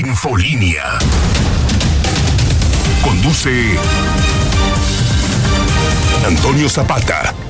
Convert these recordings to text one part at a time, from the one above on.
Infolínea. Conduce Antonio Zapata.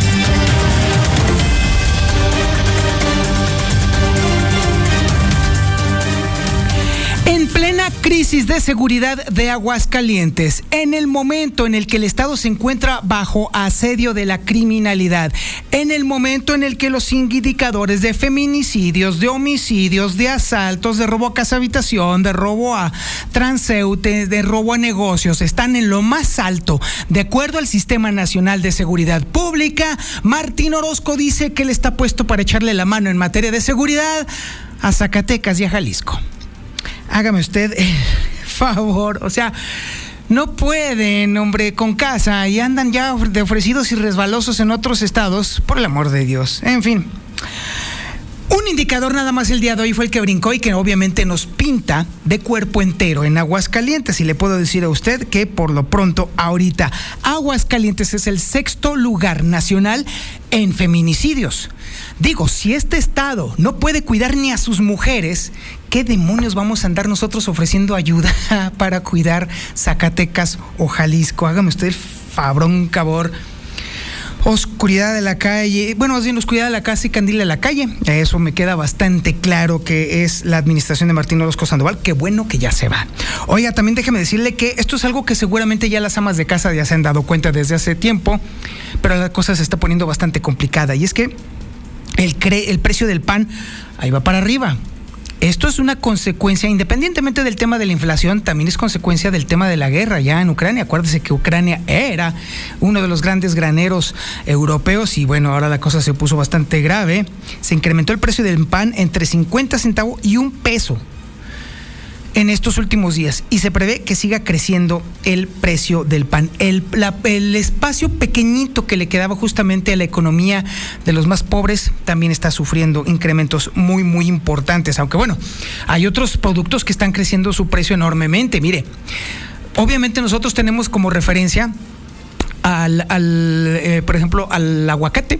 Crisis de seguridad de Aguascalientes, en el momento en el que el Estado se encuentra bajo asedio de la criminalidad, en el momento en el que los indicadores de feminicidios, de homicidios, de asaltos, de robo a casa habitación, de robo a transeúntes, de robo a negocios, están en lo más alto, de acuerdo al Sistema Nacional de Seguridad Pública, Martín Orozco dice que él está puesto para echarle la mano en materia de seguridad a Zacatecas y a Jalisco hágame usted el favor, o sea, no pueden, hombre, con casa y andan ya de ofrecidos y resbalosos en otros estados, por el amor de Dios. En fin. Un indicador nada más el día de hoy fue el que brincó y que obviamente nos pinta de cuerpo entero en Aguascalientes. Y le puedo decir a usted que por lo pronto, ahorita, Aguascalientes es el sexto lugar nacional en feminicidios. Digo, si este Estado no puede cuidar ni a sus mujeres, ¿qué demonios vamos a andar nosotros ofreciendo ayuda para cuidar Zacatecas o Jalisco? Hágame usted el fabrón cabor oscuridad de la calle, bueno, más bien oscuridad de la casa y candila de la calle. Eso me queda bastante claro que es la administración de Martín Orozco Sandoval. Qué bueno que ya se va. Oiga, también déjeme decirle que esto es algo que seguramente ya las amas de casa ya se han dado cuenta desde hace tiempo, pero la cosa se está poniendo bastante complicada. Y es que el, el precio del pan ahí va para arriba. Esto es una consecuencia, independientemente del tema de la inflación, también es consecuencia del tema de la guerra ya en Ucrania. Acuérdese que Ucrania era uno de los grandes graneros europeos y bueno, ahora la cosa se puso bastante grave. Se incrementó el precio del pan entre 50 centavos y un peso en estos últimos días y se prevé que siga creciendo el precio del pan. El, espacio pequeñito que le quedaba justamente a la economía de los más pobres también está sufriendo incrementos muy, muy importantes. Aunque bueno, hay otros productos que están creciendo su precio enormemente. Mire, obviamente nosotros tenemos como referencia al, al eh, por ejemplo, al aguacate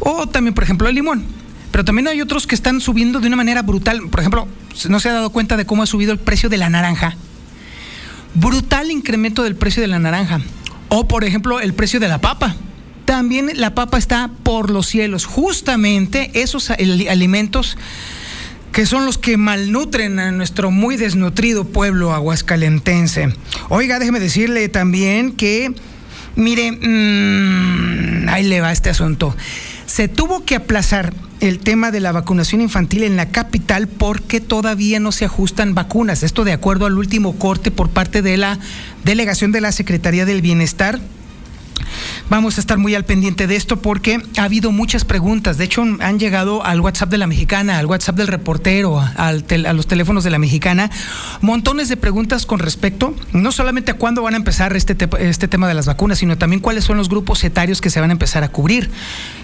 o también, por ejemplo, al limón pero también hay otros que están subiendo de una manera brutal. Por ejemplo, no se ha dado cuenta de cómo ha subido el precio de la naranja. Brutal incremento del precio de la naranja. O, por ejemplo, el precio de la papa. También la papa está por los cielos. Justamente esos alimentos que son los que malnutren a nuestro muy desnutrido pueblo aguascalentense. Oiga, déjeme decirle también que, mire, mmm, ahí le va este asunto. Se tuvo que aplazar el tema de la vacunación infantil en la capital porque todavía no se ajustan vacunas. Esto de acuerdo al último corte por parte de la delegación de la Secretaría del Bienestar Vamos a estar muy al pendiente de esto porque ha habido muchas preguntas. De hecho, han llegado al WhatsApp de la mexicana, al WhatsApp del reportero, al a los teléfonos de la mexicana, montones de preguntas con respecto, no solamente a cuándo van a empezar este, este tema de las vacunas, sino también cuáles son los grupos etarios que se van a empezar a cubrir.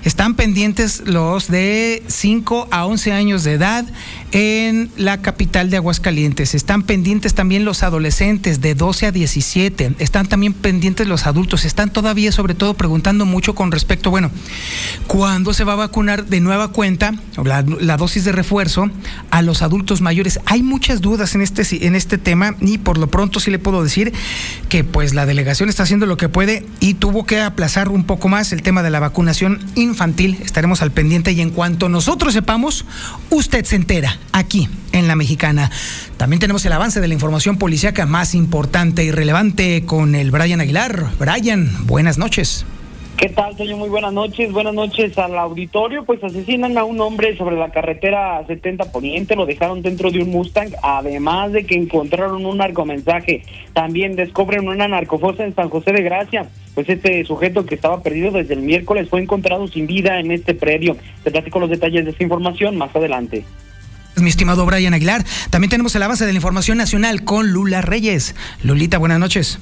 Están pendientes los de 5 a 11 años de edad en la capital de Aguascalientes. Están pendientes también los adolescentes de 12 a 17. Están también pendientes los adultos. Están todavía sobre todo preguntando mucho con respecto, bueno, ¿cuándo se va a vacunar de nueva cuenta la, dosis de refuerzo a los adultos mayores? Hay muchas dudas en este, en este tema y por lo pronto sí le puedo decir que pues la delegación está haciendo lo que puede y tuvo que aplazar un poco más el tema de la vacunación infantil. Estaremos al pendiente y en cuanto nosotros sepamos, usted se entera aquí en la mexicana. También tenemos el avance de la información policíaca más importante y relevante con el Brian Aguilar. Brian, buenas noches. ¿Qué tal, señor? Muy buenas noches. Buenas noches al auditorio. Pues asesinan a un hombre sobre la carretera 70 Poniente, lo dejaron dentro de un Mustang, además de que encontraron un narcomensaje. También descubren una narcofosa en San José de Gracia. pues este sujeto que estaba perdido desde el miércoles fue encontrado sin vida en este predio. Te platico los detalles de esta información más adelante. Mi estimado Brian Aguilar, también tenemos el avance de la información nacional con Lula Reyes. Lulita, buenas noches.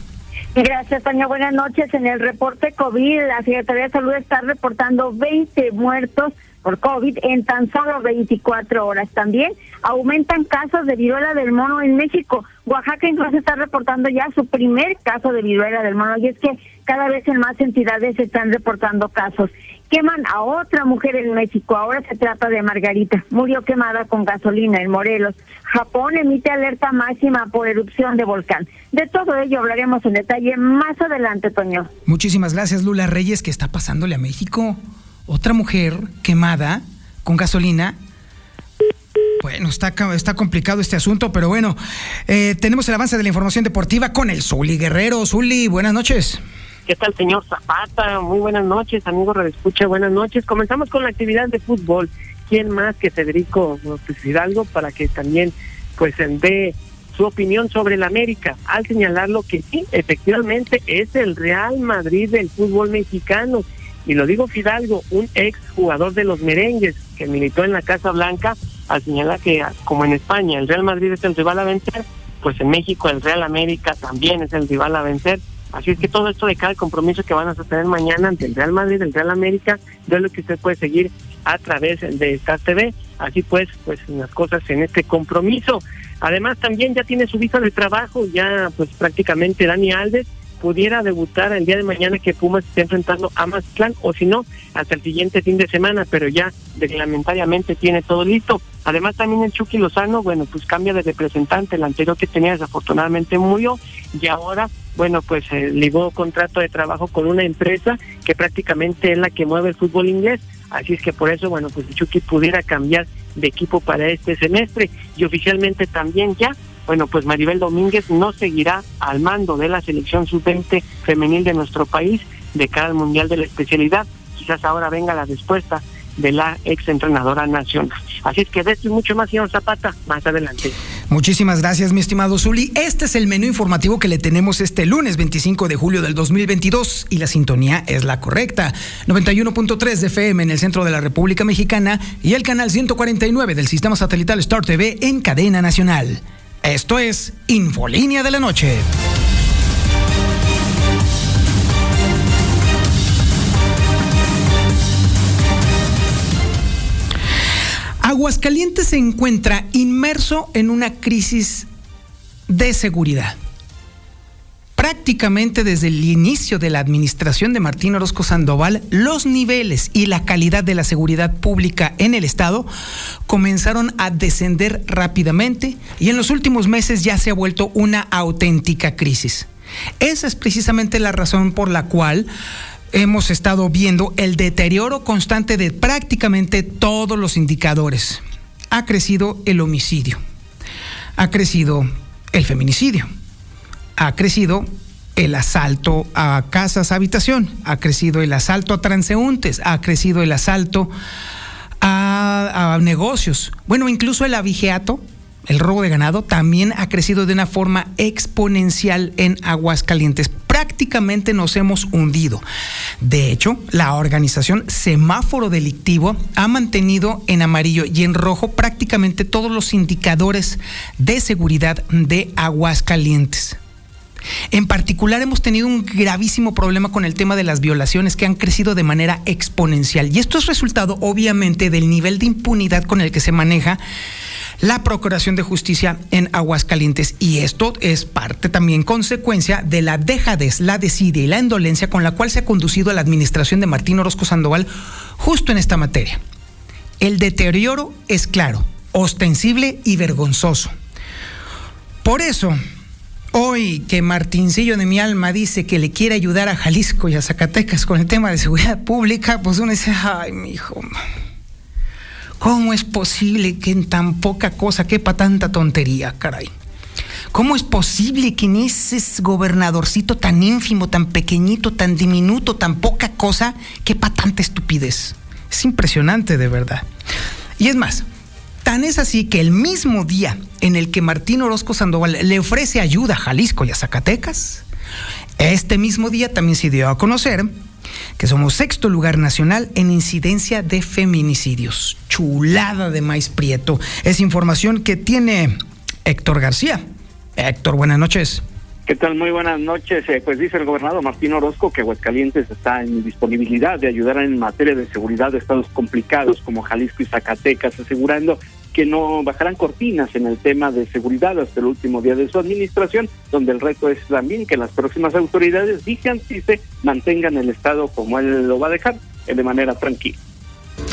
Gracias, Tania. Buenas noches. En el reporte COVID, la Secretaría de Salud está reportando 20 muertos por COVID en tan solo 24 horas. También aumentan casos de viruela del mono en México. Oaxaca incluso está reportando ya su primer caso de viruela del mono y es que cada vez en más entidades se están reportando casos. Queman a otra mujer en México, ahora se trata de Margarita, murió quemada con gasolina en Morelos. Japón emite alerta máxima por erupción de volcán. De todo ello hablaremos en detalle más adelante, Toño. Muchísimas gracias, Lula Reyes. ¿Qué está pasándole a México? Otra mujer quemada con gasolina bueno, está, está complicado este asunto, pero bueno, eh, tenemos el avance de la información deportiva con el Zuli Guerrero. Zuli, buenas noches. ¿Qué tal, señor Zapata? Muy buenas noches, amigo Redescucha, buenas noches. Comenzamos con la actividad de fútbol. ¿Quién más que Federico Hidalgo para que también pues dé su opinión sobre el América al señalarlo que sí, efectivamente es el Real Madrid del fútbol mexicano. Y lo digo Fidalgo, un ex jugador de los merengues que militó en la Casa Blanca, al señalar que como en España el Real Madrid es el rival a vencer, pues en México el Real América también es el rival a vencer Así es que todo esto de cada compromiso que van a tener mañana ante el Real Madrid, el Real América, es lo que usted puede seguir a través de Star TV. Así pues, pues las cosas en este compromiso. Además, también ya tiene su visa de trabajo, ya pues prácticamente Dani Alves pudiera debutar el día de mañana que Pumas esté enfrentando a Mazatlán o si no, hasta el siguiente fin de semana, pero ya reglamentariamente tiene todo listo. Además también el Chucky Lozano, bueno, pues cambia de representante, el anterior que tenía desafortunadamente murió y ahora, bueno, pues eh, ligó contrato de trabajo con una empresa que prácticamente es la que mueve el fútbol inglés, así es que por eso, bueno, pues el Chucky pudiera cambiar de equipo para este semestre y oficialmente también ya bueno, pues Maribel Domínguez no seguirá al mando de la selección sub-20 femenil de nuestro país de cara al Mundial de la Especialidad. Quizás ahora venga la respuesta de la ex entrenadora nacional. Así es que de esto y mucho más, señor Zapata, más adelante. Muchísimas gracias, mi estimado Zuli. Este es el menú informativo que le tenemos este lunes 25 de julio del 2022 y la sintonía es la correcta. 91.3 de FM en el centro de la República Mexicana y el canal 149 del sistema satelital Star TV en cadena nacional. Esto es Infolínea de la Noche. Aguascalientes se encuentra inmerso en una crisis de seguridad prácticamente desde el inicio de la administración de Martín Orozco Sandoval, los niveles y la calidad de la seguridad pública en el Estado comenzaron a descender rápidamente y en los últimos meses ya se ha vuelto una auténtica crisis. Esa es precisamente la razón por la cual hemos estado viendo el deterioro constante de prácticamente todos los indicadores. Ha crecido el homicidio, ha crecido el feminicidio ha crecido el asalto a casas, habitación, ha crecido el asalto a transeúntes, ha crecido el asalto a, negocios. Bueno, incluso el abigeato, el robo de ganado, también ha crecido de una forma exponencial en Aguascalientes. Prácticamente nos hemos hundido. De hecho, la organización Semáforo Delictivo ha mantenido en amarillo y en rojo prácticamente todos los indicadores de seguridad de Aguascalientes. En particular hemos tenido un gravísimo problema con el tema de las violaciones que han crecido de manera exponencial. Y esto es resultado obviamente del nivel de impunidad con el que se maneja la Procuración de Justicia en Aguascalientes. Y esto es parte también consecuencia de la dejadez, la desidia y la indolencia con la cual se ha conducido la administración de Martín Orozco Sandoval justo en esta materia. El deterioro es claro, ostensible y vergonzoso. Por eso, Hoy que Martincillo de mi alma dice que le quiere ayudar a Jalisco y a Zacatecas con el tema de seguridad pública, pues uno dice, ay, mi hijo, ¿cómo es posible que en tan poca cosa quepa tanta tontería, caray? ¿Cómo es posible que en ese gobernadorcito tan ínfimo, tan pequeñito, tan diminuto, tan poca cosa, quepa tanta estupidez? Es impresionante, de verdad. Y es más, Tan es así que el mismo día en el que Martín Orozco Sandoval le ofrece ayuda a Jalisco y a Zacatecas, Este mismo día también se dio a conocer que somos sexto lugar nacional en incidencia de feminicidios. Chulada de maíz prieto. Es información que tiene Héctor García. Héctor, buenas noches. ¿Qué tal? Muy buenas noches. Eh, pues dice el gobernador Martín Orozco que Aguascalientes está en disponibilidad de ayudar en materia de seguridad de estados complicados como Jalisco y Zacatecas, asegurando que no bajarán cortinas en el tema de seguridad hasta el último día de su administración, donde el reto es también que las próximas autoridades digan si se mantengan el estado como él lo va a dejar, eh, de manera tranquila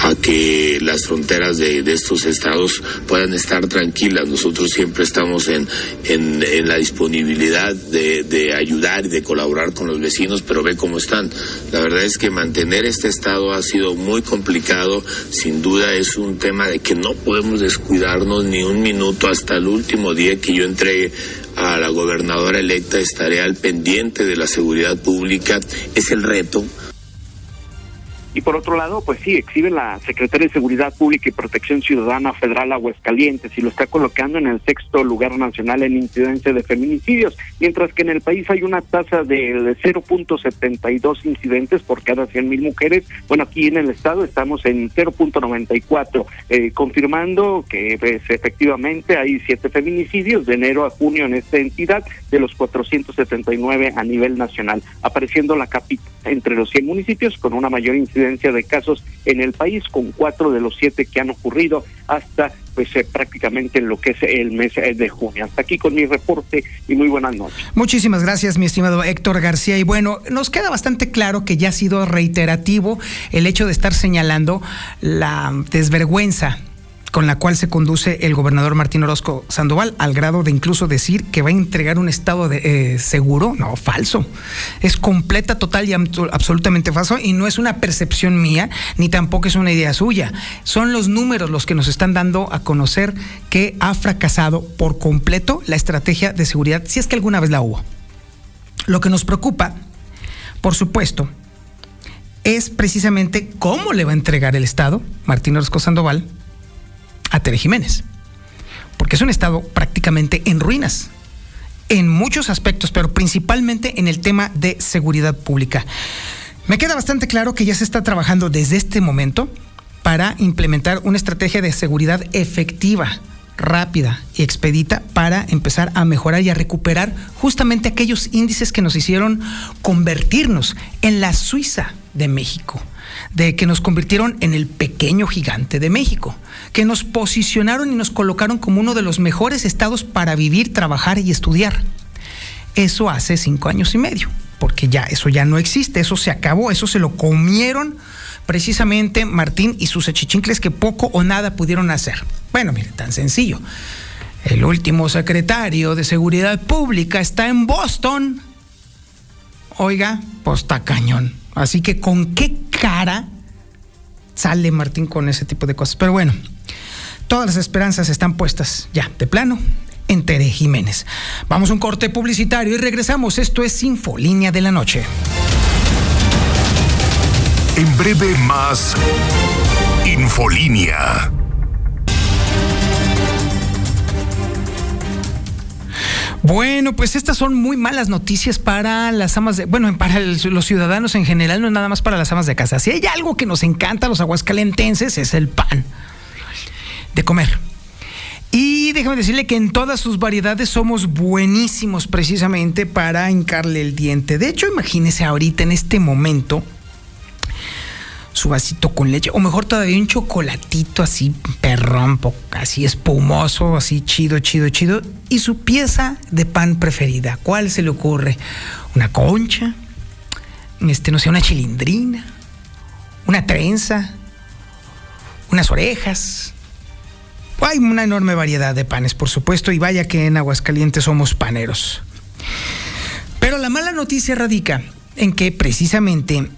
a que las fronteras de, estos estados puedan estar tranquilas. Nosotros siempre estamos en, en, la disponibilidad de, de, ayudar y de colaborar con los vecinos, pero ve cómo están. La verdad es que mantener este estado ha sido muy complicado. Sin duda es un tema de que no podemos descuidarnos ni un minuto hasta el último día que yo entregue a la gobernadora electa. Estaré al pendiente de la seguridad pública. Es el reto y por otro lado, pues sí, exhibe la Secretaría de Seguridad Pública y Protección Ciudadana Federal Aguascalientes y lo está colocando en el sexto lugar nacional en incidencia de feminicidios, mientras que en el país hay una tasa de 0.72 incidentes por cada 100.000 mujeres. Bueno, aquí en el estado estamos en 0.94, eh, confirmando que pues, efectivamente hay siete feminicidios de enero a junio en esta entidad de los 479 a nivel nacional, apareciendo la capital entre los 100 municipios con una mayor incidencia de casos en el país, con cuatro de los siete que han ocurrido hasta pues eh, prácticamente en lo que es el mes eh, de junio. Hasta aquí con mi reporte y muy buenas noches. Muchísimas gracias, mi estimado Héctor García. Y bueno, nos queda bastante claro que ya ha sido reiterativo el hecho de estar señalando la desvergüenza con la cual se conduce el gobernador Martín Orozco Sandoval, al grado de incluso decir que va a entregar un estado eh, seguro. No, falso. Es completa, total y absolutamente falso y no es una percepción mía, ni tampoco es una idea suya. Son los números los que nos están dando a conocer que ha fracasado por completo la estrategia de seguridad, si es que alguna vez la hubo. Lo que nos preocupa, por supuesto, es precisamente cómo le va a entregar el Estado, Martín Orozco Sandoval, a Tere Jiménez, porque es un estado prácticamente en ruinas, en muchos aspectos, pero principalmente en el tema de seguridad pública. Me queda bastante claro que ya se está trabajando desde este momento para implementar una estrategia de seguridad efectiva, rápida y expedita para empezar a mejorar y a recuperar justamente aquellos índices que nos hicieron convertirnos en la Suiza de México de que nos convirtieron en el pequeño gigante de México, que nos posicionaron y nos colocaron como uno de los mejores estados para vivir, trabajar y estudiar. Eso hace cinco años y medio, porque ya eso ya no existe, eso se acabó, eso se lo comieron precisamente Martín y sus echichincles que poco o nada pudieron hacer. Bueno, mire, tan sencillo. El último secretario de Seguridad Pública está en Boston. Oiga, está cañón. Así que con qué cara sale Martín con ese tipo de cosas. Pero bueno, todas las esperanzas están puestas ya, de plano, en Tere Jiménez. Vamos a un corte publicitario y regresamos. Esto es Infolínea de la Noche. En breve más Infolínea. Bueno, pues estas son muy malas noticias para las amas de, bueno, para los ciudadanos en general, no es nada más para las amas de casa. Si hay algo que nos encanta a los aguascalentenses es el pan de comer. Y déjame decirle que en todas sus variedades somos buenísimos precisamente para hincarle el diente. De hecho, imagínese ahorita en este momento su vasito con leche, o mejor todavía un chocolatito así perrón, así espumoso, así chido, chido, chido, y su pieza de pan preferida. ¿Cuál se le ocurre? ¿Una concha? Este, no sé, una chilindrina, una trenza, unas orejas. Hay una enorme variedad de panes, por supuesto, y vaya que en Aguascalientes somos paneros. Pero la mala noticia radica en que precisamente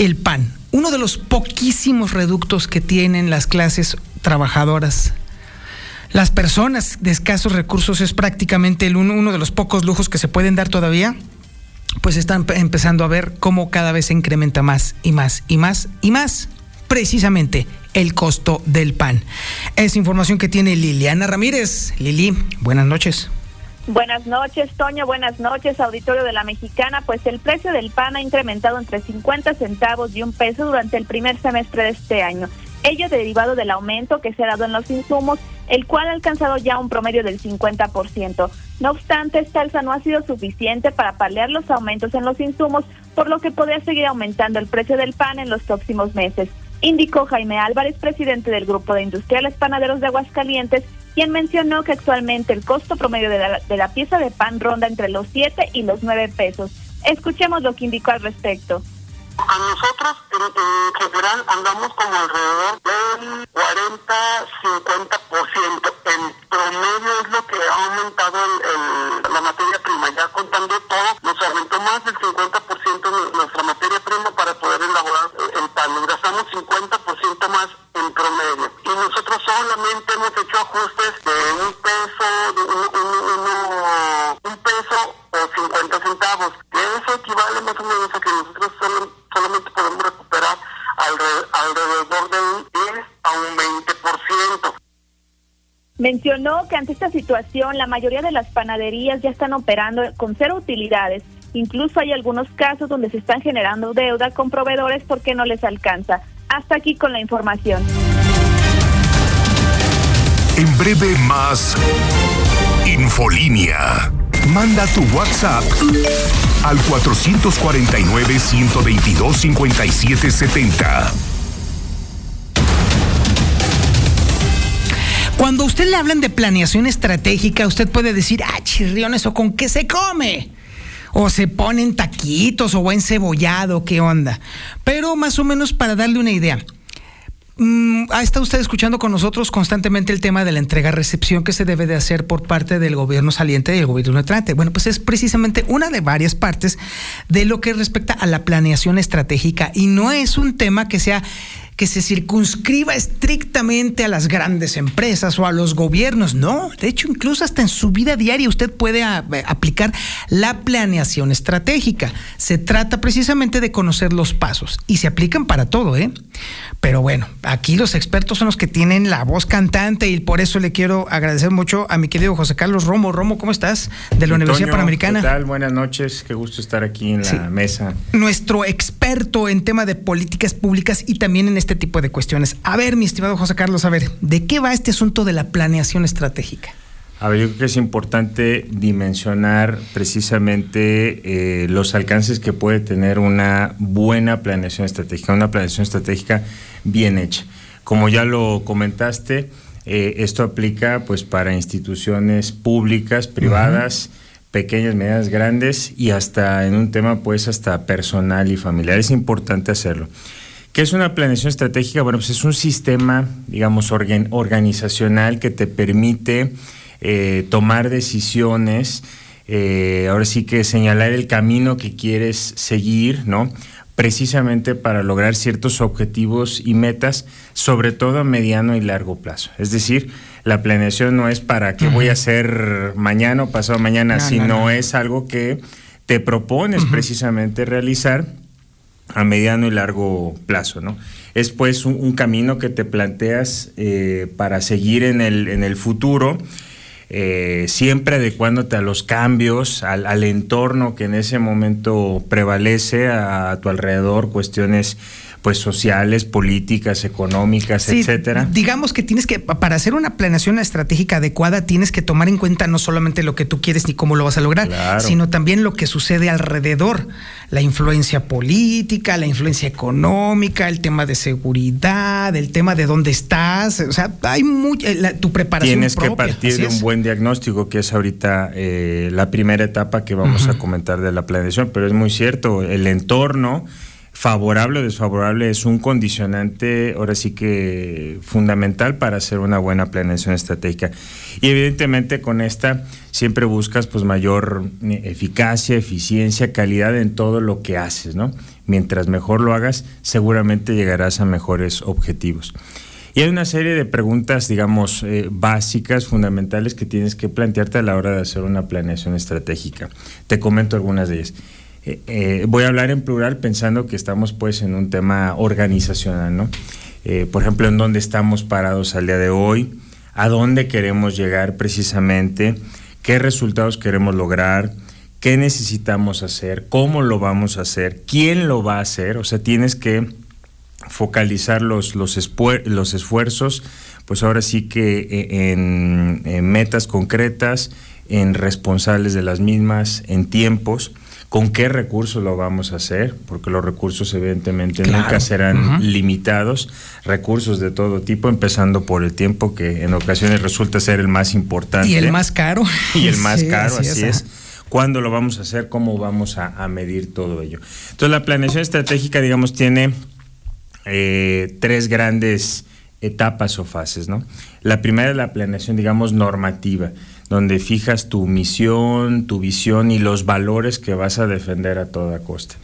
el pan, uno de los poquísimos reductos que tienen las clases trabajadoras. Las personas de escasos recursos es prácticamente el uno, de los pocos lujos que se pueden dar todavía, pues están empezando a ver cómo cada vez se incrementa más y más y más y más precisamente el costo del pan. Es información que tiene Liliana Ramírez. Lili, buenas noches. Buenas noches, Toño. Buenas noches, auditorio de la Mexicana. Pues el precio del pan ha incrementado entre 50 centavos y un peso durante el primer semestre de este año. Ello derivado del aumento que se ha dado en los insumos, el cual ha alcanzado ya un promedio del 50%. No obstante, esta alza no ha sido suficiente para paliar los aumentos en los insumos, por lo que podría seguir aumentando el precio del pan en los próximos meses indicó Jaime Álvarez, presidente del Grupo de Industriales Panaderos de Aguascalientes, quien mencionó que actualmente el costo promedio de la, de la pieza de pan ronda entre los 7 y los 9 pesos. Escuchemos lo que indicó al respecto. A nosotros en, general andamos como alrededor del 40-50%. En promedio es lo que ha aumentado el, la materia prima. Ya contando todo, nos aumentó más del 50% nuestra materia prima para poder elaborar el pan. Gastamos 50% más en promedio. Solamente hemos hecho ajustes de un peso, un, peso o 50 centavos. Eso equivale más o menos a que nosotros solamente podemos recuperar alrededor de un 10 a un 20%. Mencionó que ante esta situación la mayoría de las panaderías ya están operando con cero utilidades. Incluso hay algunos casos donde se están generando deuda con proveedores porque no les alcanza. Hasta aquí con la información. En breve más Infolínea. Manda tu WhatsApp al 449-122-5770. Cuando a usted le hablan de planeación estratégica, usted puede decir, ah, chirriones, ¿o con qué se come? O se ponen taquitos o buen cebollado, ¿qué onda? Pero más o menos para darle una idea. Mm, ha estado usted escuchando con nosotros constantemente el tema de la entrega-recepción que se debe de hacer por parte del gobierno saliente y el gobierno entrante. Bueno, pues es precisamente una de varias partes de lo que respecta a la planeación estratégica y no es un tema que sea que se circunscriba estrictamente a las grandes empresas o a los gobiernos. No, de hecho, incluso hasta en su vida diaria usted puede a, eh, aplicar la planeación estratégica. Se trata precisamente de conocer los pasos y se aplican para todo, ¿eh? Pero bueno, aquí los expertos son los que tienen la voz cantante y por eso le quiero agradecer mucho a mi querido José Carlos Romo. Romo, ¿cómo estás? De la Universidad Panamericana. ¿Qué tal? Buenas noches, qué gusto estar aquí en la mesa. Nuestro experto en tema de políticas públicas y también en este tipo de cuestiones. A ver, mi estimado José Carlos, a ver, ¿de qué va este asunto de la planeación estratégica? A ver, yo creo que es importante dimensionar precisamente eh, los alcances que puede tener una buena planeación estratégica, una planeación estratégica bien hecha. Como ya lo comentaste, eh, esto aplica pues para instituciones públicas, privadas, pequeñas, medianas, grandes y hasta en un tema pues hasta personal y familiar. Es importante hacerlo. ¿Qué es una planeación estratégica? Bueno, pues es un sistema, digamos, organizacional que te permite eh, tomar decisiones, eh, ahora sí que señalar el camino que quieres seguir, ¿no? Precisamente para lograr ciertos objetivos y metas, sobre todo a mediano y largo plazo. Es decir, la planeación no es para qué voy a hacer mañana o pasado mañana, sino es algo que te propones precisamente realizar a mediano y largo plazo, ¿no? Es pues un, camino que te planteas eh, para seguir en el, en el futuro eh, siempre adecuándote a los cambios, al, entorno que en ese momento prevalece a, tu alrededor, cuestiones pues sociales, políticas, económicas, etcétera. Digamos que tienes que, para hacer una planeación estratégica adecuada, tienes que tomar en cuenta no solamente lo que tú quieres ni cómo lo vas a lograr, sino también lo que sucede alrededor, la influencia política, la influencia económica, el tema de seguridad, el tema de dónde estás, o sea, hay mucha, eh, tu preparación. Tienes que partir de un buen diagnóstico, que es ahorita eh, la primera etapa que vamos a comentar de la planeación, pero es muy cierto, el entorno favorable o desfavorable es un condicionante, ahora sí que fundamental para hacer una buena planeación estratégica. Y evidentemente con esta siempre buscas pues mayor eh, eficacia, eficiencia, calidad en todo lo que haces, ¿no? Mientras mejor lo hagas, seguramente llegarás a mejores objetivos. Y hay una serie de preguntas, digamos, eh, básicas, fundamentales que tienes que plantearte a la hora de hacer una planeación estratégica. Te comento algunas de ellas. Eh, eh, voy a hablar en plural pensando que estamos pues en un tema organizacional, ¿no? Eh, por ejemplo, en dónde estamos parados al día de hoy, a dónde queremos llegar precisamente, qué resultados queremos lograr, qué necesitamos hacer, cómo lo vamos a hacer, quién lo va a hacer, o sea, tienes que focalizar los, los, esfuerzos, pues ahora sí que en, metas concretas, en responsables de las mismas, en tiempos, con qué recursos lo vamos a hacer, porque los recursos evidentemente nunca serán limitados, recursos de todo tipo, empezando por el tiempo que en ocasiones resulta ser el más importante. Y el más caro. Y el más caro, así, es. ¿Cuándo lo vamos a hacer? ¿Cómo vamos a, medir todo ello? Entonces la planeación estratégica, digamos, tiene eh, tres grandes etapas o fases, ¿no? La primera es la planeación, digamos, normativa, donde fijas tu misión, tu visión y los valores que vas a defender a toda costa.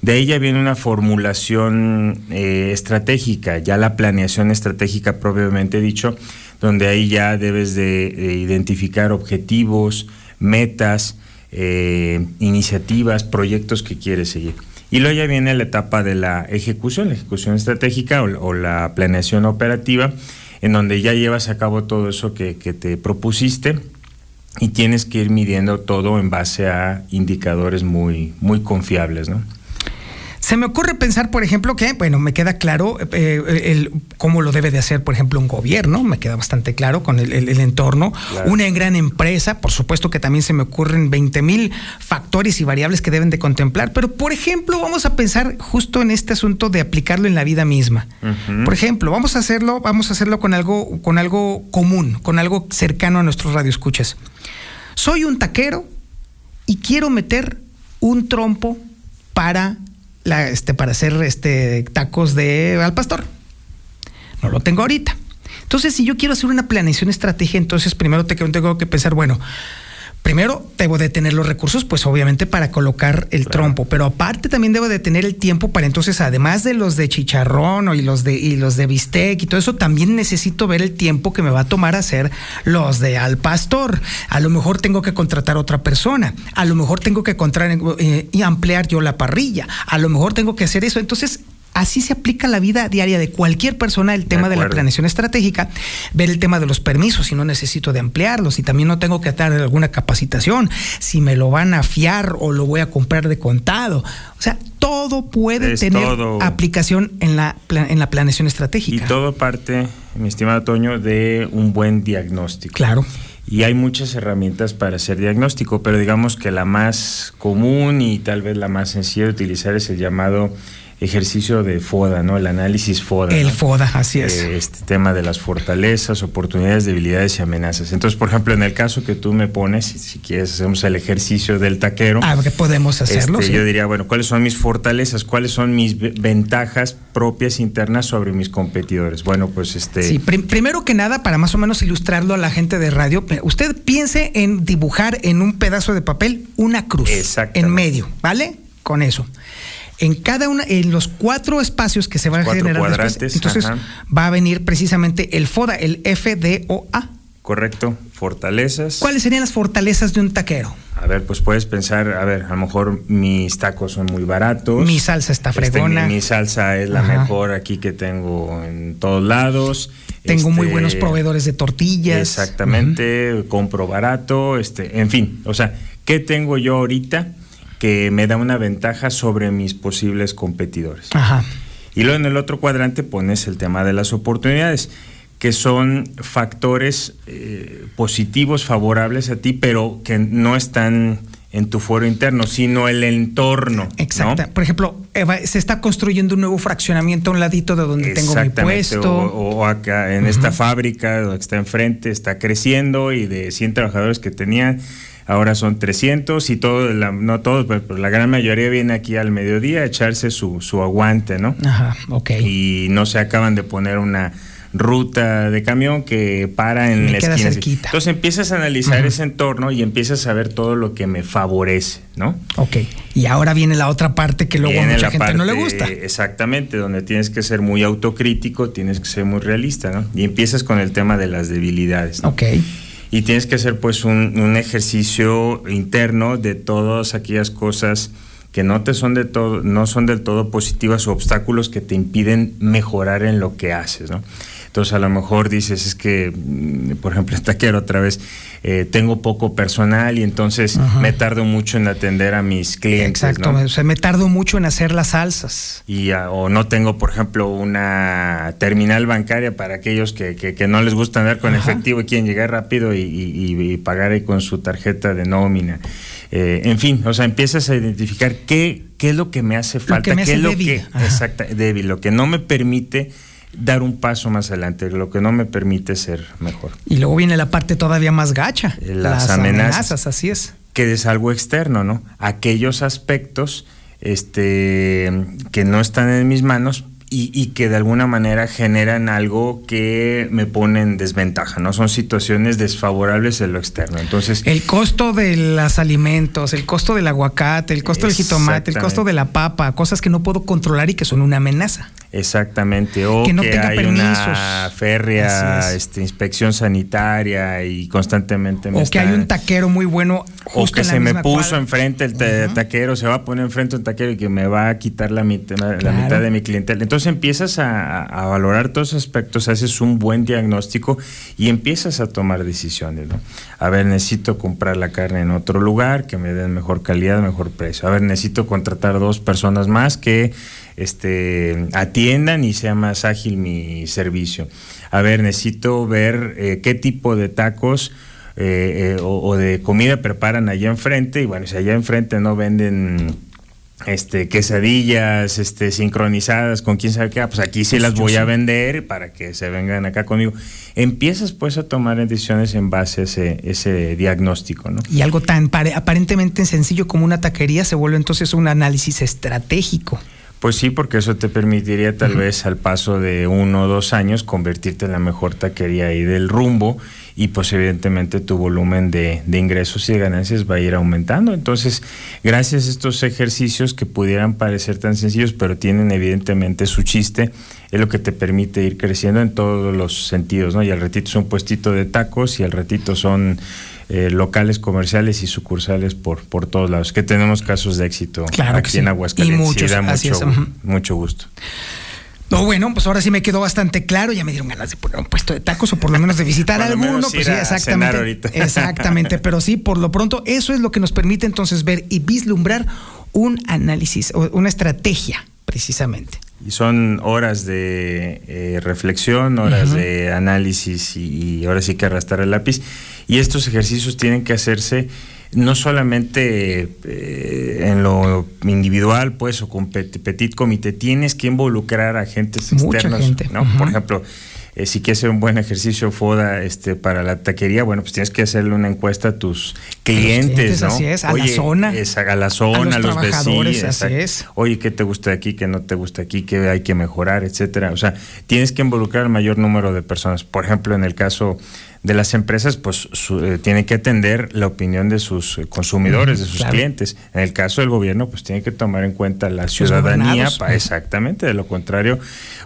De ella viene una formulación eh, estratégica, ya la planeación estratégica propiamente dicho, donde ahí ya debes de identificar objetivos, metas, eh, iniciativas, proyectos que quieres seguir. Y luego ya viene la etapa de la ejecución, la ejecución estratégica o, la planeación operativa, en donde ya llevas a cabo todo eso que, que te propusiste y tienes que ir midiendo todo en base a indicadores muy, muy confiables, ¿no? Se me ocurre pensar, por ejemplo, que, bueno, me queda claro eh, el, cómo lo debe de hacer, por ejemplo, un gobierno, me queda bastante claro con el, entorno. Una gran empresa, por supuesto que también se me ocurren 20 mil factores y variables que deben de contemplar, pero, por ejemplo, vamos a pensar justo en este asunto de aplicarlo en la vida misma. Por ejemplo, vamos a hacerlo, vamos a hacerlo con algo, con algo común, con algo cercano a nuestros radioescuchas. Soy un taquero y quiero meter un trompo para este, para hacer este, tacos de al pastor. No lo tengo ahorita. Entonces, si yo quiero hacer una planeación estratégica, entonces primero tengo que pensar, bueno, primero debo de tener los recursos, pues obviamente para colocar el trompo, pero aparte también debo de tener el tiempo para entonces, además de los de chicharrón y los de, y los de bistec y todo eso, también necesito ver el tiempo que me va a tomar hacer los de al pastor. A lo mejor tengo que contratar otra persona, a lo mejor tengo que contratar eh, y ampliar yo la parrilla, a lo mejor tengo que hacer eso. Entonces, Así se aplica la vida diaria de cualquier persona el tema de, la planeación estratégica, ver el tema de los permisos, si no necesito de ampliarlos, si también no tengo que dar alguna capacitación, si me lo van a fiar o lo voy a comprar de contado. O sea, todo puede tener aplicación en la, en la planeación estratégica. Y todo parte, mi estimado Toño, de un buen diagnóstico. Claro. Y hay muchas herramientas para hacer diagnóstico, pero digamos que la más común y tal vez la más sencilla de utilizar es el llamado ejercicio de FODA, ¿no? El análisis FODA. El FODA, así es. Eh, este tema de las fortalezas, oportunidades, debilidades y amenazas. Entonces, por ejemplo, en el caso que tú me pones, si, quieres hacemos el ejercicio del taquero. Ah, que podemos hacerlo. Este, yo diría, bueno, ¿cuáles son mis fortalezas? ¿Cuáles son mis ventajas propias internas sobre mis competidores? Bueno, pues este. Sí, primero que nada, para más o menos ilustrarlo a la gente de radio, usted piense en dibujar en un pedazo de papel una cruz en medio, ¿vale? Con eso en cada una, en los cuatro espacios que se van a generar después, entonces va a venir precisamente el FODA, el FDOA. Correcto, fortalezas. ¿Cuáles serían las fortalezas de un taquero? A ver, pues puedes pensar, a ver, a lo mejor mis tacos son muy baratos. Mi salsa está este, fregona. mi, salsa es la mejor aquí que tengo en todos lados. Tengo muy buenos este, proveedores de tortillas. Exactamente, compro barato, este, en fin, o sea, ¿qué tengo yo ahorita? Que me da una ventaja sobre mis posibles competidores. Ajá. Y luego en el otro cuadrante pones el tema de las oportunidades, que son factores eh, positivos, favorables a ti, pero que no están en tu foro interno, sino el entorno. Exacto. Por ejemplo, se está construyendo un nuevo fraccionamiento a un ladito de donde tengo mi puesto. O, acá en esta fábrica que está enfrente, está creciendo y de 100 trabajadores que tenían ahora son 300 y todo, no todos, pero la gran mayoría viene aquí al mediodía a echarse su, su aguante, ¿no? Ajá, ok. Y no se acaban de poner una ruta de camión que para en la esquina. Entonces empiezas a analizar ese entorno y empiezas a ver todo lo que me favorece, ¿no? Ok. Y ahora viene la otra parte que luego a mucha gente no le gusta. Exactamente, donde tienes que ser muy autocrítico, tienes que ser muy realista, ¿no? Y empiezas con el tema de las debilidades. Ok y tienes que hacer pues un, ejercicio interno de todas aquellas cosas que no te son de todo, no son del todo positivas o obstáculos que te impiden mejorar en lo que haces, ¿no? Entonces a lo mejor dices, es que, mm, por ejemplo, taquero otra vez, eh, tengo poco personal y entonces me tardo mucho en atender a mis clientes. Exacto, o sea, me tardo mucho en hacer las salsas. Y, o no tengo, por ejemplo, una terminal bancaria para aquellos que, que, no les gusta andar con efectivo y quieren llegar rápido y, y, pagar con su tarjeta de nómina. Eh, en fin, o sea, empiezas a identificar qué, qué es lo que me hace falta, qué es lo que, exacta, débil, lo que no me permite dar un paso más adelante, lo que no me permite ser mejor. Y luego viene la parte todavía más gacha, las, las amenazas, así es. Que es algo externo, ¿no? Aquellos aspectos este, que no están en mis manos, y, que de alguna manera generan algo que me pone en desventaja, ¿no? Son situaciones desfavorables en lo externo. Entonces. El costo de los alimentos, el costo del aguacate, el costo del jitomate, el costo de la papa, cosas que no puedo controlar y que son una amenaza. Exactamente. O que, no tenga hay una férrea este, inspección sanitaria y constantemente me O que hay un taquero muy bueno. o que se me puso enfrente el taquero, se va a poner enfrente un taquero y que me va a quitar la mitad, la mitad de mi clientela. Entonces empiezas a, valorar todos esos aspectos, haces un buen diagnóstico y empiezas a tomar decisiones. A ver, necesito comprar la carne en otro lugar, que me den mejor calidad, mejor precio. A ver, necesito contratar dos personas más que este, atiendan y sea más ágil mi servicio. A ver, necesito ver eh, qué tipo de tacos eh, eh, o, de comida preparan allá enfrente. Y bueno, si allá enfrente no venden este, quesadillas este, sincronizadas con quién sabe qué, ah, pues aquí sí las voy a vender para que se vengan acá conmigo. Empiezas pues a tomar decisiones en base a ese, ese diagnóstico. ¿no? Y algo tan aparentemente sencillo como una taquería se vuelve entonces un análisis estratégico. Pues sí, porque eso te permitiría tal vez al paso de uno o dos años convertirte en la mejor taquería ahí del rumbo y pues evidentemente tu volumen de, ingresos y de ganancias va a ir aumentando. Entonces, gracias a estos ejercicios que pudieran parecer tan sencillos, pero tienen evidentemente su chiste, es lo que te permite ir creciendo en todos los sentidos, ¿no? Y al ratito son puestito de tacos y al ratito son eh, locales comerciales y sucursales por, por todos lados, que tenemos casos de éxito aquí en Aguascalientes. Y muchos, mucho, mucho gusto. No, bueno, pues ahora sí me quedó bastante claro. Ya me dieron ganas de poner un puesto de tacos o por lo menos de visitar alguno. Pues sí, exactamente. Exactamente. Pero sí, por lo pronto, eso es lo que nos permite entonces ver y vislumbrar un análisis o una estrategia, precisamente. Y son horas de eh, reflexión, horas de análisis y, y ahora sí que arrastrar el lápiz. Y estos ejercicios tienen que hacerse no solamente eh, en lo individual, pues, o con petit comité, tienes que involucrar a agentes externos, ¿no? Por ejemplo, eh, si quieres hacer un buen ejercicio FODA este, para la taquería, bueno, pues tienes que hacerle una encuesta a tus clientes, ¿no? Así es, a la zona. a la zona, a los, vecinos. Así es. Oye, ¿qué te gusta aquí, qué no te gusta aquí, qué hay que mejorar, etcétera? O sea, tienes que involucrar al mayor número de personas. Por ejemplo, en el caso de las empresas, pues eh, tiene que atender la opinión de sus eh, consumidores, de sus clientes. En el caso del gobierno, pues tiene que tomar en cuenta la ciudadanía, exactamente, de lo contrario,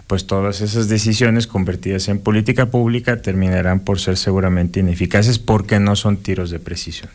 pues todas esas decisiones convertidas en política pública terminarán por ser seguramente ineficaces porque no son tiros de precisión.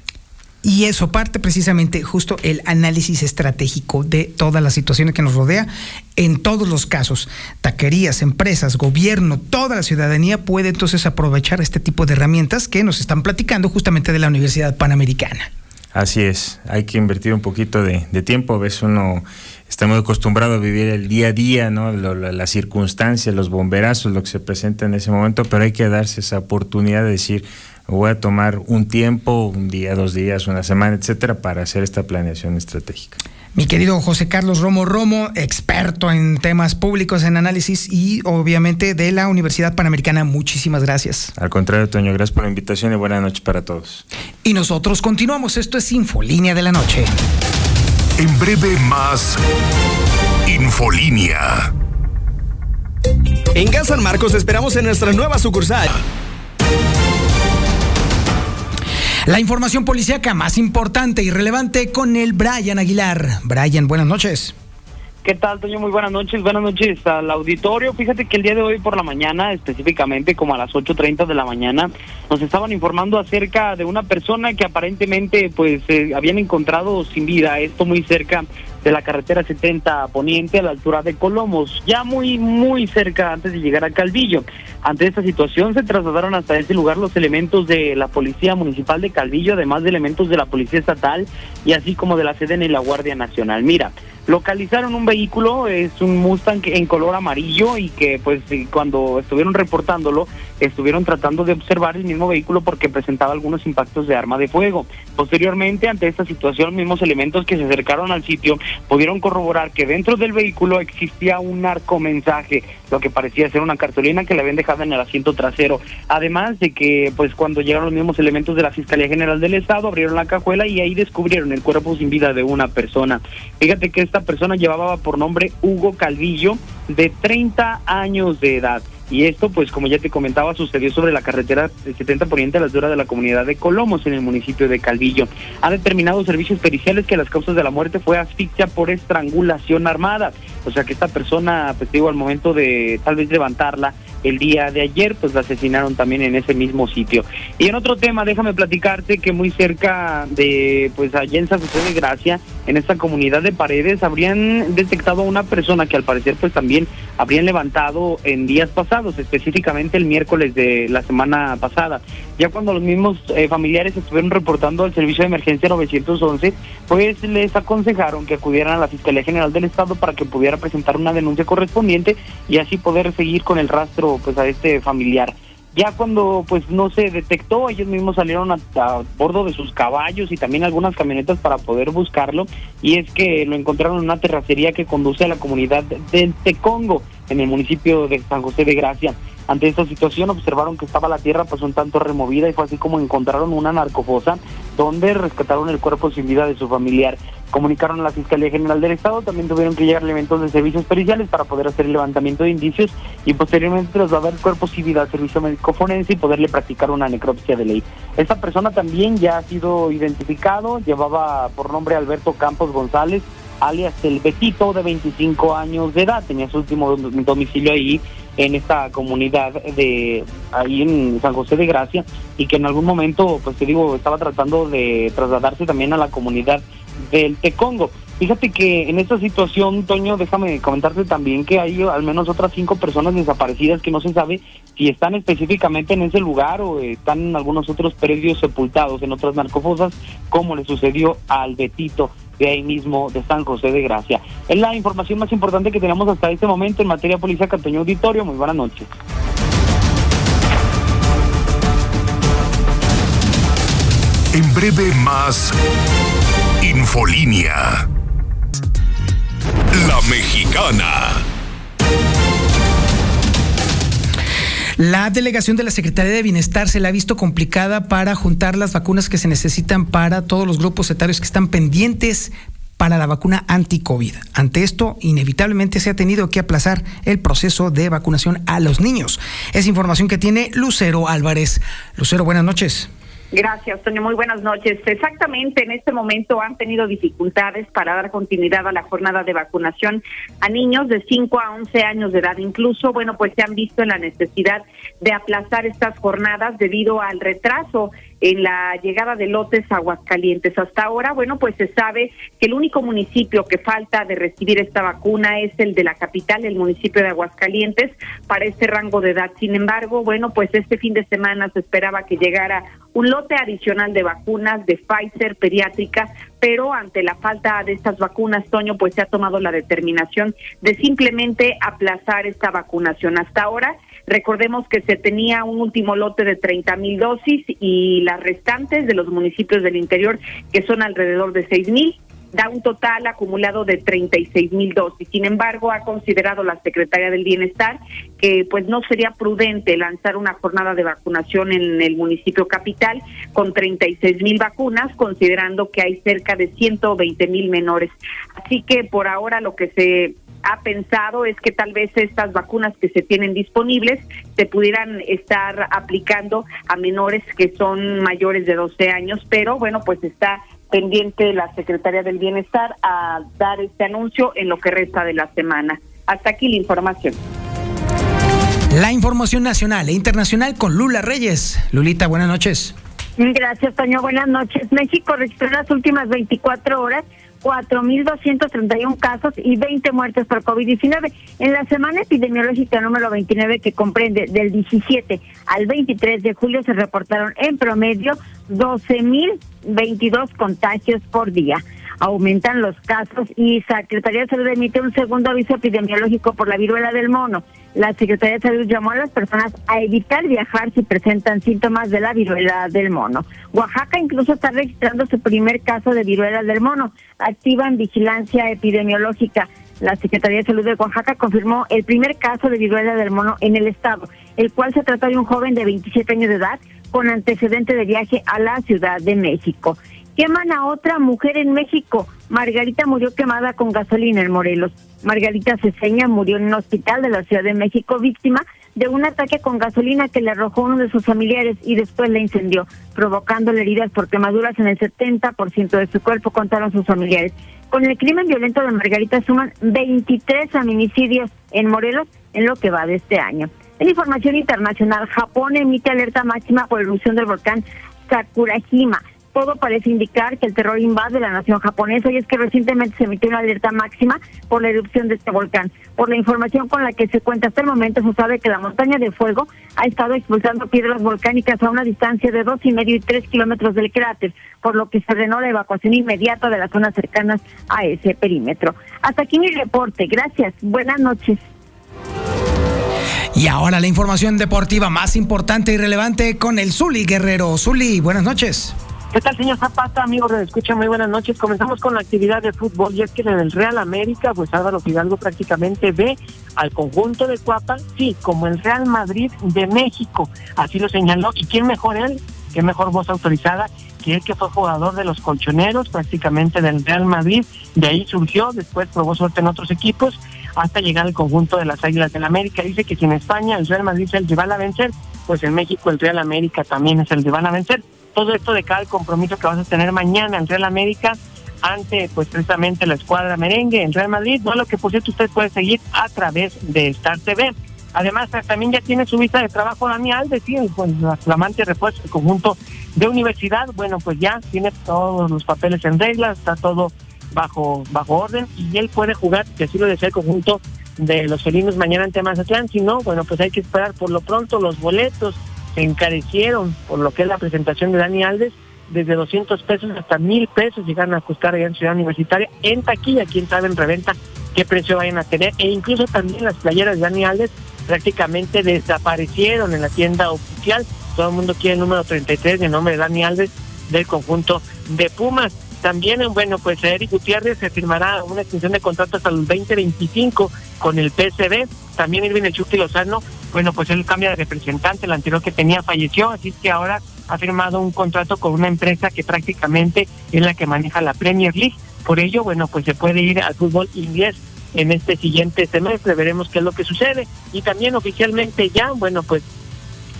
Y eso parte precisamente justo el análisis estratégico de todas las situaciones que nos rodea. En todos los casos, taquerías, empresas, gobierno, toda la ciudadanía puede entonces aprovechar este tipo de herramientas que nos están platicando justamente de la Universidad Panamericana. Así es, hay que invertir un poquito de, tiempo. A veces uno está muy acostumbrado a vivir el día a día, ¿no? las circunstancias, los bomberazos, lo que se presenta en ese momento, pero hay que darse esa oportunidad de decir, voy a tomar un tiempo, un día, dos días, una semana, etcétera, para hacer esta planeación estratégica. Mi querido José Carlos Romo Romo, experto en temas públicos, en análisis y obviamente de la Universidad Panamericana, muchísimas gracias. Al contrario, Toño, gracias por la invitación y buenas noches para todos. Y nosotros continuamos, esto es Infolínea de la Noche. En breve más Infolínea. En Gas San Marcos esperamos en nuestra nueva sucursal. La información policíaca más importante y relevante con el Brian Aguilar. Brian, buenas noches. ¿Qué tal, Toño? Muy buenas noches. Buenas noches al auditorio. Fíjate que el día de hoy por la mañana, específicamente como a las 8.30 de la mañana, nos estaban informando acerca de una persona que aparentemente pues eh, habían encontrado sin vida, esto muy cerca de la carretera 70 Poniente a la altura de Colomos, ya muy, muy cerca antes de llegar a Calvillo. Ante esta situación se trasladaron hasta ese lugar los elementos de la Policía Municipal de Calvillo, además de elementos de la Policía Estatal y así como de la SEDEN y la Guardia Nacional. Mira, localizaron un vehículo, es un Mustang en color amarillo y que pues cuando estuvieron reportándolo estuvieron tratando de observar el mismo vehículo porque presentaba algunos impactos de arma de fuego. Posteriormente, ante esta situación, mismos elementos que se acercaron al sitio pudieron corroborar que dentro del vehículo existía un narcomensaje, lo que parecía ser una cartulina que le habían dejado en el asiento trasero. Además de que, pues cuando llegaron los mismos elementos de la Fiscalía General del Estado, abrieron la cajuela y ahí descubrieron el cuerpo sin vida de una persona. Fíjate que esta persona llevaba por nombre Hugo Calvillo, de 30 años de edad. Y esto, pues como ya te comentaba, sucedió sobre la carretera 70 Poniente a la altura de la comunidad de Colomos, en el municipio de Calvillo. Ha determinado servicios periciales que las causas de la muerte fue asfixia por estrangulación armada. O sea que esta persona, pues digo, al momento de tal vez levantarla, el día de ayer, pues la asesinaron también en ese mismo sitio. Y en otro tema, déjame platicarte que muy cerca de, pues allá en San José de Gracia, en esta comunidad de Paredes, habrían detectado a una persona que al parecer pues también habrían levantado en días pasados, específicamente el miércoles de la semana pasada. Ya cuando los mismos eh, familiares estuvieron reportando al servicio de emergencia 911, pues les aconsejaron que acudieran a la Fiscalía General del Estado para que pudiera presentar una denuncia correspondiente y así poder seguir con el rastro pues a este familiar. Ya cuando pues no se detectó, ellos mismos salieron a, bordo de sus caballos y también algunas camionetas para poder buscarlo y es que lo encontraron en una terracería que conduce a la comunidad del Tecongo en el municipio de San José de Gracia. Ante esta situación observaron que estaba la tierra pues un tanto removida y fue así como encontraron una narcofosa donde rescataron el cuerpo sin vida de su familiar. Comunicaron a la Fiscalía General del Estado, también tuvieron que llegar elementos de servicios periciales para poder hacer el levantamiento de indicios y posteriormente trasladar el cuerpo vida al servicio médico forense y poderle practicar una necropsia de ley. Esta persona también ya ha sido identificado, llevaba por nombre Alberto Campos González, alias el Betito, de 25 años de edad. Tenía su último domicilio ahí en esta comunidad de ahí en San José de Gracia y que en algún momento, pues te digo, estaba tratando de trasladarse también a la comunidad del Tecongo. Fíjate que en esta situación, Toño, déjame comentarte también que hay al menos otras cinco personas desaparecidas que no se sabe si están específicamente en ese lugar o están en algunos otros predios sepultados en otras narcofosas, como le sucedió al Betito de ahí mismo de San José de Gracia. Es la información más importante que tenemos hasta este momento en materia policía Cantoño Auditorio. Muy buenas noches. En breve más Infolínea. La mexicana. La delegación de la Secretaría de Bienestar se la ha visto complicada para juntar las vacunas que se necesitan para todos los grupos etarios que están pendientes para la vacuna anti-COVID. Ante esto, inevitablemente se ha tenido que aplazar el proceso de vacunación a los niños. Es información que tiene Lucero Álvarez. Lucero, buenas noches. Gracias, Toño. Muy buenas noches. Exactamente, en este momento han tenido dificultades para dar continuidad a la jornada de vacunación a niños de 5 a 11 años de edad. Incluso, bueno, pues se han visto en la necesidad de aplazar estas jornadas debido al retraso en la llegada de lotes a Aguascalientes. Hasta ahora, bueno, pues se sabe que el único municipio que falta de recibir esta vacuna es el de la capital, el municipio de Aguascalientes, para este rango de edad. Sin embargo, bueno, pues este fin de semana se esperaba que llegara un lote adicional de vacunas de Pfizer pediátrica, pero ante la falta de estas vacunas, Toño, pues se ha tomado la determinación de simplemente aplazar esta vacunación. Hasta ahora, Recordemos que se tenía un último lote de 30 mil dosis y las restantes de los municipios del interior, que son alrededor de 6 mil, da un total acumulado de 36 mil dosis. Sin embargo, ha considerado la Secretaría del Bienestar que pues no sería prudente lanzar una jornada de vacunación en el municipio capital con 36 mil vacunas, considerando que hay cerca de 120 mil menores. Así que por ahora lo que se ha pensado es que tal vez estas vacunas que se tienen disponibles se pudieran estar aplicando a menores que son mayores de 12 años, pero bueno, pues está pendiente la Secretaría del Bienestar a dar este anuncio en lo que resta de la semana. Hasta aquí la información. La información nacional e internacional con Lula Reyes. Lulita, buenas noches. Gracias, Toño. Buenas noches. México registró en las últimas 24 horas 4.231 casos y 20 muertes por COVID-19. En la semana epidemiológica número 29, que comprende del 17 al 23 de julio, se reportaron en promedio 12.022 contagios por día aumentan los casos y Secretaría de Salud emite un segundo aviso epidemiológico por la viruela del mono. La Secretaría de Salud llamó a las personas a evitar viajar si presentan síntomas de la viruela del mono. Oaxaca incluso está registrando su primer caso de viruela del mono. Activan vigilancia epidemiológica. La Secretaría de Salud de Oaxaca confirmó el primer caso de viruela del mono en el estado, el cual se trata de un joven de 27 años de edad con antecedente de viaje a la Ciudad de México. Queman a otra mujer en México. Margarita murió quemada con gasolina en Morelos. Margarita Ceseña murió en un hospital de la Ciudad de México víctima de un ataque con gasolina que le arrojó uno de sus familiares y después la incendió, provocándole heridas por quemaduras en el 70% de su cuerpo, contaron sus familiares. Con el crimen violento de Margarita suman 23 feminicidios en Morelos en lo que va de este año. En información internacional, Japón emite alerta máxima por erupción del volcán Sakurajima todo parece indicar que el terror invade la nación japonesa y es que recientemente se emitió una alerta máxima por la erupción de este volcán. Por la información con la que se cuenta hasta el momento, se sabe que la montaña de fuego ha estado expulsando piedras volcánicas a una distancia de dos y medio y tres kilómetros del cráter, por lo que se ordenó la evacuación inmediata de las zonas cercanas a ese perímetro. Hasta aquí mi reporte. Gracias. Buenas noches. Y ahora la información deportiva más importante y relevante con el Zuli Guerrero. Zuli, buenas noches. ¿Qué tal, señor Zapata? Amigos de Escucha, muy buenas noches. Comenzamos con la actividad de fútbol y es que en el Real América, pues Álvaro Fidalgo prácticamente ve al conjunto de Cuapa, sí, como el Real Madrid de México. Así lo señaló. ¿Y quién mejor él? ¿Qué mejor voz autorizada? Que él que fue jugador de los colchoneros, prácticamente del Real Madrid. De ahí surgió, después probó suerte en otros equipos, hasta llegar al conjunto de las Águilas del América. Dice que si en España el Real Madrid es el rival a vencer, pues en México el Real América también es el rival a vencer todo esto de cada compromiso que vas a tener mañana en Real América ante pues precisamente la escuadra merengue en Real Madrid, no lo que por cierto usted puede seguir a través de Star TV. Además, pues, también ya tiene su vista de trabajo Dani Alves, sí, pues la flamante refuerzo del conjunto de universidad, bueno, pues ya tiene todos los papeles en regla, está todo bajo bajo orden y él puede jugar, que así lo desea el conjunto de los felinos mañana ante Mazatlán, si no, bueno, pues hay que esperar por lo pronto los boletos se encarecieron por lo que es la presentación de Dani Alves, desde 200 pesos hasta 1000 pesos llegaron a costar allá en Ciudad Universitaria, en taquilla, quién sabe en reventa qué precio vayan a tener, e incluso también las playeras de Dani Alves prácticamente desaparecieron en la tienda oficial, todo el mundo quiere el número 33 de nombre de Dani Alves del conjunto de Pumas. También, bueno, pues Eric Gutiérrez se firmará una extensión de contrato hasta el 2025 con el PSB. También Irving El Lozano, bueno, pues él cambia de representante, el anterior que tenía falleció, así que ahora ha firmado un contrato con una empresa que prácticamente es la que maneja la Premier League. Por ello, bueno, pues se puede ir al fútbol inglés en este siguiente semestre, veremos qué es lo que sucede. Y también oficialmente ya, bueno, pues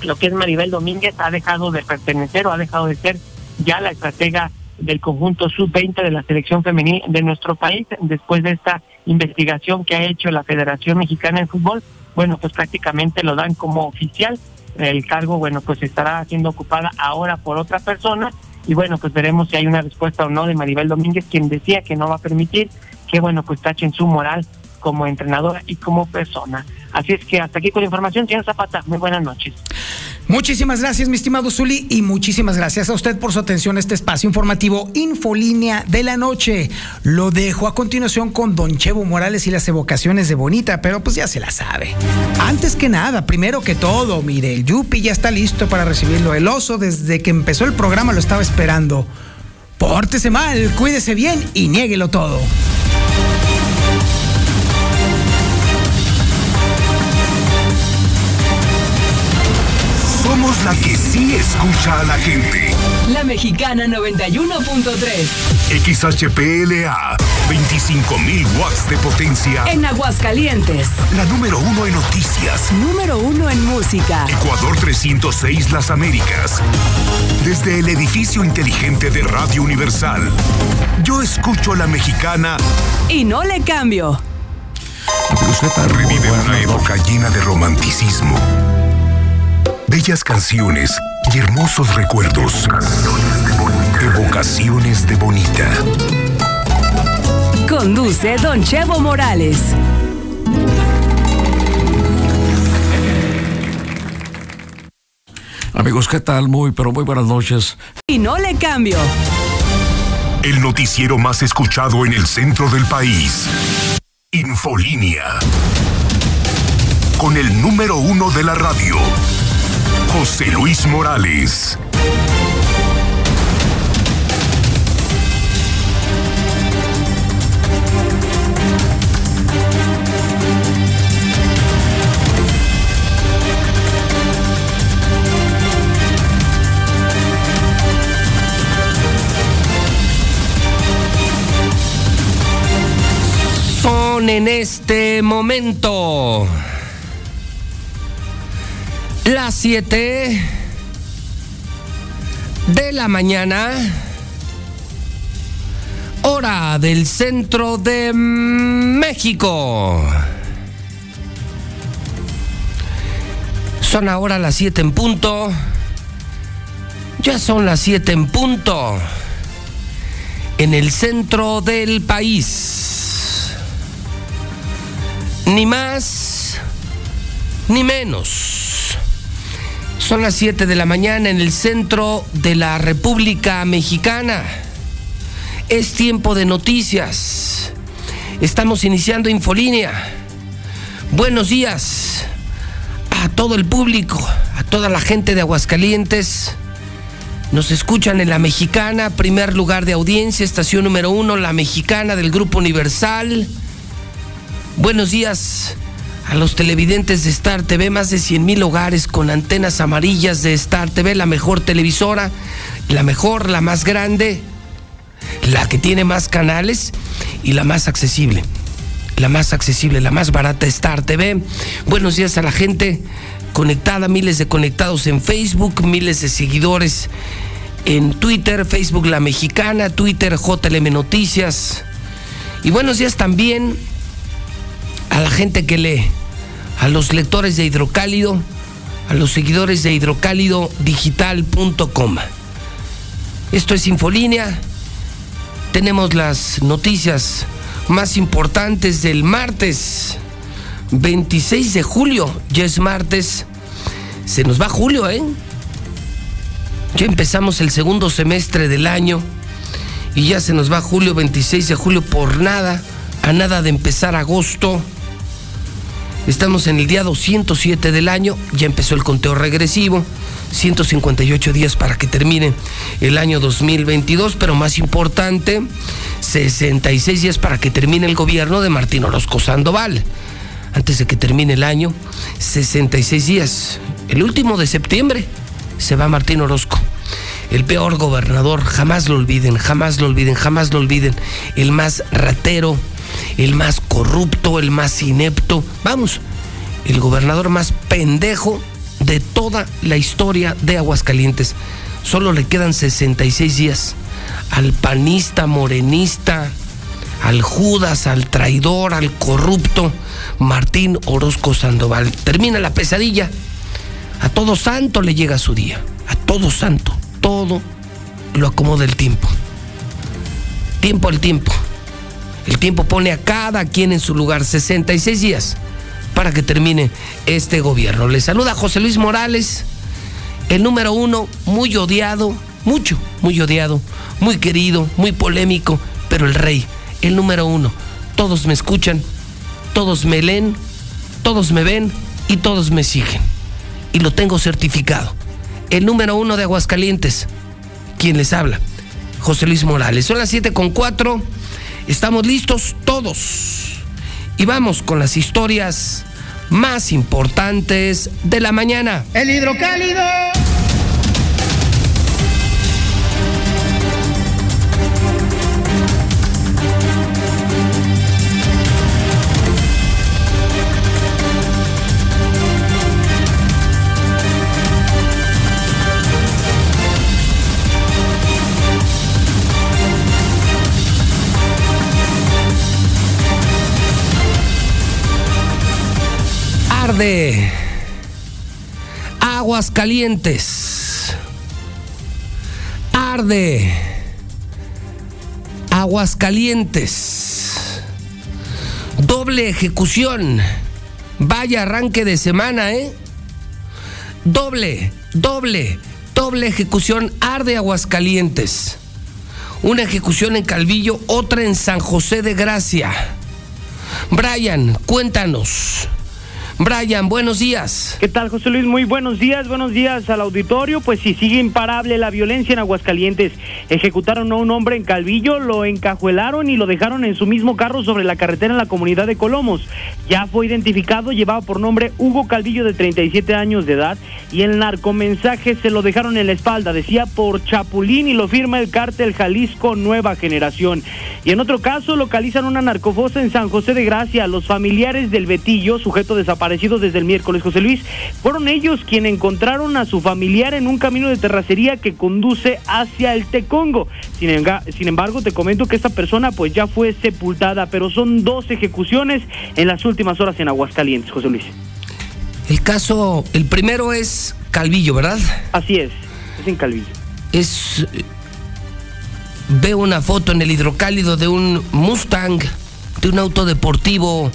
lo que es Maribel Domínguez ha dejado de pertenecer o ha dejado de ser ya la estratega del conjunto sub-20 de la selección femenina de nuestro país, después de esta investigación que ha hecho la Federación Mexicana de Fútbol, bueno, pues prácticamente lo dan como oficial. El cargo, bueno, pues estará siendo ocupada ahora por otra persona y bueno, pues veremos si hay una respuesta o no de Maribel Domínguez, quien decía que no va a permitir que, bueno, pues tachen su moral como entrenadora y como persona. Así es que hasta aquí con la información, señor Zapata, muy buenas noches. Muchísimas gracias, mi estimado Zuli, y muchísimas gracias a usted por su atención a este espacio informativo Infolínea de la Noche. Lo dejo a continuación con Don Chevo Morales y las evocaciones de Bonita, pero pues ya se la sabe. Antes que nada, primero que todo, mire, el Yupi ya está listo para recibirlo. El oso, desde que empezó el programa, lo estaba esperando. Pórtese mal, cuídese bien y niéguelo todo. La que sí escucha a la gente. La Mexicana 91.3. XHPLA, 25.000 watts de potencia. En Aguascalientes. La número uno en noticias. Número uno en música. Ecuador 306 Las Américas. Desde el edificio inteligente de Radio Universal. Yo escucho a la mexicana. Y no le cambio. Revive una época llena de romanticismo, bellas canciones y hermosos recuerdos. Evocaciones de Bonita. Conduce Don Chevo Morales. Amigos, ¿qué tal? Muy, pero muy buenas noches. Y no le cambio. El noticiero más escuchado en el centro del país. Infolínea. Con el número uno de la radio, José Luis Morales. Son en este momento las 7 de la mañana, hora del centro de México. Son ahora las 7 en punto. Ya son las 7 en punto. En el centro del país. Ni más ni menos. Son las 7 de la mañana en el centro de la República Mexicana. Es tiempo de noticias. Estamos iniciando Infolínea. Buenos días a todo el público, a toda la gente de Aguascalientes. Nos escuchan en La Mexicana, primer lugar de audiencia, estación número uno, La Mexicana del Grupo Universal. Buenos días a los televidentes de Star TV, más de 100 mil hogares con antenas amarillas de Star TV, la mejor televisora, la mejor, la más grande, la que tiene más canales y la más accesible. La más accesible, la más barata, Star TV. Buenos días a la gente conectada, miles de conectados en Facebook, miles de seguidores en Twitter, Facebook La Mexicana, Twitter JLM Noticias. Y buenos días también a la gente que lee, a los lectores de Hidrocálido, a los seguidores de hidrocálidodigital.com. Esto es Infolínea. Tenemos las noticias más importantes del martes 26 de julio. Ya es martes. Se nos va julio, ¿eh? Ya empezamos el segundo semestre del año y ya se nos va julio, 26 de julio por nada, a nada de empezar agosto. Estamos en el día 207 del año, ya empezó el conteo regresivo, 158 días para que termine el año 2022, pero más importante, 66 días para que termine el gobierno de Martín Orozco Sandoval. Antes de que termine el año, 66 días. El último de septiembre se va Martín Orozco. El peor gobernador, jamás lo olviden, jamás lo olviden, jamás lo olviden. El más ratero, el más corrupto, el más inepto. Vamos, el gobernador más pendejo de toda la historia de Aguascalientes. Solo le quedan 66 días al panista, morenista, al Judas, al traidor, al corrupto Martín Orozco Sandoval. Termina la pesadilla. A todo santo le llega su día. A todo santo. Todo lo acomoda el tiempo. Tiempo al tiempo. El tiempo pone a cada quien en su lugar 66 días para que termine este gobierno. Le saluda José Luis Morales, el número uno, muy odiado, mucho, muy odiado, muy querido, muy polémico, pero el rey, el número uno. Todos me escuchan, todos me leen, todos me ven y todos me siguen. Y lo tengo certificado. El número uno de Aguascalientes, quien les habla, José Luis Morales. Son las 7 con 4. Estamos listos todos. Y vamos con las historias más importantes de la mañana. El hidrocálido. Arde. Aguas calientes. Arde. Aguas calientes. Doble ejecución. Vaya arranque de semana, ¿eh? Doble, doble, doble ejecución. Arde Aguascalientes. Una ejecución en Calvillo, otra en San José de Gracia. Brian, cuéntanos. Brian, buenos días. ¿Qué tal, José Luis? Muy buenos días, buenos días al auditorio. Pues sí, sigue imparable la violencia en Aguascalientes. Ejecutaron a un hombre en Calvillo, lo encajuelaron y lo dejaron en su mismo carro sobre la carretera en la comunidad de Colomos. Ya fue identificado, llevaba por nombre Hugo Calvillo de 37 años de edad y el narcomensaje se lo dejaron en la espalda. Decía por Chapulín y lo firma el cártel Jalisco Nueva Generación. Y en otro caso localizan una narcofosa en San José de Gracia. Los familiares del Betillo, sujeto desaparecido, desde el miércoles, José Luis, fueron ellos quienes encontraron a su familiar en un camino de terracería que conduce hacia el Tecongo. Sin, sin embargo, te comento que esta persona pues ya fue sepultada, pero son dos ejecuciones en las últimas horas en Aguascalientes, José Luis. El caso, el primero es Calvillo, ¿verdad? Así es, es en Calvillo. Es. Veo una foto en el hidrocálido de un Mustang, de un auto deportivo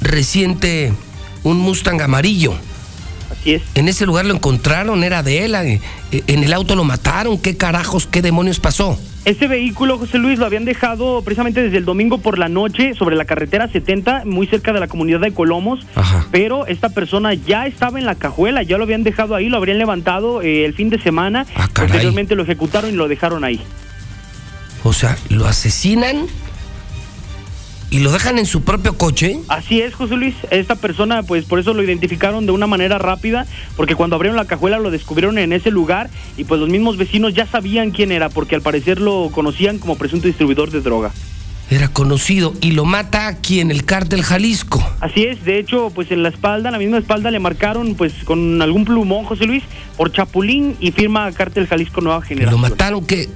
reciente un Mustang amarillo. Así es. En ese lugar lo encontraron, era de él. eh, En el auto lo mataron. ¿Qué carajos, qué demonios pasó? Este vehículo, José Luis, lo habían dejado precisamente desde el domingo por la noche sobre la carretera 70, muy cerca de la comunidad de Colomos. Pero esta persona ya estaba en la cajuela, ya lo habían dejado ahí, lo habrían levantado eh, el fin de semana. Posteriormente lo ejecutaron y lo dejaron ahí. O sea, lo asesinan y lo dejan en su propio coche. Así es, José Luis. Esta persona, pues por eso lo identificaron de una manera rápida, porque cuando abrieron la cajuela lo descubrieron en ese lugar y pues los mismos vecinos ya sabían quién era, porque al parecer lo conocían como presunto distribuidor de droga. Era conocido y lo mata aquí en el cártel Jalisco. Así es, de hecho, pues en la espalda, en la misma espalda le marcaron pues con algún plumón, José Luis, por Chapulín y firma Cártel Jalisco Nueva Generación. Lo mataron que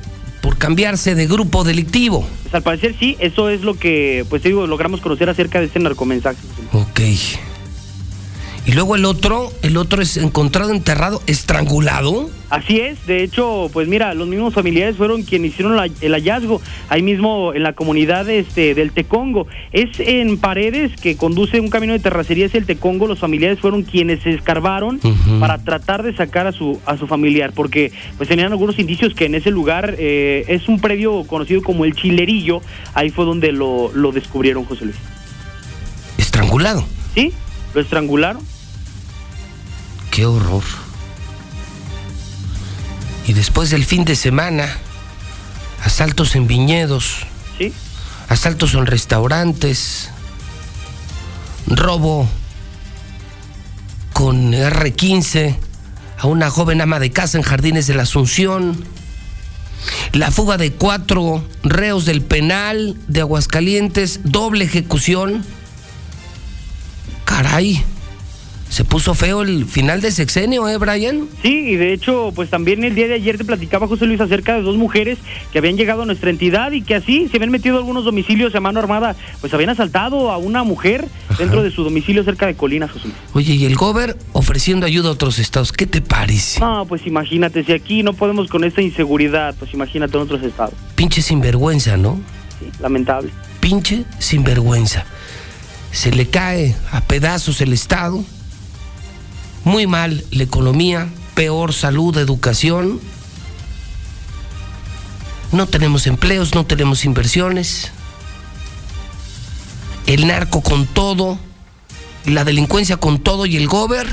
por cambiarse de grupo delictivo. Pues al parecer sí, eso es lo que, pues digo, logramos conocer acerca de ese narcomensaje. Ok. Y luego el otro, el otro es encontrado enterrado, estrangulado. Así es, de hecho, pues mira, los mismos familiares fueron quienes hicieron la- el hallazgo ahí mismo en la comunidad este, del Tecongo. Es en paredes que conduce un camino de terracería, es el Tecongo. Los familiares fueron quienes se escarbaron para tratar de sacar a su a su familiar, porque pues tenían algunos indicios que en ese lugar eh, es un predio conocido como el Chilerillo. Ahí fue donde lo, lo descubrieron, José Luis. Estrangulado. ¿Sí? Lo estrangularon. Qué horror. Y después del fin de semana, asaltos en viñedos, Sí. asaltos en restaurantes, robo con R15 a una joven ama de casa en Jardines de la Asunción, la fuga de cuatro reos del penal de Aguascalientes, doble ejecución. Caray, se puso feo el final de sexenio, ¿eh, Brian? Sí, y de hecho, pues también el día de ayer te platicaba José Luis acerca de dos mujeres que habían llegado a nuestra entidad y que así se habían metido a algunos domicilios a mano armada, pues habían asaltado a una mujer dentro de su domicilio cerca de Colinas, José Luis. Oye, y el gober ofreciendo ayuda a otros estados, ¿qué te parece? No, pues imagínate, si aquí no podemos con esta inseguridad, pues imagínate en otros estados. Pinche sinvergüenza, ¿no? Sí, lamentable. Pinche sinvergüenza. Se le cae a pedazos el Estado. Muy mal la economía, peor salud, educación. No tenemos empleos, no tenemos inversiones. El narco con todo, la delincuencia con todo y el gober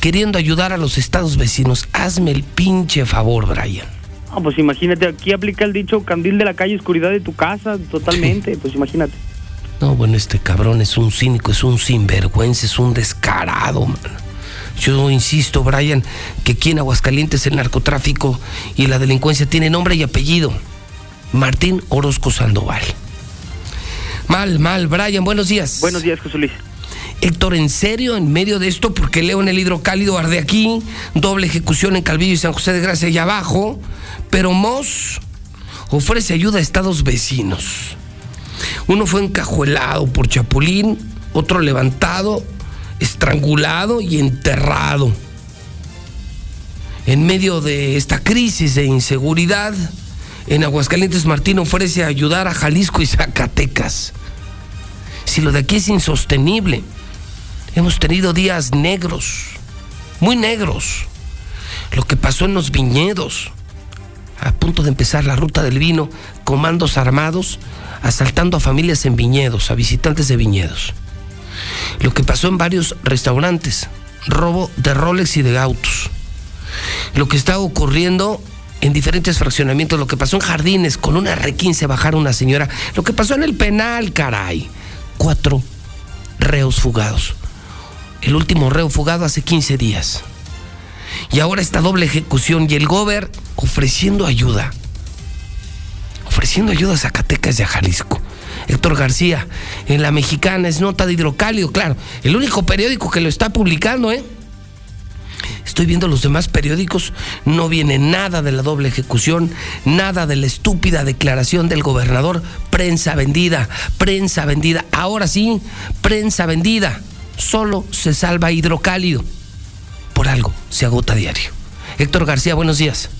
queriendo ayudar a los estados vecinos. Hazme el pinche favor, Brian. No, pues imagínate, aquí aplica el dicho candil de la calle, oscuridad de tu casa, totalmente, pues imagínate. No, bueno, este cabrón es un cínico, es un sinvergüenza, es un descarado, man. Yo insisto, Brian, que aquí en Aguascalientes el narcotráfico y la delincuencia tienen nombre y apellido. Martín Orozco Sandoval. Mal, mal, Brian, buenos días. Buenos días, José Luis. Héctor, ¿en serio en medio de esto? Porque leo en el hidrocálido arde aquí, doble ejecución en Calvillo y San José de Gracia allá abajo, pero Moss ofrece ayuda a estados vecinos. Uno fue encajuelado por Chapulín, otro levantado estrangulado y enterrado. En medio de esta crisis de inseguridad, en Aguascalientes Martín ofrece ayudar a Jalisco y Zacatecas. Si lo de aquí es insostenible, hemos tenido días negros, muy negros. Lo que pasó en los viñedos, a punto de empezar la ruta del vino, comandos armados asaltando a familias en viñedos, a visitantes de viñedos. Lo que pasó en varios restaurantes, robo de Rolex y de autos. Lo que está ocurriendo en diferentes fraccionamientos, lo que pasó en Jardines con una R15 bajar una señora, lo que pasó en el penal, caray. Cuatro reos fugados. El último reo fugado hace 15 días. Y ahora esta doble ejecución y el gober ofreciendo ayuda. Ofreciendo ayuda a Zacatecas y a Jalisco. Héctor García, en La Mexicana, es nota de hidrocálido, claro. El único periódico que lo está publicando, ¿eh? Estoy viendo los demás periódicos, no viene nada de la doble ejecución, nada de la estúpida declaración del gobernador. Prensa vendida, prensa vendida. Ahora sí, prensa vendida. Solo se salva hidrocálido. Por algo se agota diario. Héctor García, buenos días.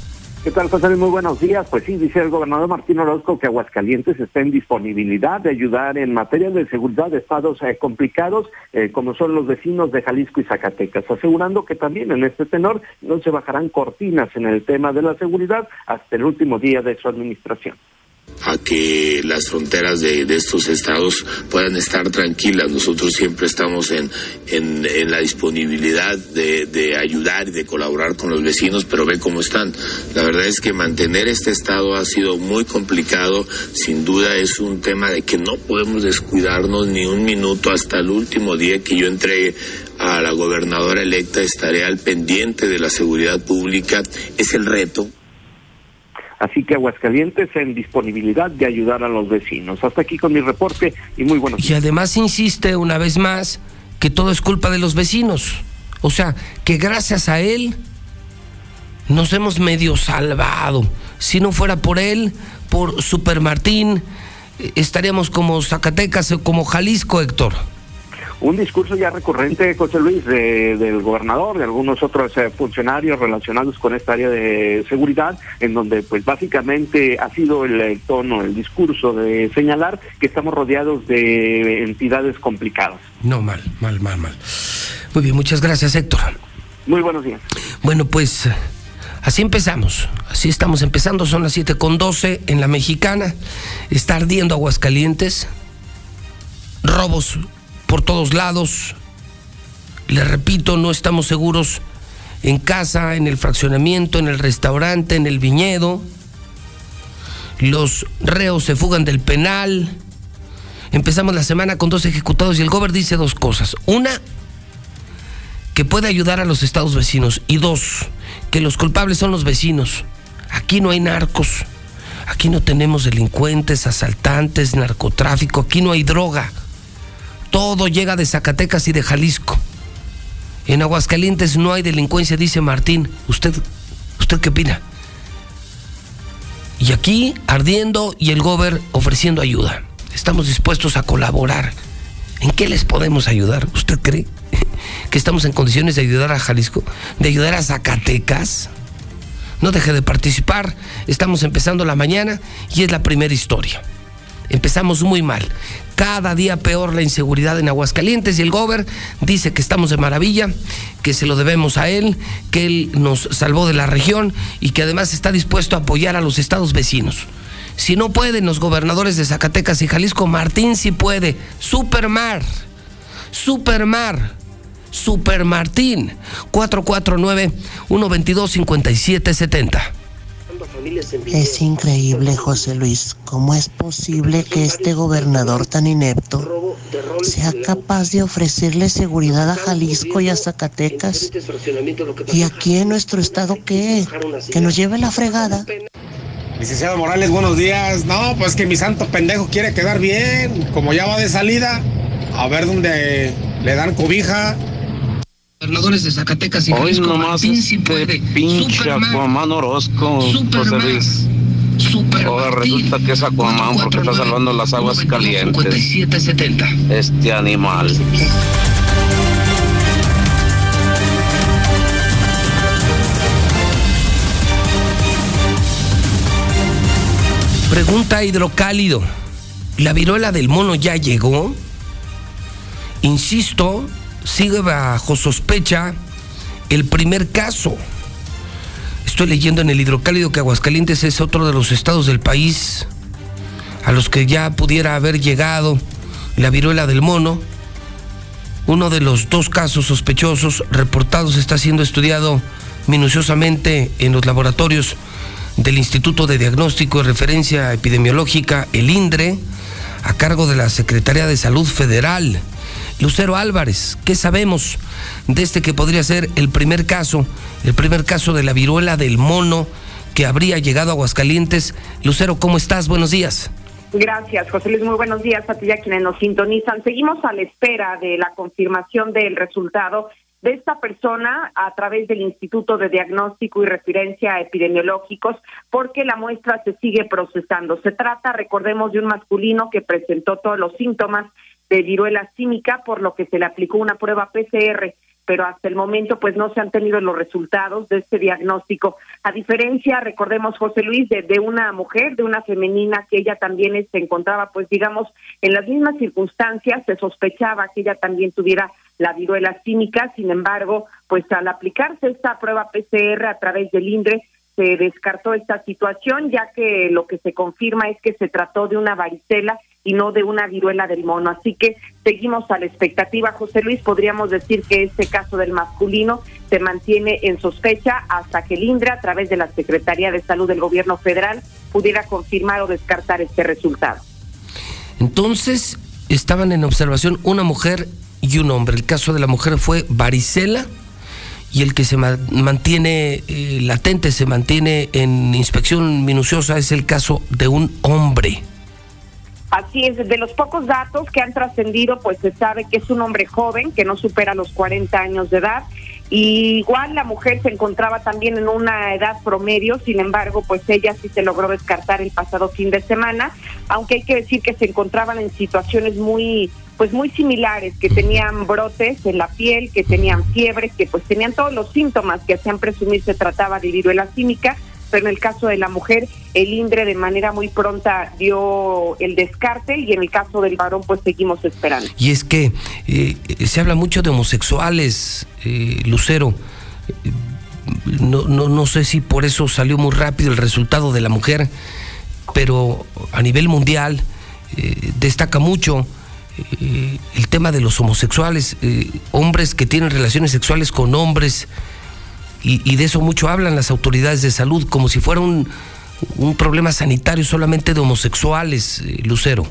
¿Qué tal, José? Muy buenos días. Pues sí, dice el gobernador Martín Orozco que Aguascalientes está en disponibilidad de ayudar en materia de seguridad de estados eh, complicados, eh, como son los vecinos de Jalisco y Zacatecas, asegurando que también en este tenor no se bajarán cortinas en el tema de la seguridad hasta el último día de su administración a que las fronteras de, estos estados puedan estar tranquilas. Nosotros siempre estamos en, en, la disponibilidad de, de, ayudar y de colaborar con los vecinos, pero ve cómo están. La verdad es que mantener este estado ha sido muy complicado. Sin duda es un tema de que no podemos descuidarnos ni un minuto hasta el último día que yo entregue a la gobernadora electa. Estaré al pendiente de la seguridad pública. Es el reto Así que Aguascalientes en disponibilidad de ayudar a los vecinos. Hasta aquí con mi reporte y muy buenos días. Y además insiste una vez más que todo es culpa de los vecinos. O sea, que gracias a él nos hemos medio salvado. Si no fuera por él, por Super Martín, eh, estaríamos como Zacatecas o como Jalisco, Héctor un discurso ya recurrente, José Luis, del gobernador, de algunos otros eh, funcionarios relacionados con esta área de seguridad, en donde pues básicamente ha sido el, tono, el discurso de señalar que estamos rodeados de entidades complicadas. No, mal, mal, mal, mal. Muy bien, muchas gracias, Héctor. Muy buenos días. Bueno, pues así empezamos. Así estamos empezando. Son las 7 con 12 en la mexicana. Está ardiendo Aguascalientes. Robos por todos lados. Le repito, no estamos seguros en casa, en el fraccionamiento, en el restaurante, en el viñedo. Los reos se fugan del penal. Empezamos la semana con dos ejecutados y el gober dice dos cosas. Una, que puede ayudar a los estados vecinos. Y dos, que los culpables son los vecinos. Aquí no hay narcos. Aquí no tenemos delincuentes, asaltantes, narcotráfico. Aquí no hay droga. Todo llega de Zacatecas y de Jalisco. En Aguascalientes no hay delincuencia, dice Martín. ¿Usted, usted qué opina? Y aquí ardiendo y el gober ofreciendo ayuda. Estamos dispuestos a colaborar. ¿En qué les podemos ayudar? ¿Usted cree que estamos en condiciones de ayudar a Jalisco? ¿De ayudar a Zacatecas? No deje de participar. Estamos empezando la mañana y es la primera historia. Empezamos muy mal. Cada día peor la inseguridad en Aguascalientes y el Gober dice que estamos de maravilla, que se lo debemos a él, que él nos salvó de la región y que además está dispuesto a apoyar a los estados vecinos. Si no pueden los gobernadores de Zacatecas y Jalisco, Martín sí puede. Supermar, Supermar, Super Martín, 449-122-5770. Es increíble, José Luis, cómo es posible que este gobernador tan inepto sea capaz de ofrecerle seguridad a Jalisco y a Zacatecas. ¿Y aquí en nuestro estado qué? Que nos lleve la fregada. Licenciado Morales, buenos días. No, pues que mi santo pendejo quiere quedar bien. Como ya va de salida, a ver dónde le dan cobija gobernadores de Zacatecas y Hoy Jalisco, nomás Martín, este si puede. pinche Aquaman Orozco. Superman. Super Ahora resulta que es Aquaman porque está salvando las aguas 9, calientes. 57, 70. Este animal. Pregunta hidrocálido. ¿La viruela del mono ya llegó? Insisto, sigue bajo sospecha el primer caso. Estoy leyendo en el hidrocálido que Aguascalientes es otro de los estados del país a los que ya pudiera haber llegado la viruela del mono. Uno de los dos casos sospechosos reportados está siendo estudiado minuciosamente en los laboratorios del Instituto de Diagnóstico y Referencia Epidemiológica, el INDRE, a cargo de la Secretaría de Salud Federal. Lucero Álvarez, ¿qué sabemos de este que podría ser el primer caso, el primer caso de la viruela del mono que habría llegado a Aguascalientes? Lucero, ¿cómo estás? Buenos días. Gracias, José Luis. Muy buenos días a ti y a quienes nos sintonizan. Seguimos a la espera de la confirmación del resultado de esta persona a través del Instituto de Diagnóstico y Referencia Epidemiológicos, porque la muestra se sigue procesando. Se trata, recordemos, de un masculino que presentó todos los síntomas de viruela símica, por lo que se le aplicó una prueba PCR pero hasta el momento pues no se han tenido los resultados de este diagnóstico. A diferencia, recordemos José Luis, de, de una mujer, de una femenina que ella también se encontraba pues digamos en las mismas circunstancias, se sospechaba que ella también tuviera la viruela símica, sin embargo, pues al aplicarse esta prueba PCR a través del INDRE, se descartó esta situación, ya que lo que se confirma es que se trató de una varicela y no de una viruela del mono. Así que seguimos a la expectativa, José Luis. Podríamos decir que este caso del masculino se mantiene en sospecha hasta que el a través de la Secretaría de Salud del Gobierno Federal, pudiera confirmar o descartar este resultado. Entonces, estaban en observación una mujer y un hombre. El caso de la mujer fue varicela y el que se mantiene eh, latente, se mantiene en inspección minuciosa, es el caso de un hombre. Así es, de los pocos datos que han trascendido, pues se sabe que es un hombre joven, que no supera los 40 años de edad. Y igual la mujer se encontraba también en una edad promedio, sin embargo, pues ella sí se logró descartar el pasado fin de semana, aunque hay que decir que se encontraban en situaciones muy pues muy similares, que tenían brotes en la piel, que tenían fiebre, que pues tenían todos los síntomas que hacían presumir se trataba de viruela química, pero en el caso de la mujer, el INDRE de manera muy pronta dio el descarte y en el caso del varón, pues seguimos esperando. Y es que eh, se habla mucho de homosexuales, eh, Lucero. No, no, no sé si por eso salió muy rápido el resultado de la mujer, pero a nivel mundial eh, destaca mucho eh, el tema de los homosexuales, eh, hombres que tienen relaciones sexuales con hombres, y, de eso mucho hablan las autoridades de salud, como si fuera un, un problema sanitario solamente de homosexuales, eh, Lucero.